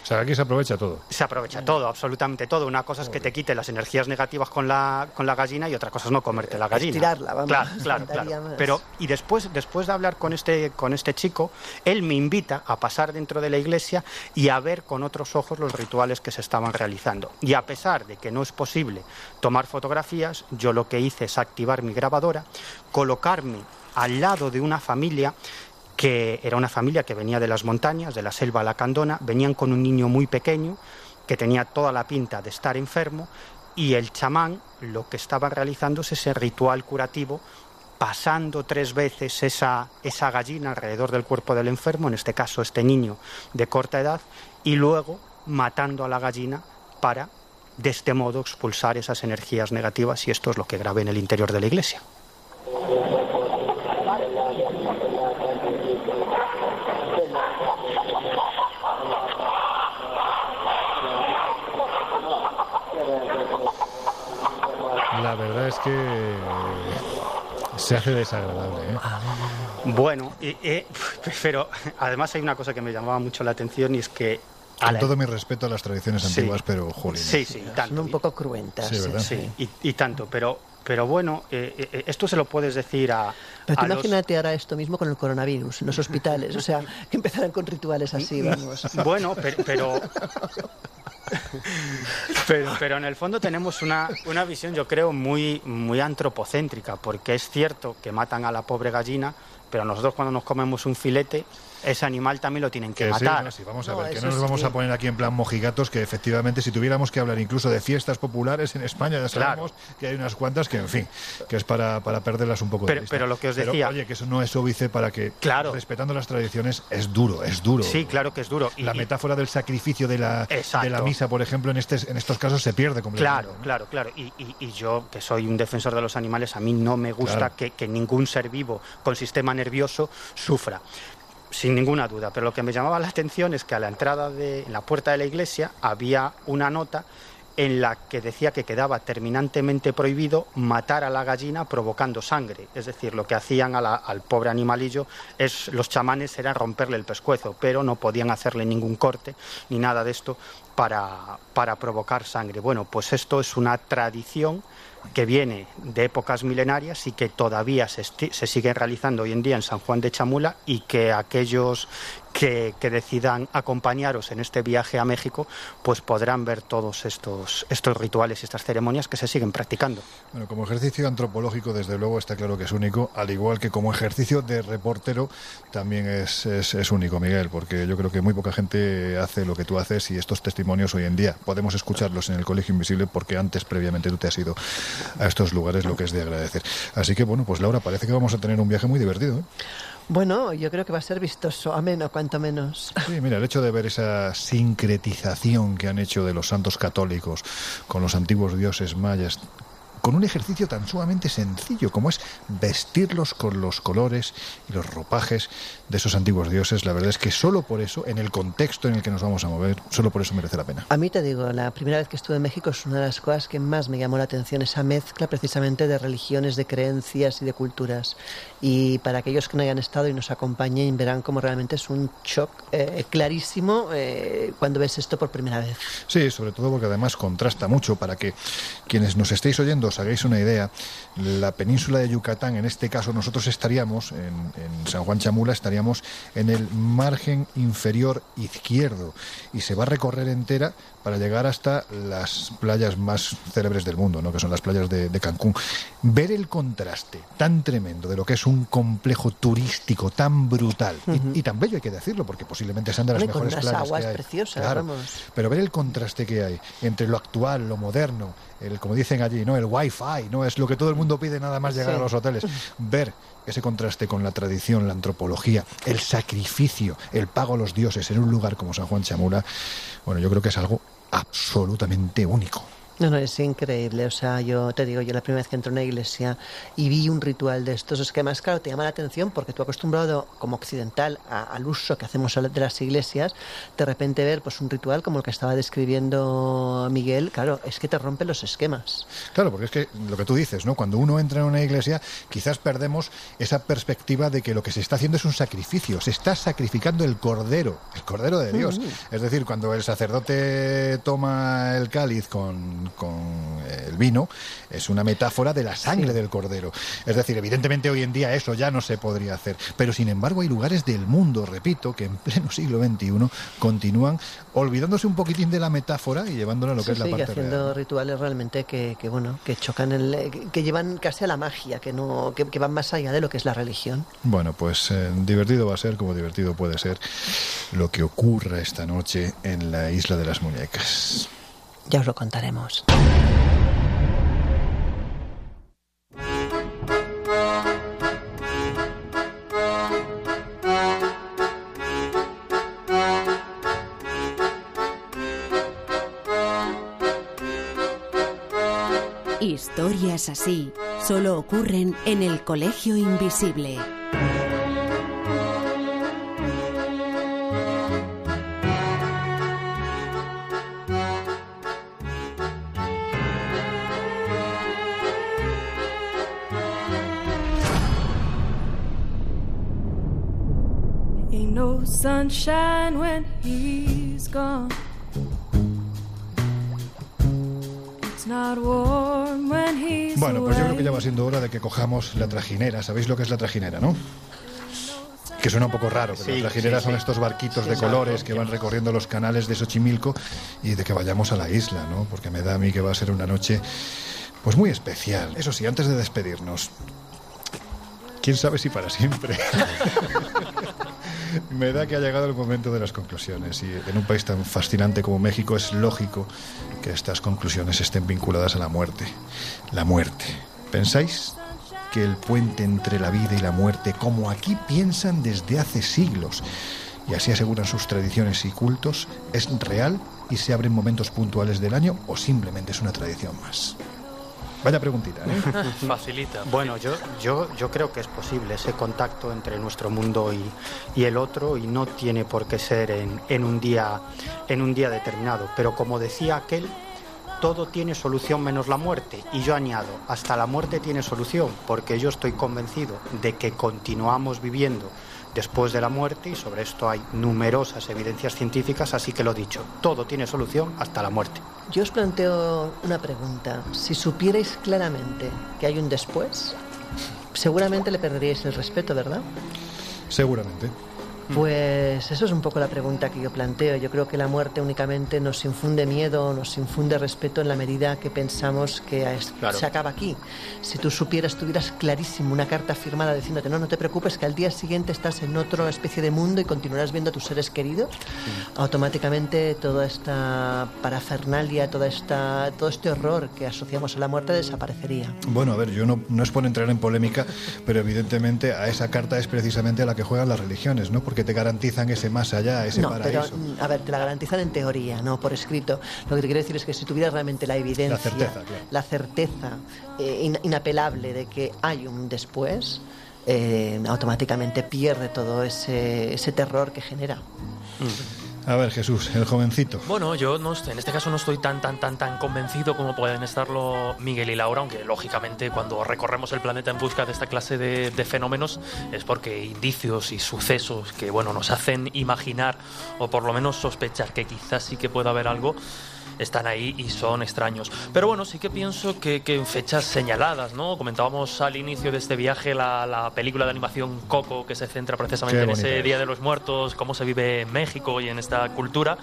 O sea, aquí se aprovecha todo. Se aprovecha todo, absolutamente todo. Una cosa es que te quite las energías negativas con la, con la gallina y otra cosa es no comerte la gallina. Estirarla, vamos, Claro, claro, claro. más. Pero, y después, después de hablar con este, con este chico, él me invita a pasar dentro de la iglesia y a ver con otros ojos los rituales que se estaban realizando. Y a pesar de que no es posible tomar fotografías, yo lo que hice es activar mi grabadora, colocarme al lado de una familia que era una familia que venía de las montañas, de la selva lacandona, venían con un niño muy pequeño que tenía toda la pinta de estar enfermo y el chamán lo que estaba realizando es ese ritual curativo pasando tres veces esa, esa gallina alrededor del cuerpo del enfermo, en este caso este niño de corta edad, y luego matando a la gallina para de este modo expulsar esas energías negativas y esto es lo que grabé en el interior de la iglesia. La verdad es que se hace desagradable. ¿eh? Bueno, y- y- pero además hay una cosa que me llamaba mucho la atención y es que... Con la- todo mi respeto a las tradiciones Sí. antiguas, pero jolín. Sí, sí, tanto. Son un poco cruentas. Sí, ¿verdad? Sí, y, y tanto, pero, pero bueno, eh, eh, esto se lo puedes decir a... Pero tú a los- imagínate ahora esto mismo con el coronavirus, en los hospitales, o sea, que empezaran con rituales así, vamos. Bueno, pero... pero... Pero, pero en el fondo tenemos una, una visión, yo creo, muy, muy antropocéntrica, porque es cierto que matan a la pobre gallina, pero nosotros cuando nos comemos un filete, ese animal también lo tienen que, Que sí, matar. no, sí, vamos a No, ver, que no nos sí. vamos a poner aquí en plan mojigatos, que efectivamente si tuviéramos que hablar incluso de fiestas populares en España, ya Claro. sabemos que hay unas cuantas que, en fin, que es para, para perderlas un poco de Pero- vista. pero lo que os Pero, decía- oye, que eso no es óbice para que, Claro. respetando las tradiciones, es duro, es duro. Sí, claro que es duro. Y- La y- metáfora del sacrificio de la, Exacto. de la misa, por ejemplo, en, este, en estos casos se pierde completamente. Claro, claro, claro. Y, y- y yo, que soy un defensor de los animales, a mí no me gusta Claro. que, que ningún ser vivo con sistema nervioso sufra. Sin ninguna duda. Pero lo que me llamaba la atención es que a la entrada de en la puerta de la iglesia había una nota en la que decía que quedaba terminantemente prohibido matar a la gallina provocando sangre. Es decir, lo que hacían a la- al pobre animalillo es los chamanes era romperle el pescuezo, pero no podían hacerle ningún corte ni nada de esto para, para provocar sangre. Bueno, pues esto es una tradición que viene de épocas milenarias y que todavía se, se sigue realizando hoy en día en San Juan de Chamula y que aquellos que, decidan acompañaros en este viaje a México pues podrán ver todos estos, estos rituales y estas ceremonias que se siguen practicando. Bueno, como ejercicio antropológico, desde luego, está claro que es único, al igual que como ejercicio de reportero también es, es, es único, Miguel, porque yo creo que muy poca gente hace lo que tú haces y estos testimonios hoy en día podemos escucharlos en el Colegio Invisible porque antes, previamente, tú te has ido a estos lugares, lo que es de agradecer. Así que, bueno, pues Laura, parece que vamos a tener un viaje muy divertido. ¿eh? Bueno, yo creo que va a ser vistoso, ameno, cuanto menos. Sí, mira, el hecho de ver esa sincretización que han hecho de los santos católicos con los antiguos dioses mayas, con un ejercicio tan sumamente sencillo como es vestirlos con los colores y los ropajes de esos antiguos dioses, la verdad es que solo por eso, en el contexto en el que nos vamos a mover, solo por eso merece la pena. A mí te digo, la primera vez que estuve en México es una de las cosas que más me llamó la atención, esa mezcla precisamente de religiones, de creencias y de culturas. Y para aquellos que no hayan estado y nos acompañen, verán como realmente es un shock eh, clarísimo eh, cuando ves esto por primera vez. Sí, sobre todo porque además contrasta mucho para que quienes nos estéis oyendo os hagáis una idea. La península de Yucatán, en este caso nosotros estaríamos, en, en San Juan Chamula, estaríamos en el margen inferior izquierdo y se va a recorrer entera para llegar hasta las playas más célebres del mundo, ¿no? que son las playas de, de Cancún. Ver el contraste tan tremendo de lo que es un complejo turístico tan brutal y- tan bello, hay que decirlo, porque posiblemente sean de las Hombre, con mejores playas aguas que hay. preciosas, Claro. vamos. Pero ver el contraste que hay entre lo actual, lo moderno, el como dicen allí, ¿no? El wifi, ¿no? Es lo que todo el mundo pide nada más llegar Sí. a los hoteles. Ver ese contraste con la tradición, la antropología, el sacrificio, el pago a los dioses en un lugar como San Juan Chamula, bueno, yo creo que es algo absolutamente único. No, no, es increíble. O sea, yo te digo, yo la primera vez que entré a una iglesia y vi un ritual de estos, es que además, claro, te llama la atención porque tú acostumbrado como occidental a- al uso que hacemos de las iglesias, de repente ver pues un ritual como el que estaba describiendo Miguel, claro, es que te rompe los esquemas. Claro, porque es que lo que tú dices, ¿no? Cuando uno entra en una iglesia, quizás perdemos esa perspectiva de que lo que se está haciendo es un sacrificio. Se está sacrificando el cordero, el cordero de Dios. Mm. Es decir, cuando el sacerdote toma el cáliz con, con el vino, es una metáfora de la sangre del cordero. Es decir, evidentemente hoy en día eso ya no se podría hacer. Pero sin embargo, hay lugares del mundo, repito, que en pleno siglo XXI continúan olvidándose un poquitín de la metáfora y llevándola a lo que Sí, es la sí, y parte haciendo real. rituales realmente que, que, bueno, que chocan, el, que, que llevan casi a la magia, que no, que, que van más allá de lo que es la religión. Bueno, pues eh, divertido va a ser como divertido puede ser lo que ocurra esta noche en la Isla de las Muñecas. Ya os lo contaremos. Historias así solo ocurren en el Colegio Invisible. Sunshine when he's gone. It's not warm when he's Bueno, pues yo creo que ya va siendo hora de que cojamos la trajinera. ¿Sabéis lo que es la trajinera, no? Que suena un poco raro, pero Sí, las trajineras sí, son sí. estos barquitos Sí, de colores que van recorriendo los canales de Xochimilco y de que vayamos a la isla, ¿no? Porque me da a mí que va a ser una noche pues muy especial. Eso sí, antes de despedirnos, quién sabe si para siempre. Me da que ha llegado el momento de las conclusiones y en un país tan fascinante como México es lógico que estas conclusiones estén vinculadas a la muerte. La muerte. ¿Pensáis que el puente entre la vida y la muerte, como aquí piensan desde hace siglos, y así aseguran sus tradiciones y cultos, es real y se abre en momentos puntuales del año o simplemente es una tradición más? Vaya preguntita, ¿eh? Facilita. Bueno, yo, yo, yo creo que es posible ese contacto entre nuestro mundo y, y el otro y no tiene por qué ser en, en un día, en un día determinado. Pero como decía aquel, todo tiene solución menos la muerte. Y yo añado, hasta la muerte tiene solución, porque yo estoy convencido de que continuamos viviendo después de la muerte y sobre esto hay numerosas evidencias científicas, así que lo dicho, todo tiene solución hasta la muerte. Yo os planteo una pregunta. Si supierais claramente que hay un después, seguramente le perderíais el respeto, ¿verdad? Seguramente. Pues eso es un poco la pregunta que yo planteo. Yo creo que la muerte únicamente nos infunde miedo, nos infunde respeto en la medida que pensamos que es- Claro. se acaba aquí. Si tú supieras, tuvieras clarísimo una carta firmada diciéndote, no, no te preocupes, que al día siguiente estás en otra especie de mundo y continuarás viendo a tus seres queridos, automáticamente toda esta parafernalia, toda esta, todo este horror que asociamos a la muerte desaparecería. Bueno, a ver, yo no, no es por entrar en polémica, pero evidentemente a esa carta es precisamente a la que juegan las religiones, ¿no? Porque te garantizan ese más allá, ese no, pero paraíso. mm, a ver, te la garantizan en teoría, no por escrito. Lo que te quiero decir es que si tuvieras realmente la evidencia, La certeza, claro. la certeza, eh, in- inapelable de que hay un después, eh, automáticamente pierde todo ese, ese terror que genera. A ver, Jesús, el jovencito. Bueno, yo no en este caso no estoy tan tan tan tan convencido como pueden estarlo Miguel y Laura, aunque lógicamente cuando recorremos el planeta en busca de esta clase de, de fenómenos es porque indicios y sucesos que bueno nos hacen imaginar o por lo menos sospechar que quizás sí que pueda haber algo están ahí y son extraños. Pero bueno, sí que pienso que, que en fechas señaladas, ¿no? Comentábamos al inicio de este viaje la, la película de animación Coco, que se centra precisamente en ese es. Día de los Muertos, cómo se vive en México y en esta cultura.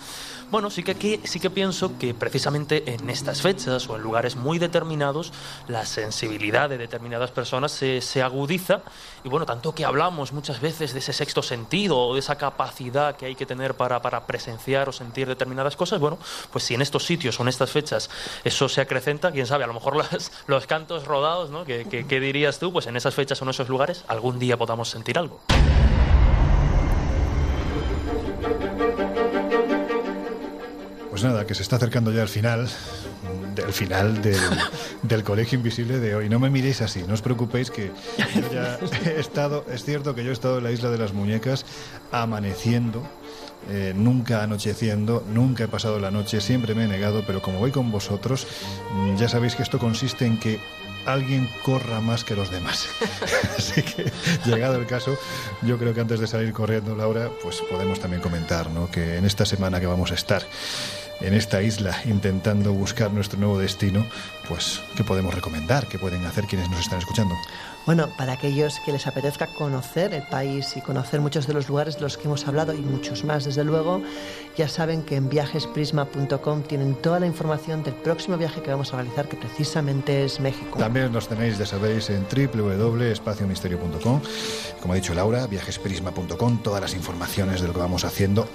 Bueno, sí que aquí sí que pienso que precisamente en estas fechas o en lugares muy determinados la sensibilidad de determinadas personas se, se agudiza y bueno, tanto que hablamos muchas veces de ese sexto sentido o de esa capacidad que hay que tener para, para presenciar o sentir determinadas cosas, bueno, pues si en estos sitios o en estas fechas eso se acrecenta, quién sabe, a lo mejor las- los cantos rodados, ¿no? ¿Qué, qué, qué dirías tú? Pues en esas fechas o en esos lugares algún día podamos sentir algo. Pues nada, que se está acercando ya el final, del final del, del Colegio Invisible de hoy. No me miréis así, no os preocupéis que yo ya he estado, es cierto que yo he estado en la Isla de las Muñecas amaneciendo, eh, nunca anocheciendo, nunca he pasado la noche, siempre me he negado, pero como voy con vosotros, mm, ya sabéis que esto consiste en que alguien corra más que los demás. Así que, llegado el caso, yo creo que antes de salir corriendo, Laura, pues podemos también comentar ¿no? que en esta semana que vamos a estar en esta isla intentando buscar nuestro nuevo destino, pues ¿qué podemos recomendar? ¿Qué pueden hacer quienes nos están escuchando? Bueno, para aquellos que les apetezca conocer el país y conocer muchos de los lugares de los que hemos hablado y muchos más, desde luego, ya saben que en viajesprisma.com tienen toda la información del próximo viaje que vamos a realizar, que precisamente es México. También nos tenéis, ya sabéis, en www.espaciomisterio.com. Como ha dicho Laura, viajesprisma.com, todas las informaciones de lo que vamos haciendo.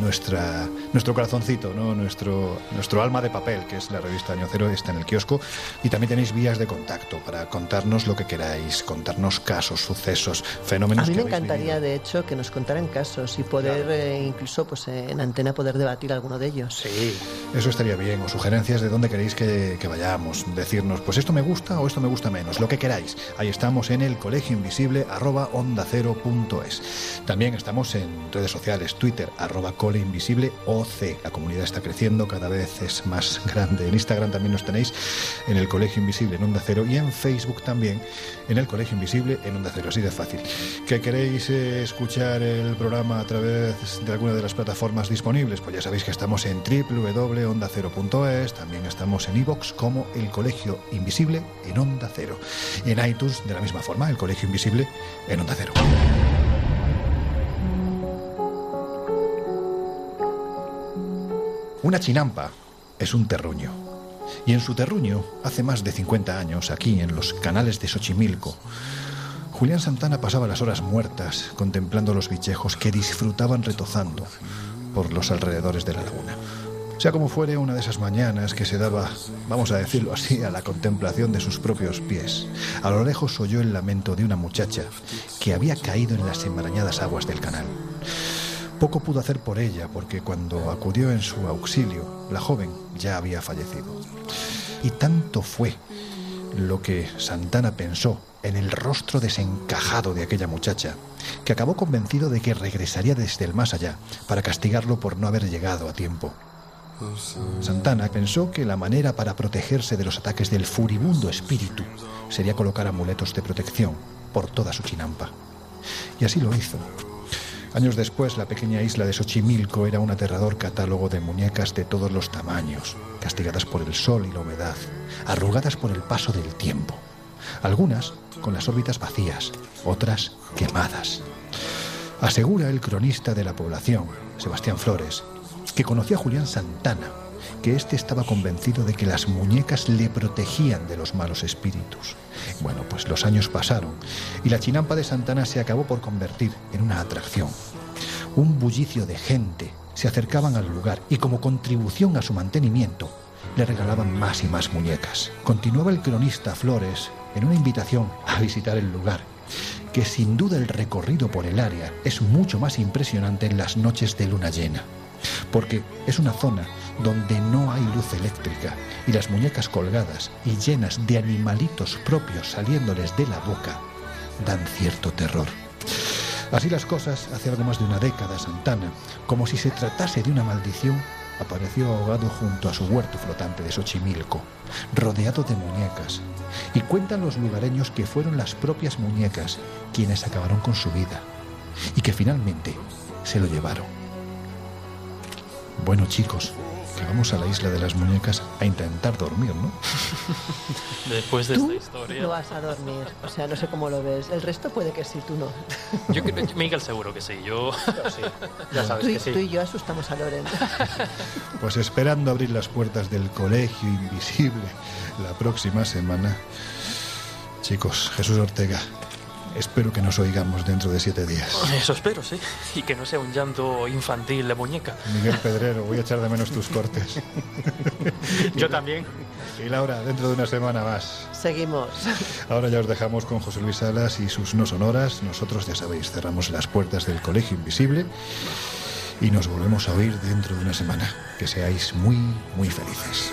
Nuestra, nuestro corazoncito, ¿no? nuestro, nuestro alma de papel, que es la revista Año Cero, está en el kiosco. Y también tenéis vías de contacto para contarnos lo que queráis, contarnos casos, sucesos, fenómenos A mí me encantaría, de hecho, que nos contaran casos y poder, eh, incluso pues, en antena, poder debatir alguno de ellos. Sí. Eso estaría bien, o sugerencias de dónde queréis que, que vayamos. Decirnos, pues esto me gusta o esto me gusta menos, lo que queráis. Ahí estamos en el colegio invisible arroba onda cero punto es. También estamos en redes sociales, Twitter, arroba cole invisible OC. La comunidad está creciendo, cada vez es más grande. En Instagram también nos tenéis en el colegio invisible en onda cero y en Facebook también en el colegio invisible en onda cero. Así de fácil. ¿Que queréis eh, escuchar el programa a través de alguna de las plataformas disponibles? Pues ya sabéis que estamos en www.ondacero.es, también estamos en iVoox como El Colegio Invisible en Onda Cero. Y en iTunes, de la misma forma, El Colegio Invisible en Onda Cero. Una chinampa es un terruño. Y en su terruño, hace más de 50 años, aquí en los canales de Xochimilco, Julián Santana pasaba las horas muertas contemplando los bichejos que disfrutaban retozando por los alrededores de la laguna. Sea como fuere una de esas mañanas que se daba, vamos a decirlo así, a la contemplación de sus propios pies, a lo lejos oyó el lamento de una muchacha que había caído en las enmarañadas aguas del canal. Poco pudo hacer por ella porque cuando acudió en su auxilio, la joven ya había fallecido. Y tanto fue lo que Santana pensó en el rostro desencajado de aquella muchacha, que acabó convencido de que regresaría desde el más allá para castigarlo por no haber llegado a tiempo. Santana pensó que la manera para protegerse de los ataques del furibundo espíritu sería colocar amuletos de protección por toda su chinampa. Y así lo hizo. Años después, la pequeña isla de Xochimilco era un aterrador catálogo de muñecas de todos los tamaños, castigadas por el sol y la humedad, arrugadas por el paso del tiempo. Algunas con las órbitas vacías, otras quemadas. Asegura el cronista de la población, Sebastián Flores, que conoció a Julián Santana, que éste estaba convencido de que las muñecas le protegían de los malos espíritus. Bueno, pues los años pasaron y la chinampa de Santana se acabó por convertir en una atracción. Un bullicio de gente se acercaban al lugar y como contribución a su mantenimiento le regalaban más y más muñecas. Continuaba el cronista Flores en una invitación a visitar el lugar, que sin duda el recorrido por el área es mucho más impresionante en las noches de luna llena, porque es una zona donde no hay luz eléctrica y las muñecas colgadas y llenas de animalitos propios saliéndoles de la boca dan cierto terror. Así las cosas, hace algo más de una década, Santana, como si se tratase de una maldición, apareció ahogado junto a su huerto flotante de Xochimilco, rodeado de muñecas. Y cuentan los lugareños que fueron las propias muñecas quienes acabaron con su vida y que finalmente se lo llevaron. Bueno chicos, que vamos a la isla de las muñecas a intentar dormir, ¿no? Después de Tú esta historia. no vas a dormir, o sea, no sé cómo lo ves. El resto puede que sí, tú no. Yo creo, Miguel seguro que sí. Yo. Ya sabes Tú y, que sí. tú y yo asustamos a Loren. Pues esperando abrir las puertas del colegio invisible la próxima semana. Chicos, Jesús Ortega, espero que nos oigamos dentro de siete días. Eso espero, sí. Y que no sea un llanto infantil de muñeca. Miguel Pedrero, voy a echar de menos tus cortes. Yo también. Y Laura, dentro de una semana más. Seguimos. Ahora ya os dejamos con José Luis Salas y sus no sonoras. Nosotros, ya sabéis, cerramos las puertas del colegio invisible y nos volvemos a oír dentro de una semana. Que seáis muy, muy felices.